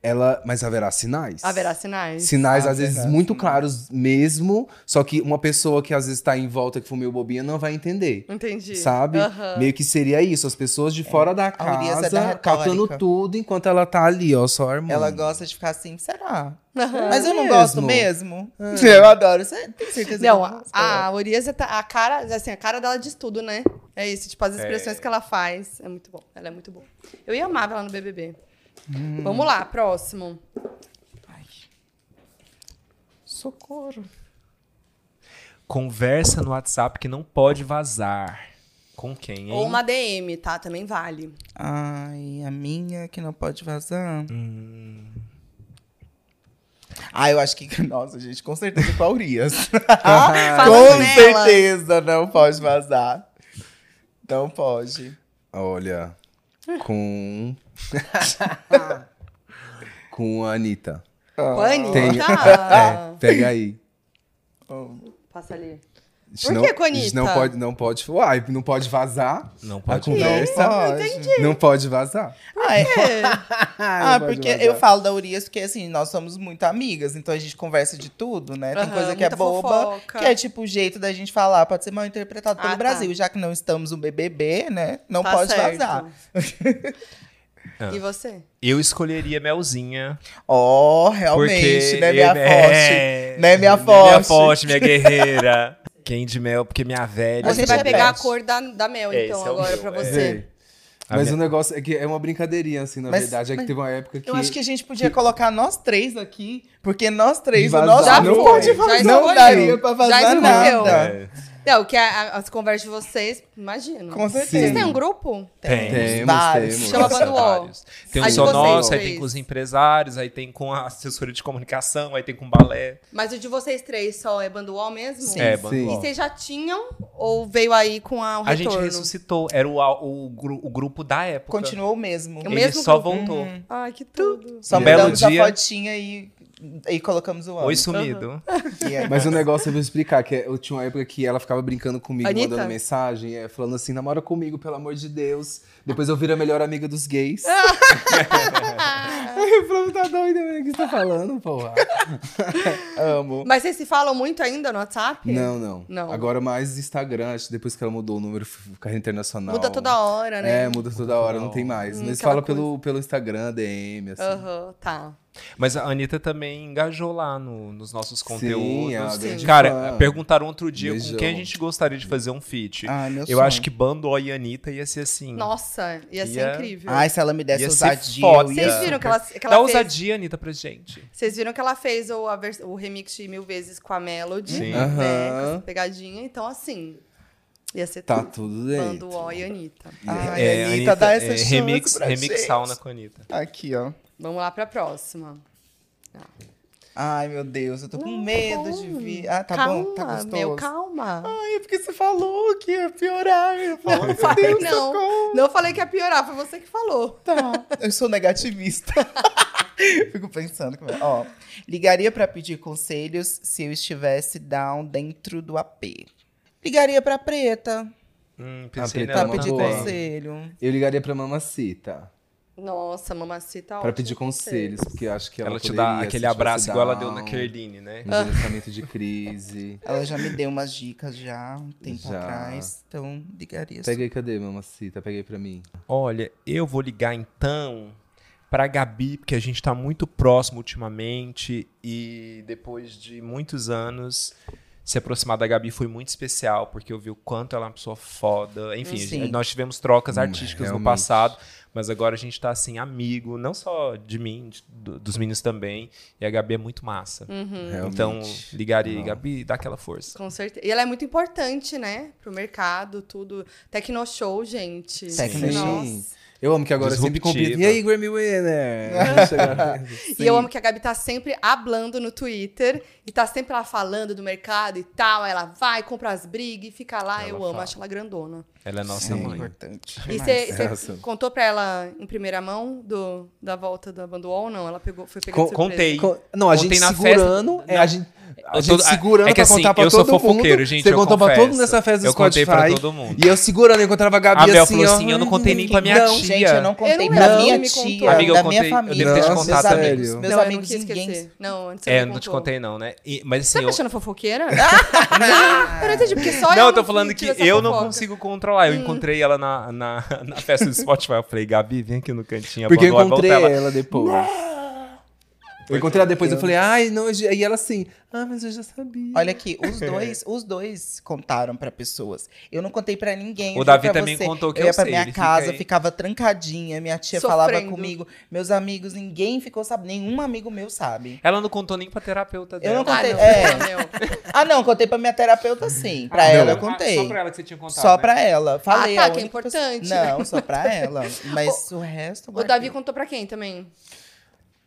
Ela, mas haverá sinais. Haverá sinais. Sinais, às Haverá vezes, muito sinais. claros mesmo, só que uma pessoa que às vezes tá em volta, que for meio bobinha, não vai entender. Entendi. Sabe? Aham. Meio que seria isso, as pessoas de fora da é da casa retórica. catando tudo enquanto ela tá ali, ó, só armando. Ela gosta de ficar assim, será? Aham. Mas eu não mesmo. gosto mesmo. Eu adoro. Você tem certeza que Não, eu a, gosto? a Urias, é ta- a cara, assim, a cara dela diz tudo, né? É isso, tipo, as É. expressões que ela faz. É muito bom, ela é muito boa. Eu ia amar ela no BBB. Hum. Vamos lá, próximo. Socorro. Conversa no WhatsApp que não pode vazar. Com quem, hein? Ou uma DM, tá? Também vale. Ai, a minha que não pode vazar. Ah, eu acho que. [LAUGHS] Nossa, gente, com certeza com a Urias. [LAUGHS] Fala com nela. certeza não pode vazar. Não pode. Olha, com. [LAUGHS] com a Anitta. Com a Anitta? Tem- Ah. [LAUGHS] É, pega aí. Passa ali. A Por não- que com a a gente Anitta? não pode, não pode. Uai, não pode vazar. Não A pode. conversa. Pode. Não pode vazar. Ah, é. Ah, Não porque vazar. eu falo da Urias porque, assim, nós somos muito amigas, então a gente conversa de tudo, né? Tem Aham, coisa que é boba, fofoca. que é tipo o jeito da gente falar, pode ser mal interpretado pelo Ah, tá. Brasil, já que não estamos no BBB, né? Não Tá pode certo. vazar. [LAUGHS] Ah. E você? Eu escolheria Melzinha. Ó, realmente, Porque né, minha eu- forte. Né, minha Minha forte. forte, minha guerreira. [LAUGHS] Quem de mel, porque minha velha. A Você gente vai é pegar a cor da, da Mel, Esse então, é agora meu, pra é. você. Vê. A Mas minha- o negócio é que é uma brincadeirinha, assim, na Mas- verdade. É que teve uma época que. Eu acho que a gente podia colocar nós três aqui, porque nós três, o nosso Já não foi, pode vazar. Não daria pra vazar nada. É, Não, que a- a- as conversas de vocês, imagino. Com certeza. Vocês têm um grupo? Tem. Temos, vários. temos. Chama vários. Tem de só nosso, aí tem com os empresários, aí tem com a assessoria de comunicação, aí tem com o balé. Mas o de vocês três só é Banduol mesmo? Sim. é. Bando E vocês já tinham ou veio aí com a, o A gente retorno? ressuscitou. Era o, o, o grupo da época. Continuou o mesmo. O Ele mesmo só grupo? voltou. Ai, que tudo. Só Um mudamos dia- a fotinha e, e colocamos o ano. Oi, sumido. Aí- Mas o negócio eu vou explicar, que é- eu tinha uma época que ela ficava brincando comigo, Anitta? mandando mensagem, é, falando assim, namora comigo, pelo amor de Deus. Depois eu viro a melhor amiga dos gays. [LAUGHS] eu falei, tá doida? O que você tá falando, porra? [LAUGHS] Amo. Mas vocês se falam muito ainda no WhatsApp? Não, não, Não. Agora mais Instagram, acho que depois que ela mudou o número, carreira internacional. Muda toda hora, né? É, muda toda hora, não tem mais. Hum, Mas fala pelo, pelo Instagram, DM, assim. Aham, tá. Mas a Anitta também engajou lá no- nos nossos conteúdos. é Sim. Cara, fã. perguntaram outro dia Beijão. com quem a gente gostaria de fazer um feat. Ai, meu Eu sonho. acho que Bando O e Anitta ia ser assim. Nossa, ia ser Ia- incrível. Ai, se ela me desse Ia ser ousadia. Vocês viram que ela, que Dá ela fez... ousadia, Anitta, pra gente. Vocês viram que ela fez o, a vers- o remix de Mil Vezes com a Melody, Sim. né? Aham. Com essa pegadinha. Então, assim, ia ser Tá tudo. tudo Bando dentro. O e Anitta. Ai, Anitta, dá essa é, chance remix, pra remix gente. sauna com a Anitta. Aqui, ó. Vamos lá pra próxima. Ai, meu Deus, eu tô com medo de vir. Ah, tá calma, bom? Tá gostoso. meu, calma. Ai, é porque você falou que ia piorar. Eu falei, Não meu falei, Deus, não. socorro. Não falei que ia piorar, foi você que falou. Tá. Eu sou negativista. [LAUGHS] Fico pensando. Como é. Ó, ligaria pra pedir conselhos se eu estivesse down dentro do AP. Ligaria pra preta Hum, A pensei Preta pra é nela uma pedir boa. também. conselho. Eu ligaria pra Mamacita. Nossa, mamacita Pra ótimo pedir conselhos, porque eu acho que ela, Ela te dá aquele abraço igual ela deu na Kerline, né? Um gerenciamento de crise. [LAUGHS] Ela já me deu umas dicas já, um tempo Já. atrás. Então, ligaria. Pega aí, cadê, Mamacita? Pega aí pra mim. Olha, eu vou ligar então pra Gabi, porque a gente tá muito próximo ultimamente e depois de muitos anos se aproximar da Gabi foi muito especial, porque eu vi o quanto ela é uma pessoa foda. Enfim, Sim. nós tivemos trocas Hum, artísticas no passado, mas agora a gente tá assim, amigo, não só de mim, de- do- dos meninos também. E a Gabi é muito massa. Realmente. Então, ligaria, Não. Gabi, dá aquela força. Com certeza. E ela é muito importante, né? Pro mercado, tudo. Tecnoshow, gente. Tecnoshow. Nossa. Eu amo que agora sempre Disruptiva. compito. E aí, Grammy Winner? [LAUGHS] E eu amo que a Gabi tá sempre hablando no Twitter e tá sempre lá falando do mercado e tal. Aí ela vai, compra as brigas e fica lá. Ela eu amo, fala. acho ela grandona. Ela é nossa Sim, mãe. importante. E demais. você contou pra ela em primeira mão do, da volta da Banduol ou não? Ela pegou, foi de surpresa. contei. Co- Não, a Ontem gente na segurando. festa- é, a gente, a Eu gente tô- segurando é que pra assim, contar pra eu sou fofoqueiro, mundo. gente, Você eu contou pra confesso. todo mundo nessa festa do Eu contei Spotify. pra todo mundo. E eu segurando, eu encontrava a Gabi A assim, falou ó. assim, eu não contei nem pra minha não, tia. gente, eu não contei Eu não pra lembro, minha você tia. Amiga, eu da contei- minha eu família. devo ter te meus contado amigos, sério? meus não, amigos, eu não quis ninguém... esquecer. Não, antes você É, não te contei não, né? E- mas Você assim, tá me eu, achando fofoqueira? [LAUGHS] não, eu não entendi, porque só não, eu tô não falando que eu não consigo controlar. Eu encontrei ela [LAUGHS] na, festa do Spotify. Eu falei, Gabi, vem aqui no cantinho. Porque eu encontrei ela depois. Eu encontrei ela depois, eu falei, ai, não, e ela assim, ah, mas eu já sabia. Olha aqui, os [LAUGHS] dois, os dois contaram pra pessoas. Eu não contei pra ninguém. O eu Davi também você. contou que eu ia eu pra sei, minha fica casa, aí. ficava trancadinha, minha tia falava Sofrendo. comigo, meus amigos, ninguém ficou sabendo, nenhum amigo meu sabe. Ela não contou nem pra terapeuta dela. Eu não Ah, contei, não, é. [LAUGHS] meu. Ah, não, contei pra minha terapeuta sim. Pra Ah, ela não. eu Ah, contei. Só pra ela que você tinha contado, Só né? pra ela. Falei. Ah, tá, a que é importante. pessoa- Não, só pra [LAUGHS] ela. Mas o resto. O. Davi contou pra quem também?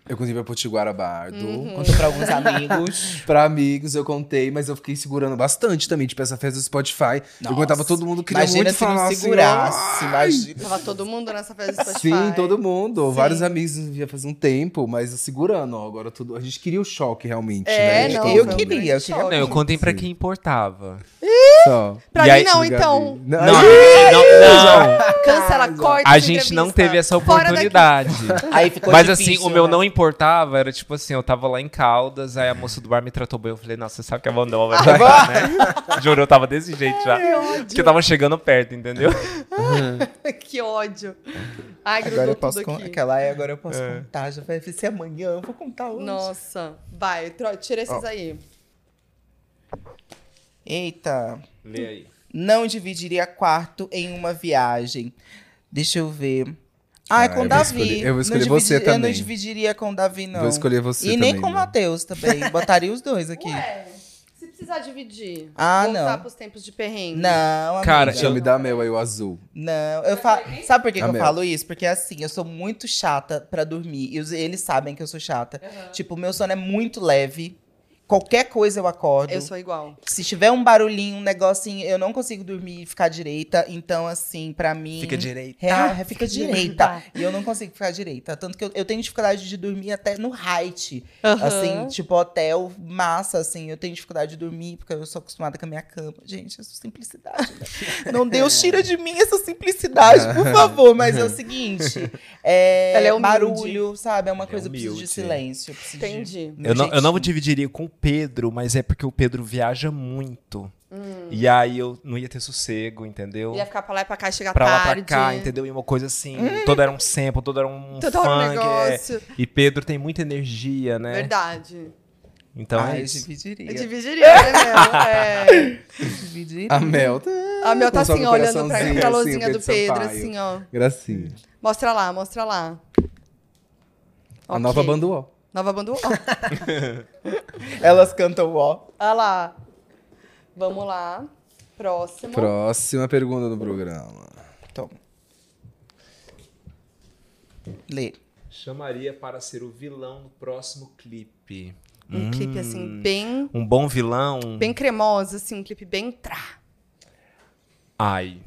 Eu contei pra Potiguara Bardo. Uhum. Contou pra alguns amigos. [LAUGHS] Pra amigos eu contei, mas eu fiquei segurando bastante também. Tipo, essa festa do Spotify. eu contava todo mundo queria imagina muito se não falar segurasse, assim, imagina. Tava todo mundo nessa festa do [LAUGHS] Spotify. Sim, todo mundo. Sim. Vários amigos via faz um tempo, mas segurando, ó. Agora tudo. A gente queria o choque realmente, É, né? não, eu foi um queria, eu queria. Não, eu contei pra quem importava. Só. Pra E mim aí- não, então. Não, Não, não. Cancela, corta A gente não teve essa oportunidade. [LAUGHS] Aí ficou Mas difícil, assim, o meu né? não importava, era tipo assim, eu tava lá em Caldas, aí a moça do bar me tratou bem, eu falei, nossa, você sabe que a Vandão vai tratar, né? Juro, eu tava desse jeito já. Porque eu tava chegando perto, entendeu? [LAUGHS] que ódio. Ai, grudou Agora eu tudo posso contar. aqui. Aquela aí, agora eu posso É. contar. Já vai ser amanhã, eu vou contar hoje. Nossa. Vai, tira esses aí. Eita. Lê aí. Não dividiria quarto em uma viagem. Deixa eu ver. Ah, é com eu vou Davi. escolher- eu vou Não escolher você dividi- Eu não também. dividiria com o Davi, não. Vou escolher você E nem também, com o viu? Matheus também. [LAUGHS] Botaria os dois aqui. Ué, se precisar dividir. Ah, voltar não. pros tempos de perrengue. Não, amiga. Cara, Deixa eu me dar mel aí, o azul. Não, eu falo. Sabe por que, que eu falo isso? Porque assim, eu sou muito chata pra dormir. E os- eles sabem que eu sou chata. Tipo, meu sono é muito leve. Qualquer coisa eu acordo. Eu sou igual. Se tiver um barulhinho, um negocinho, eu não consigo dormir e ficar direita. Então, assim, pra mim. Fica direita. É, fica direita. e eu não consigo ficar direita. Tanto que eu, eu tenho dificuldade de dormir até no height. Aham. Assim, tipo, hotel, massa, assim. Eu tenho dificuldade de dormir porque eu sou acostumada com a minha cama. Gente, essa simplicidade, né? [LAUGHS] Não Deus tira de mim essa simplicidade, por favor. Mas é o seguinte: é, Ela é humilde. barulho, sabe? É uma É coisa, eu preciso de silêncio. eu preciso de- Entendi. meu Eu não, eu não dividiria com o Pedro, mas é porque o Pedro viaja muito. Hum. E aí eu não ia ter sossego, entendeu? Ia ficar pra lá e pra cá e chegar Pra lá tarde. pra cá, entendeu? E uma coisa assim, todo era um sample, todo era um [LAUGHS] Todo era um funk. é. negócio. E Pedro tem muita energia, né? Verdade. Então Ah, é eu isso. dividiria. Eu dividiria, né, Mel? É. Dividiria. A Mel tá. A Mel tá assim, olhando pra, pra assim, luzinha Pedro do Pedro, Sampaio. assim, ó. Gracinha. Mostra lá, mostra lá. A Ok. nova banduó. Nova banda. Ó, [LAUGHS] Elas cantam ó. Olha lá. Vamos lá. Próximo. Próxima pergunta do programa. Toma. Lê. Chamaria para ser o vilão do próximo clipe. Um clipe, assim, bem, Um bom vilão. bem cremoso, assim, um clipe bem trá. Ai.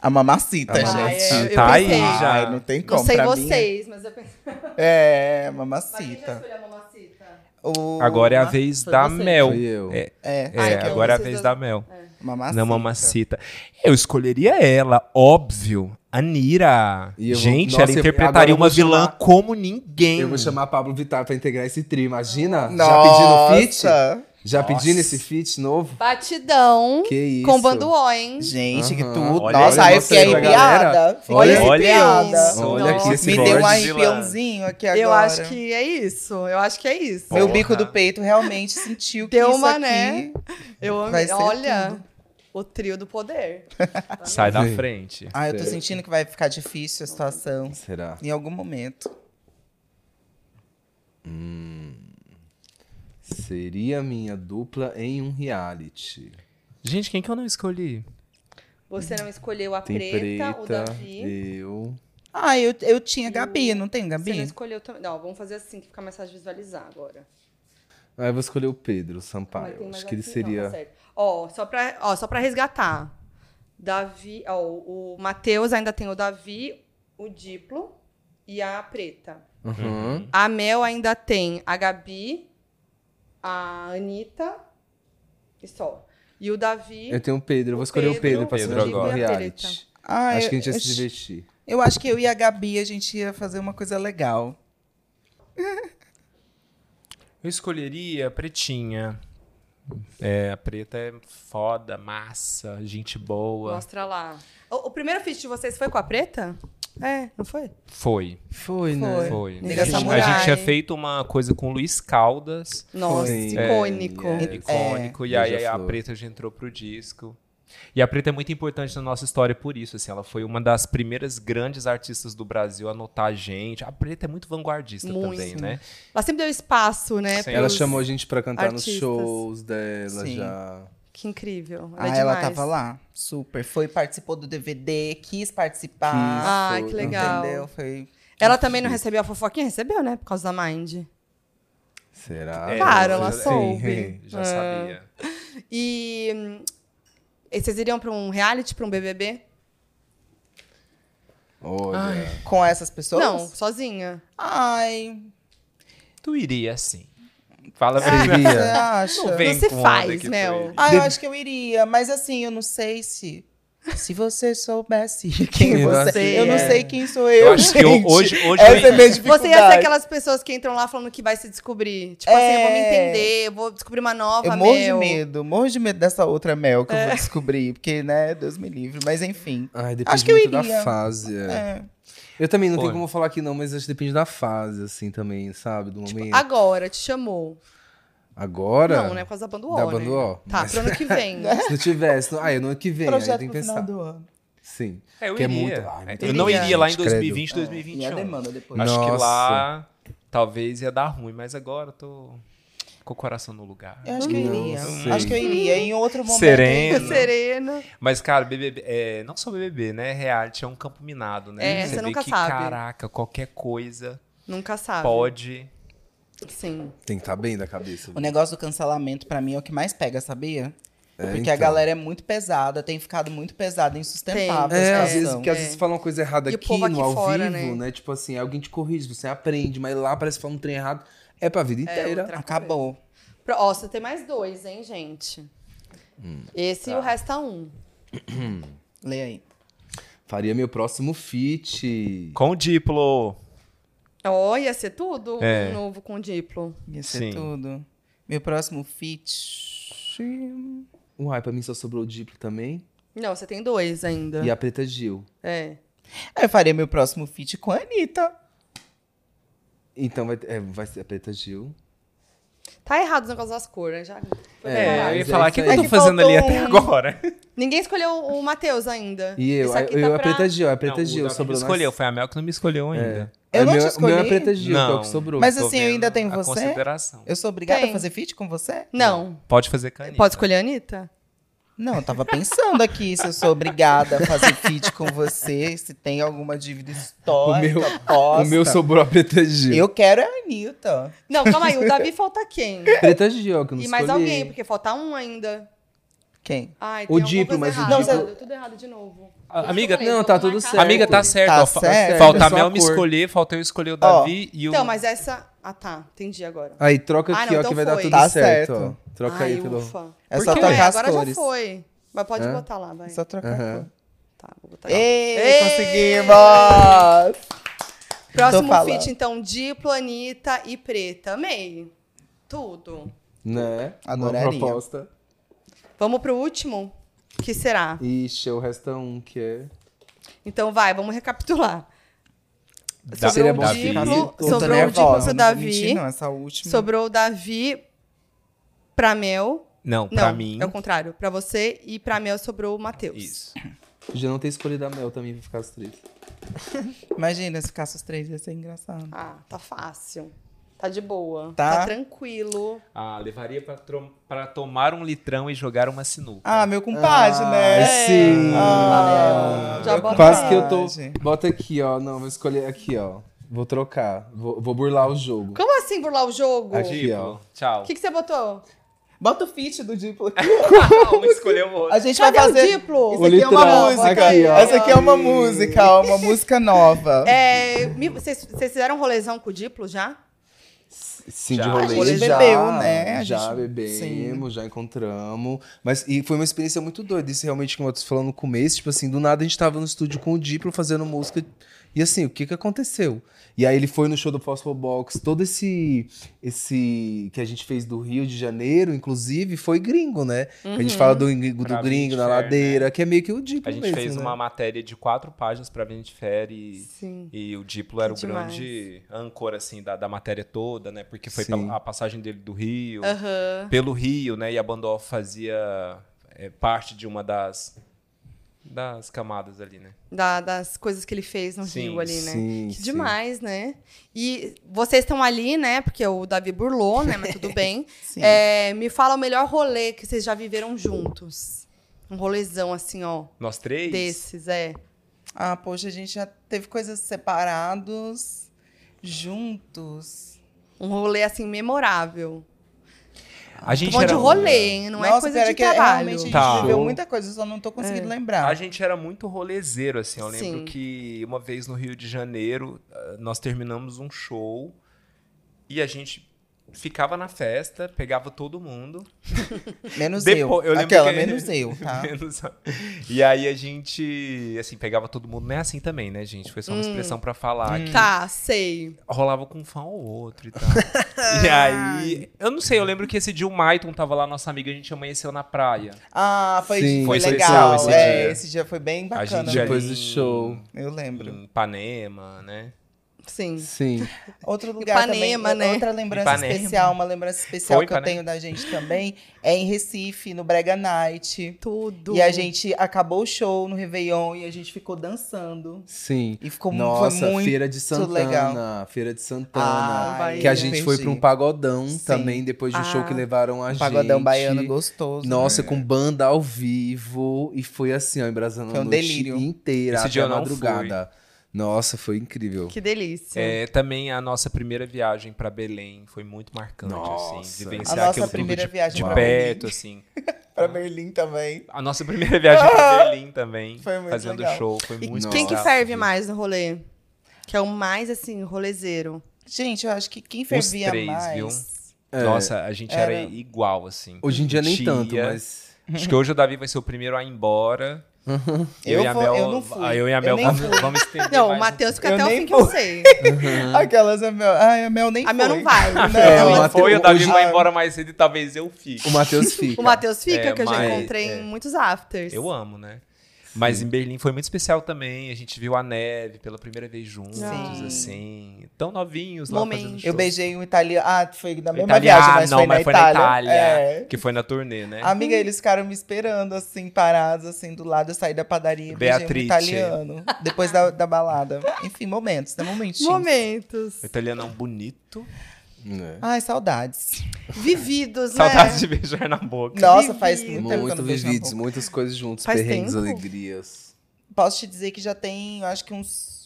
A mamacita, A gente. eu Tá aí já. Ai, não tem como. Não sei pra mim vocês, mas eu pensei. [LAUGHS] É, Mas quem já mamacita. a? O- Agora é a vez Foi da você. Mel. É, É, é, então agora é a vez da Mel. mamacita. Não, mamacita. Eu escolheria ela, óbvio. Anira. Eu vou- Gente, Nossa, ela interpretaria uma vou vilã chamar- como ninguém. Eu vou chamar a Pablo Vittar pra integrar esse trio. Imagina? Nossa. Já pedindo feat? Já Nossa. pedindo esse feat novo? Batidão Que isso? com banduó, hein? Gente, que Aham. tudo. Olha Nossa, aí, aí eu fiquei arrepiada. Olha- arrepiada. isso. Olha aqui esse Me deu um arrepiãozinho aqui agora. Eu acho que é isso. Eu acho que é isso. Meu Porra. bico do peito realmente sentiu que Deu isso uma, aqui... né? Eu amei. Olha, tudo. o trio do poder. [LAUGHS] Sai da frente. Ah, eu tô sentindo que vai ficar difícil a situação. Será? Em algum momento. Seria minha dupla em um reality. Gente, quem que eu não escolhi? Você não escolheu a Tem preta, preta, o Davi. eu. Ah, eu, eu tinha Gabi, não tem Você não Gabi? escolheu também. Não, vamos fazer assim, que fica mais fácil de visualizar agora. Ah, eu vou escolher o Pedro Sampaio. Acho que ele? Não, seria. tá certo. ó, só pra, ó, só pra resgatar. Davi, ó, o Matheus ainda tem o Davi, o Diplo e a preta. Uhum. A Mel ainda tem a Gabi, a Anitta e só. E o Davi. Eu tenho o Pedro, eu vou escolher o Pedro Pedro, pra Pedro ser o agora. reality. Ah, Acho eu, que a gente ia se divertir. eu acho que eu e a Gabi, a gente ia fazer uma coisa legal. [LAUGHS] Eu escolheria a pretinha. É, a preta é foda, massa, gente boa. Mostra lá. O, o primeiro feat de vocês foi com a preta? É, não foi? Foi, Foi, né? Foi. Nega A gente, a Samurai. gente tinha feito uma coisa com o Luiz Caldas, Nossa, Foi. icônico. É, é, icônico, e aí a preta já entrou pro disco. E a Preta é muito importante na nossa história por isso, assim, ela foi uma das primeiras grandes artistas do Brasil a notar a gente. A Preta é muito vanguardista Muito. também, né? Ela sempre deu espaço, né? Ela chamou a gente pra cantar nos artistas. shows dela Sim. já. Que incrível. Ela ah, é ela demais. tava lá. Super. Foi, participou do DVD, quis participar. Ah, que legal. Entendeu? Foi. Ela também não recebeu a fofoquinha? Recebeu, né? Por causa da Mind. Será? É, Claro, ela já- soube. [LAUGHS] Já É. sabia. E, hum, e vocês iriam pra um reality, pra um BBB? Olha. Com essas pessoas? Não, sozinha. Ai, Tu iria sim. Fala a Você verdade. você iria? acha? Não vem onda faz, Mel. Ah, eu acho que eu iria, mas assim, eu não sei se. Se você soubesse [LAUGHS] quem Quem você você Eu não é. sei quem sou eu. Eu acho que eu- gente. hoje- hoje Essa eu é minha Você ia ser dificuldade. aquelas pessoas que entram lá falando que vai se descobrir. Tipo assim, eu vou me É. entender, eu vou descobrir uma nova Eu morro Mel. de medo, morro de medo dessa outra Mel que eu vou descobrir, porque, né, Deus me livre. Mas enfim. Ai, depende Acho que eu muito da iria. fase. é. É. Eu também não Pô. tenho como falar aqui não, mas acho que depende da fase, assim, também, sabe? Do momento. Agora, te chamou. Agora? Não, né? Por causa da banda O, Da né? O. Tá, pro ano que vem. [LAUGHS] Se não tivesse. não- Ah, eu no ano que vem, aí Projeto tem pro que final pensar. do ano. Sim. É, eu Que é iria. muito- ai, muito eu não iria. lá em Credo. 2020, E a 2021. demanda depois. Acho que Nossa. lá talvez ia dar ruim, mas agora eu tô com o coração no lugar. Eu acho que eu iria. sei. Acho que eu iria. Em outro momento. Iria. [LAUGHS] Sereno. Mas, cara, BBB, é, não só BBB, né? Reality é um campo minado, né? É, você vê nunca que, sabe. caraca, qualquer coisa Nunca sabe. pode. Sim. Tem que estar bem da cabeça. O negócio do cancelamento, pra mim, é o que mais pega, sabia? É, Porque a então. galera é muito pesada, tem ficado muito pesada, insustentável. Tem. É, a às vezes, porque às vezes você fala uma coisa errada E aqui aqui no ao fora, vivo, né? né? Tipo assim, alguém te corrige, você aprende, mas lá parece que fala um trem errado. É pra vida inteira. outra- Acabou. Pro- Ó, você tem mais dois, hein, gente? Hum. Esse e Tá. o resta um. Lê aí. Faria meu próximo feat. Com o Diplo. Ó, ia ser tudo É. um novo com Diplo. Ia ser Sim. tudo. Meu próximo feat. Uai, pra mim só sobrou o Diplo também. Não, você tem dois ainda. E a Preta Gil. É. Eu faria meu próximo feat com a Anitta. Então vai, é, vai ser a Preta Gil. Tá errado os negócios das cores, né? Já É, É, eu ia falar, é o que, isso que eu tô fazendo ali É até que agora? [LAUGHS] Ninguém escolheu o Matheus ainda. E eu, eu, tá eu a pra- Preta Gil, a Preta Não, o Gil Davi sobrou me nas- escolheu, foi a Mel que não me escolheu ainda. Eu É, não meu, te O meu é a escolhi? Preta Gil, que é o Não. que sobrou. Mas assim, eu ainda tenho a você? consideração. Eu sou obrigada Tem. a fazer feat com você? Não. Pode fazer caneta. Pode escolher a Anitta? Não, eu tava pensando aqui se eu sou obrigada a fazer feat com você, se tem alguma dívida O histórica. meu, posta. o meu sobrou a Preta Gil. Eu quero a Anitta. Não, calma aí. O Davi falta quem? Preta Gil, que eu não E mais escolhi. alguém, porque falta um ainda. Quem? Ai, O Diplo, mas o. Diplo- Deu tudo errado de novo. Amiga, não, tá tudo certo. amiga, tá certo. Tá ó, certo. Falta É a Mel me escolher, falta eu escolher o Davi e o... Então, mas essa... Ah, tá. Entendi agora. Aí, troca Ah, aqui, não, ó, então que vai dar foi. tudo Tá certo. certo. Troca Ai, aí pelo... ufa. É só trocar É, as agora cores. já foi. Mas pode Hã? botar lá, vai. É só trocar. Tá, vou botar. Ei, Ei! conseguimos! Próximo feat, então, Diplo, Anitta e Preta. Amei. Tudo. Né? Adoraria. Uma proposta. Vamos pro último? Que será? Ixi, o resto é um que é... Então vai, vamos recapitular. Da- Sobrou Seria o Diplo, sobrou o Diplo pro Davi, mentir, não, essa última. sobrou o Davi pra Mel. Não, pra Não, mim... é o contrário. Pra você e pra Mel sobrou o Matheus. Isso. Podia não ter escolhido a Mel também pra ficar os três. [LAUGHS] Imagina se ficasse os três, ia ser engraçado. Ah, tá fácil. Tá de boa. Tá. Tá, tranquilo. Ah, levaria pra, pra tomar um litrão e jogar uma sinuca. Ah, meu compadre, né? Ah, sim. Ah, Já bota Quase que eu tô... Bota aqui, ó. Não, vou escolher aqui, ó. Vou trocar. Vou, vou burlar o jogo. Como assim burlar o jogo? Aqui. O ó. tchau. que, que você botou? Bota o feat do Diplo aqui. [LAUGHS] um escolheu o outro. A gente Cadê vai o fazer... Diplo? Isso aqui é uma música. aqui, ó. Essa aqui é uma música, ó, uma [LAUGHS] música nova. É, vocês fizeram um rolezão com o Diplo já? Sim, Já. de rolê. A gente já, bebeu, né? A Já gente- bebemos, já encontramos. Mas e foi uma experiência muito doida. Isso realmente, como eu tô falando no começo, tipo assim, do nada a gente tava no estúdio com o Diplo fazendo música. E assim, o que que aconteceu? E aí ele foi no show do Fossil Box. Todo esse esse que a gente fez do Rio de Janeiro, inclusive, foi gringo, né? A gente fala do, do Pra gringo na ladeira, que é meio que o Diplo A gente mesmo, fez né? uma matéria de quatro páginas pra Vanity Fair e, Sim. e o Diplo era o Demais. grande âncora, assim, da, da matéria toda, né? Porque foi pela- a passagem dele do Rio, Aham. pelo Rio, né? E a Bandol fazia é, parte de uma das, das camadas ali, né? Da- das coisas que ele fez no Sim, Rio ali, né? sim, que sim. demais, né? E vocês estão ali, né? Porque o Davi burlou, né? Mas tudo [LAUGHS] bem. Sim. É, me fala o melhor rolê que vocês já viveram juntos. Um rolezão assim, ó. Nós três? Desses, é. Ah, poxa, a gente já teve coisas separados, juntos. Um rolê assim memorável. A gente falando de era, rolê, hein? Não é Nossa, coisa pera de que trabalho. realmente a gente Tá. viveu muita coisa, só não tô conseguindo É. lembrar. A gente era muito rolezeiro, assim. Eu lembro Sim. que uma vez no Rio de Janeiro, ah, nós terminamos um show e a gente ficava na festa, pegava todo mundo. [LAUGHS] Menos Depois- eu eu. Aquela, que- menos eu, [LAUGHS] tá? Menos- E aí a gente, assim, pegava todo mundo. Não é assim também, né, gente? Foi só uma expressão pra falar que Tá, sei. rolava com um fã ou outro e tal. [LAUGHS] e aí, eu não sei, eu lembro que esse dia o Maiton tava lá, nossa amiga, a gente amanheceu na praia. Ah, foi, Sim, foi foi legal. esse é, dia. esse dia foi bem A bacana. gente Depois do show. Eu lembro. Em Ipanema, né? Sim. Sim. Outro lugar Ipanema, também, né? outra lembrança Ipanema. especial, uma lembrança especial Foi que eu Ipanema? tenho da gente também, é em Recife, no Brega Night. Tudo. E a gente acabou o show no Réveillon e a gente ficou dançando. Sim. E ficou Nossa, muito Feira de Santana. legal. Feira de Santana. Ai, que a gente foi pra um pagodão Sim. também, depois do show Ah. que levaram a Um gente. pagodão baiano gostoso. Nossa, né? com banda ao vivo. E foi assim, ó, embrasando Foi a um noite delírio. inteira, Esse até dia eu a não madrugada. Nossa, foi incrível. Que delícia. É, também a nossa primeira viagem pra Belém foi muito marcante, Nossa. assim. A Vivenciar nossa aquilo tudo primeira de, viagem de pra perto, assim. [LAUGHS] Pra Berlim também. A nossa primeira viagem pra [LAUGHS] Berlim também, Foi muito fazendo legal. show, foi E muito quem que ferve mais no rolê? Que é o mais, assim, rolezeiro. Gente, eu acho que quem fervia três, mais... viu? É. Nossa, a gente era, Era- igual, assim. Hoje em dia nem Tia. tanto, mas. Acho que hoje o Davi vai ser o primeiro a ir embora. Eu e a vou- Mel, eu não fui. aí Eu e a Eu Mel vamos, vamos estender Não, mais o Matheus fica Eu até o nem fim que eu sei. [LAUGHS] Aquelas, a Mel... Ai, a Mel nem A foi. Mel não vai. [LAUGHS] Não, É, Ela foi, o Davi vai embora mais cedo e talvez eu fique. O Matheus fica. O Matheus fica, É, que eu já encontrei é. em muitos afters. Eu amo, né? Mas em Berlim foi muito especial também. A gente viu a neve pela primeira vez juntos, Sim. assim. Tão novinhos lá Momento. fazendo Eu show. beijei um italiano. Ah, foi da mesma Italiano, viagem, mas não, foi mas na foi Itália. na Itália. É. Que foi na turnê, né? Amiga, eles ficaram me esperando, assim, parados, assim, do lado. Eu saí da padaria e beijei um Beatrice. italiano. Depois da, da balada. Enfim, momentos, né? Momentinhos. Momentos. O italiano é um bonito. É. Ai, saudades. Vividos, Saudades né? de beijar na boca. Nossa, faz muito tempo que eu Muito vividos, muitas coisas juntos, Faz perrengues, tempo? alegrias. Posso te dizer que já tem, eu acho que uns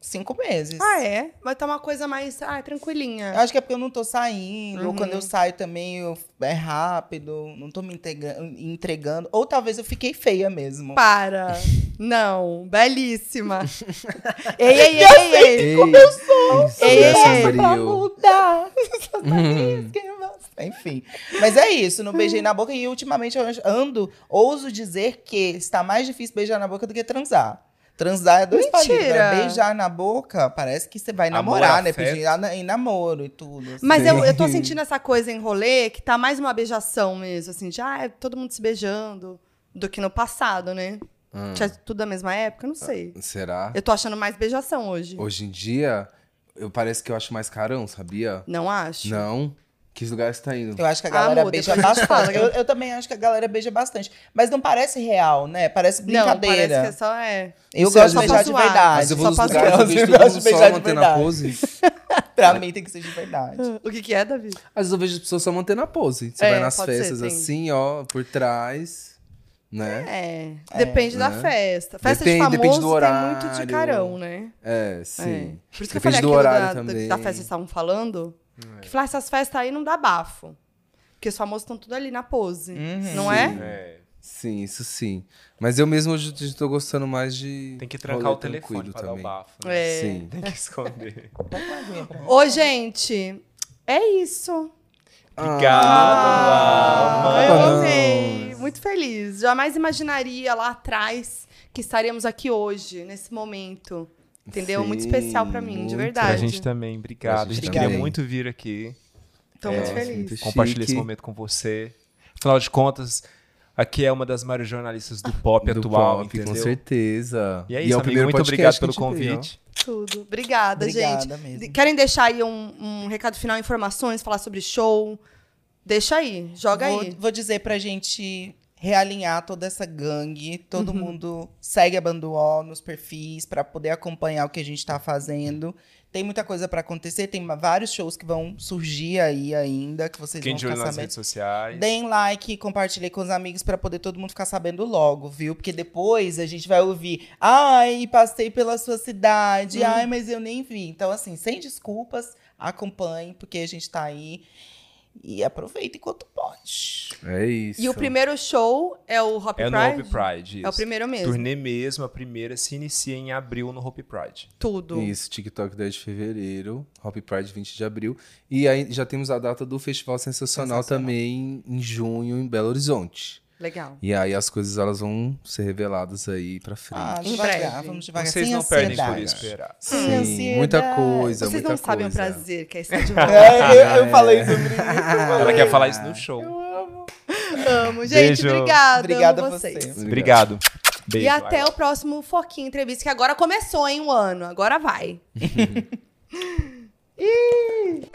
cinco meses. Ah, é? Vai estar uma coisa mais ah, tranquilinha. Eu acho que é porque eu não tô saindo, ou Uhum. quando eu saio também eu, é rápido, não tô me integra- entregando. Ou talvez eu fiquei feia mesmo. Para. [LAUGHS] Não. Belíssima. [LAUGHS] ei, ei, ei, ei, ei. Ei, como eu sou! Isso, Ei, é ei, ei. Pra mudar. [LAUGHS] Uhum. Enfim. Mas é isso, não beijei na boca. E ultimamente eu ando, ouso dizer que está mais difícil beijar na boca do que transar. Transar é dois Mentira. palitos. né? Beijar na boca, parece que você vai Amor, namorar, né? afeto. Pedir na- em namoro e tudo. assim. Mas eu, eu tô sentindo essa coisa em rolê que tá mais uma beijação mesmo, assim, já é todo mundo se beijando do que no passado, né? Hum. Tinha tudo da mesma época? Não sei. Será? Eu tô achando mais beijação hoje. Hoje em dia, eu parece que eu acho mais carão, sabia? Não acho? Não. Que lugar você tá indo? Eu acho que a galera Amor, beija bastante. Eu, eu também acho que a galera beija bastante. Mas não parece real, né? Parece Não, brincadeira. parece que é só é. Eu Não gosto de beijar de verdade. Mas eu vou só nos pra lugares, eu vejo Eu todo gosto mundo de beijar só de mantendo a verdade. pose. [LAUGHS] Pra mim tem que ser de verdade. [LAUGHS] O que, que é, Davi? Às vezes eu vejo as pessoas só mantendo a pose. Você É, vai nas ser, festas tem. assim, ó, por trás, né? É. Depende da né? festa. Festa Depende- de famoso depende do tem muito de horário. carão, né? É, É. sim. Por isso que eu Depende falei do aquilo horário da, também. da festa que estavam falando. Que falar essas festas aí não dá bafo. Porque os famosos estão tudo ali na pose. Uhum. não é? É, Sim, isso sim. Mas eu mesmo hoje estou gostando mais de. tem que trancar o telefone pra dar o também. bafo. né? É. Sim. Tem que esconder. [LAUGHS] Ô, gente, é isso. Obrigado, Ah, eu amei. Muito feliz. Jamais imaginaria lá atrás que estaríamos aqui hoje, nesse momento. Entendeu? muito Sim, especial pra mim, de muito. verdade. Pra gente também, obrigado. A gente também. queria muito vir aqui, Tô muito É, feliz. muito compartilhar esse momento com você. Afinal de contas, aqui é uma das maiores jornalistas do pop Do atual, pop, entendeu? com certeza. E é é isso, o amigo. primeiro Muito obrigado pelo que a gente veio, ó. convite. Tudo. Obrigada, Obrigada gente. mesmo. Querem deixar aí um, um recado final, informações, falar sobre show? Deixa aí, joga vou, aí. vou dizer pra gente realinhar toda essa gangue. Uhum. Todo mundo segue a Banduol nos perfis pra poder acompanhar o que a gente tá fazendo. Tem muita coisa pra acontecer, tem vários shows que vão surgir aí ainda, que vocês Fiquem vão ficar nas sabendo. redes sociais. Deem like, compartilhem com os amigos pra poder todo mundo ficar sabendo logo, viu? Porque depois a gente vai ouvir, ai, passei pela sua cidade, ai, mas eu nem vi. Então, assim, sem desculpas, acompanhe, porque a gente tá aí. E aproveita enquanto pode. É isso. E o primeiro show é o Hop É no Pride? Hope Pride. É o isso. primeiro mesmo. Turnê mesmo, a primeira se inicia em abril no Hope Pride. Tudo. Isso, TikTok 10 de fevereiro, Hop Pride 20 de abril. E aí já temos a data do Festival Sensacional, Sensacional. também em junho, em Belo Horizonte. Legal. E aí as coisas elas vão ser reveladas aí pra frente. Ah, Em devagar, breve. vamos devagar. Vocês sem não perdem por ansiedade. esperar. sem Sim, ansiedade. muita coisa, Vocês muita não sabem o coisa. prazer que é estar de [LAUGHS] volta. É, eu, eu falei sobre isso. [LAUGHS] Ela quer falar isso no show. Amo. Gente, Beijo. obrigada. Obrigada amo a vocês. você. Obrigado. Beijo. E até Laila. o próximo Foquinha Entrevista, que agora começou, hein, o ano. Agora vai. [LAUGHS] Ih,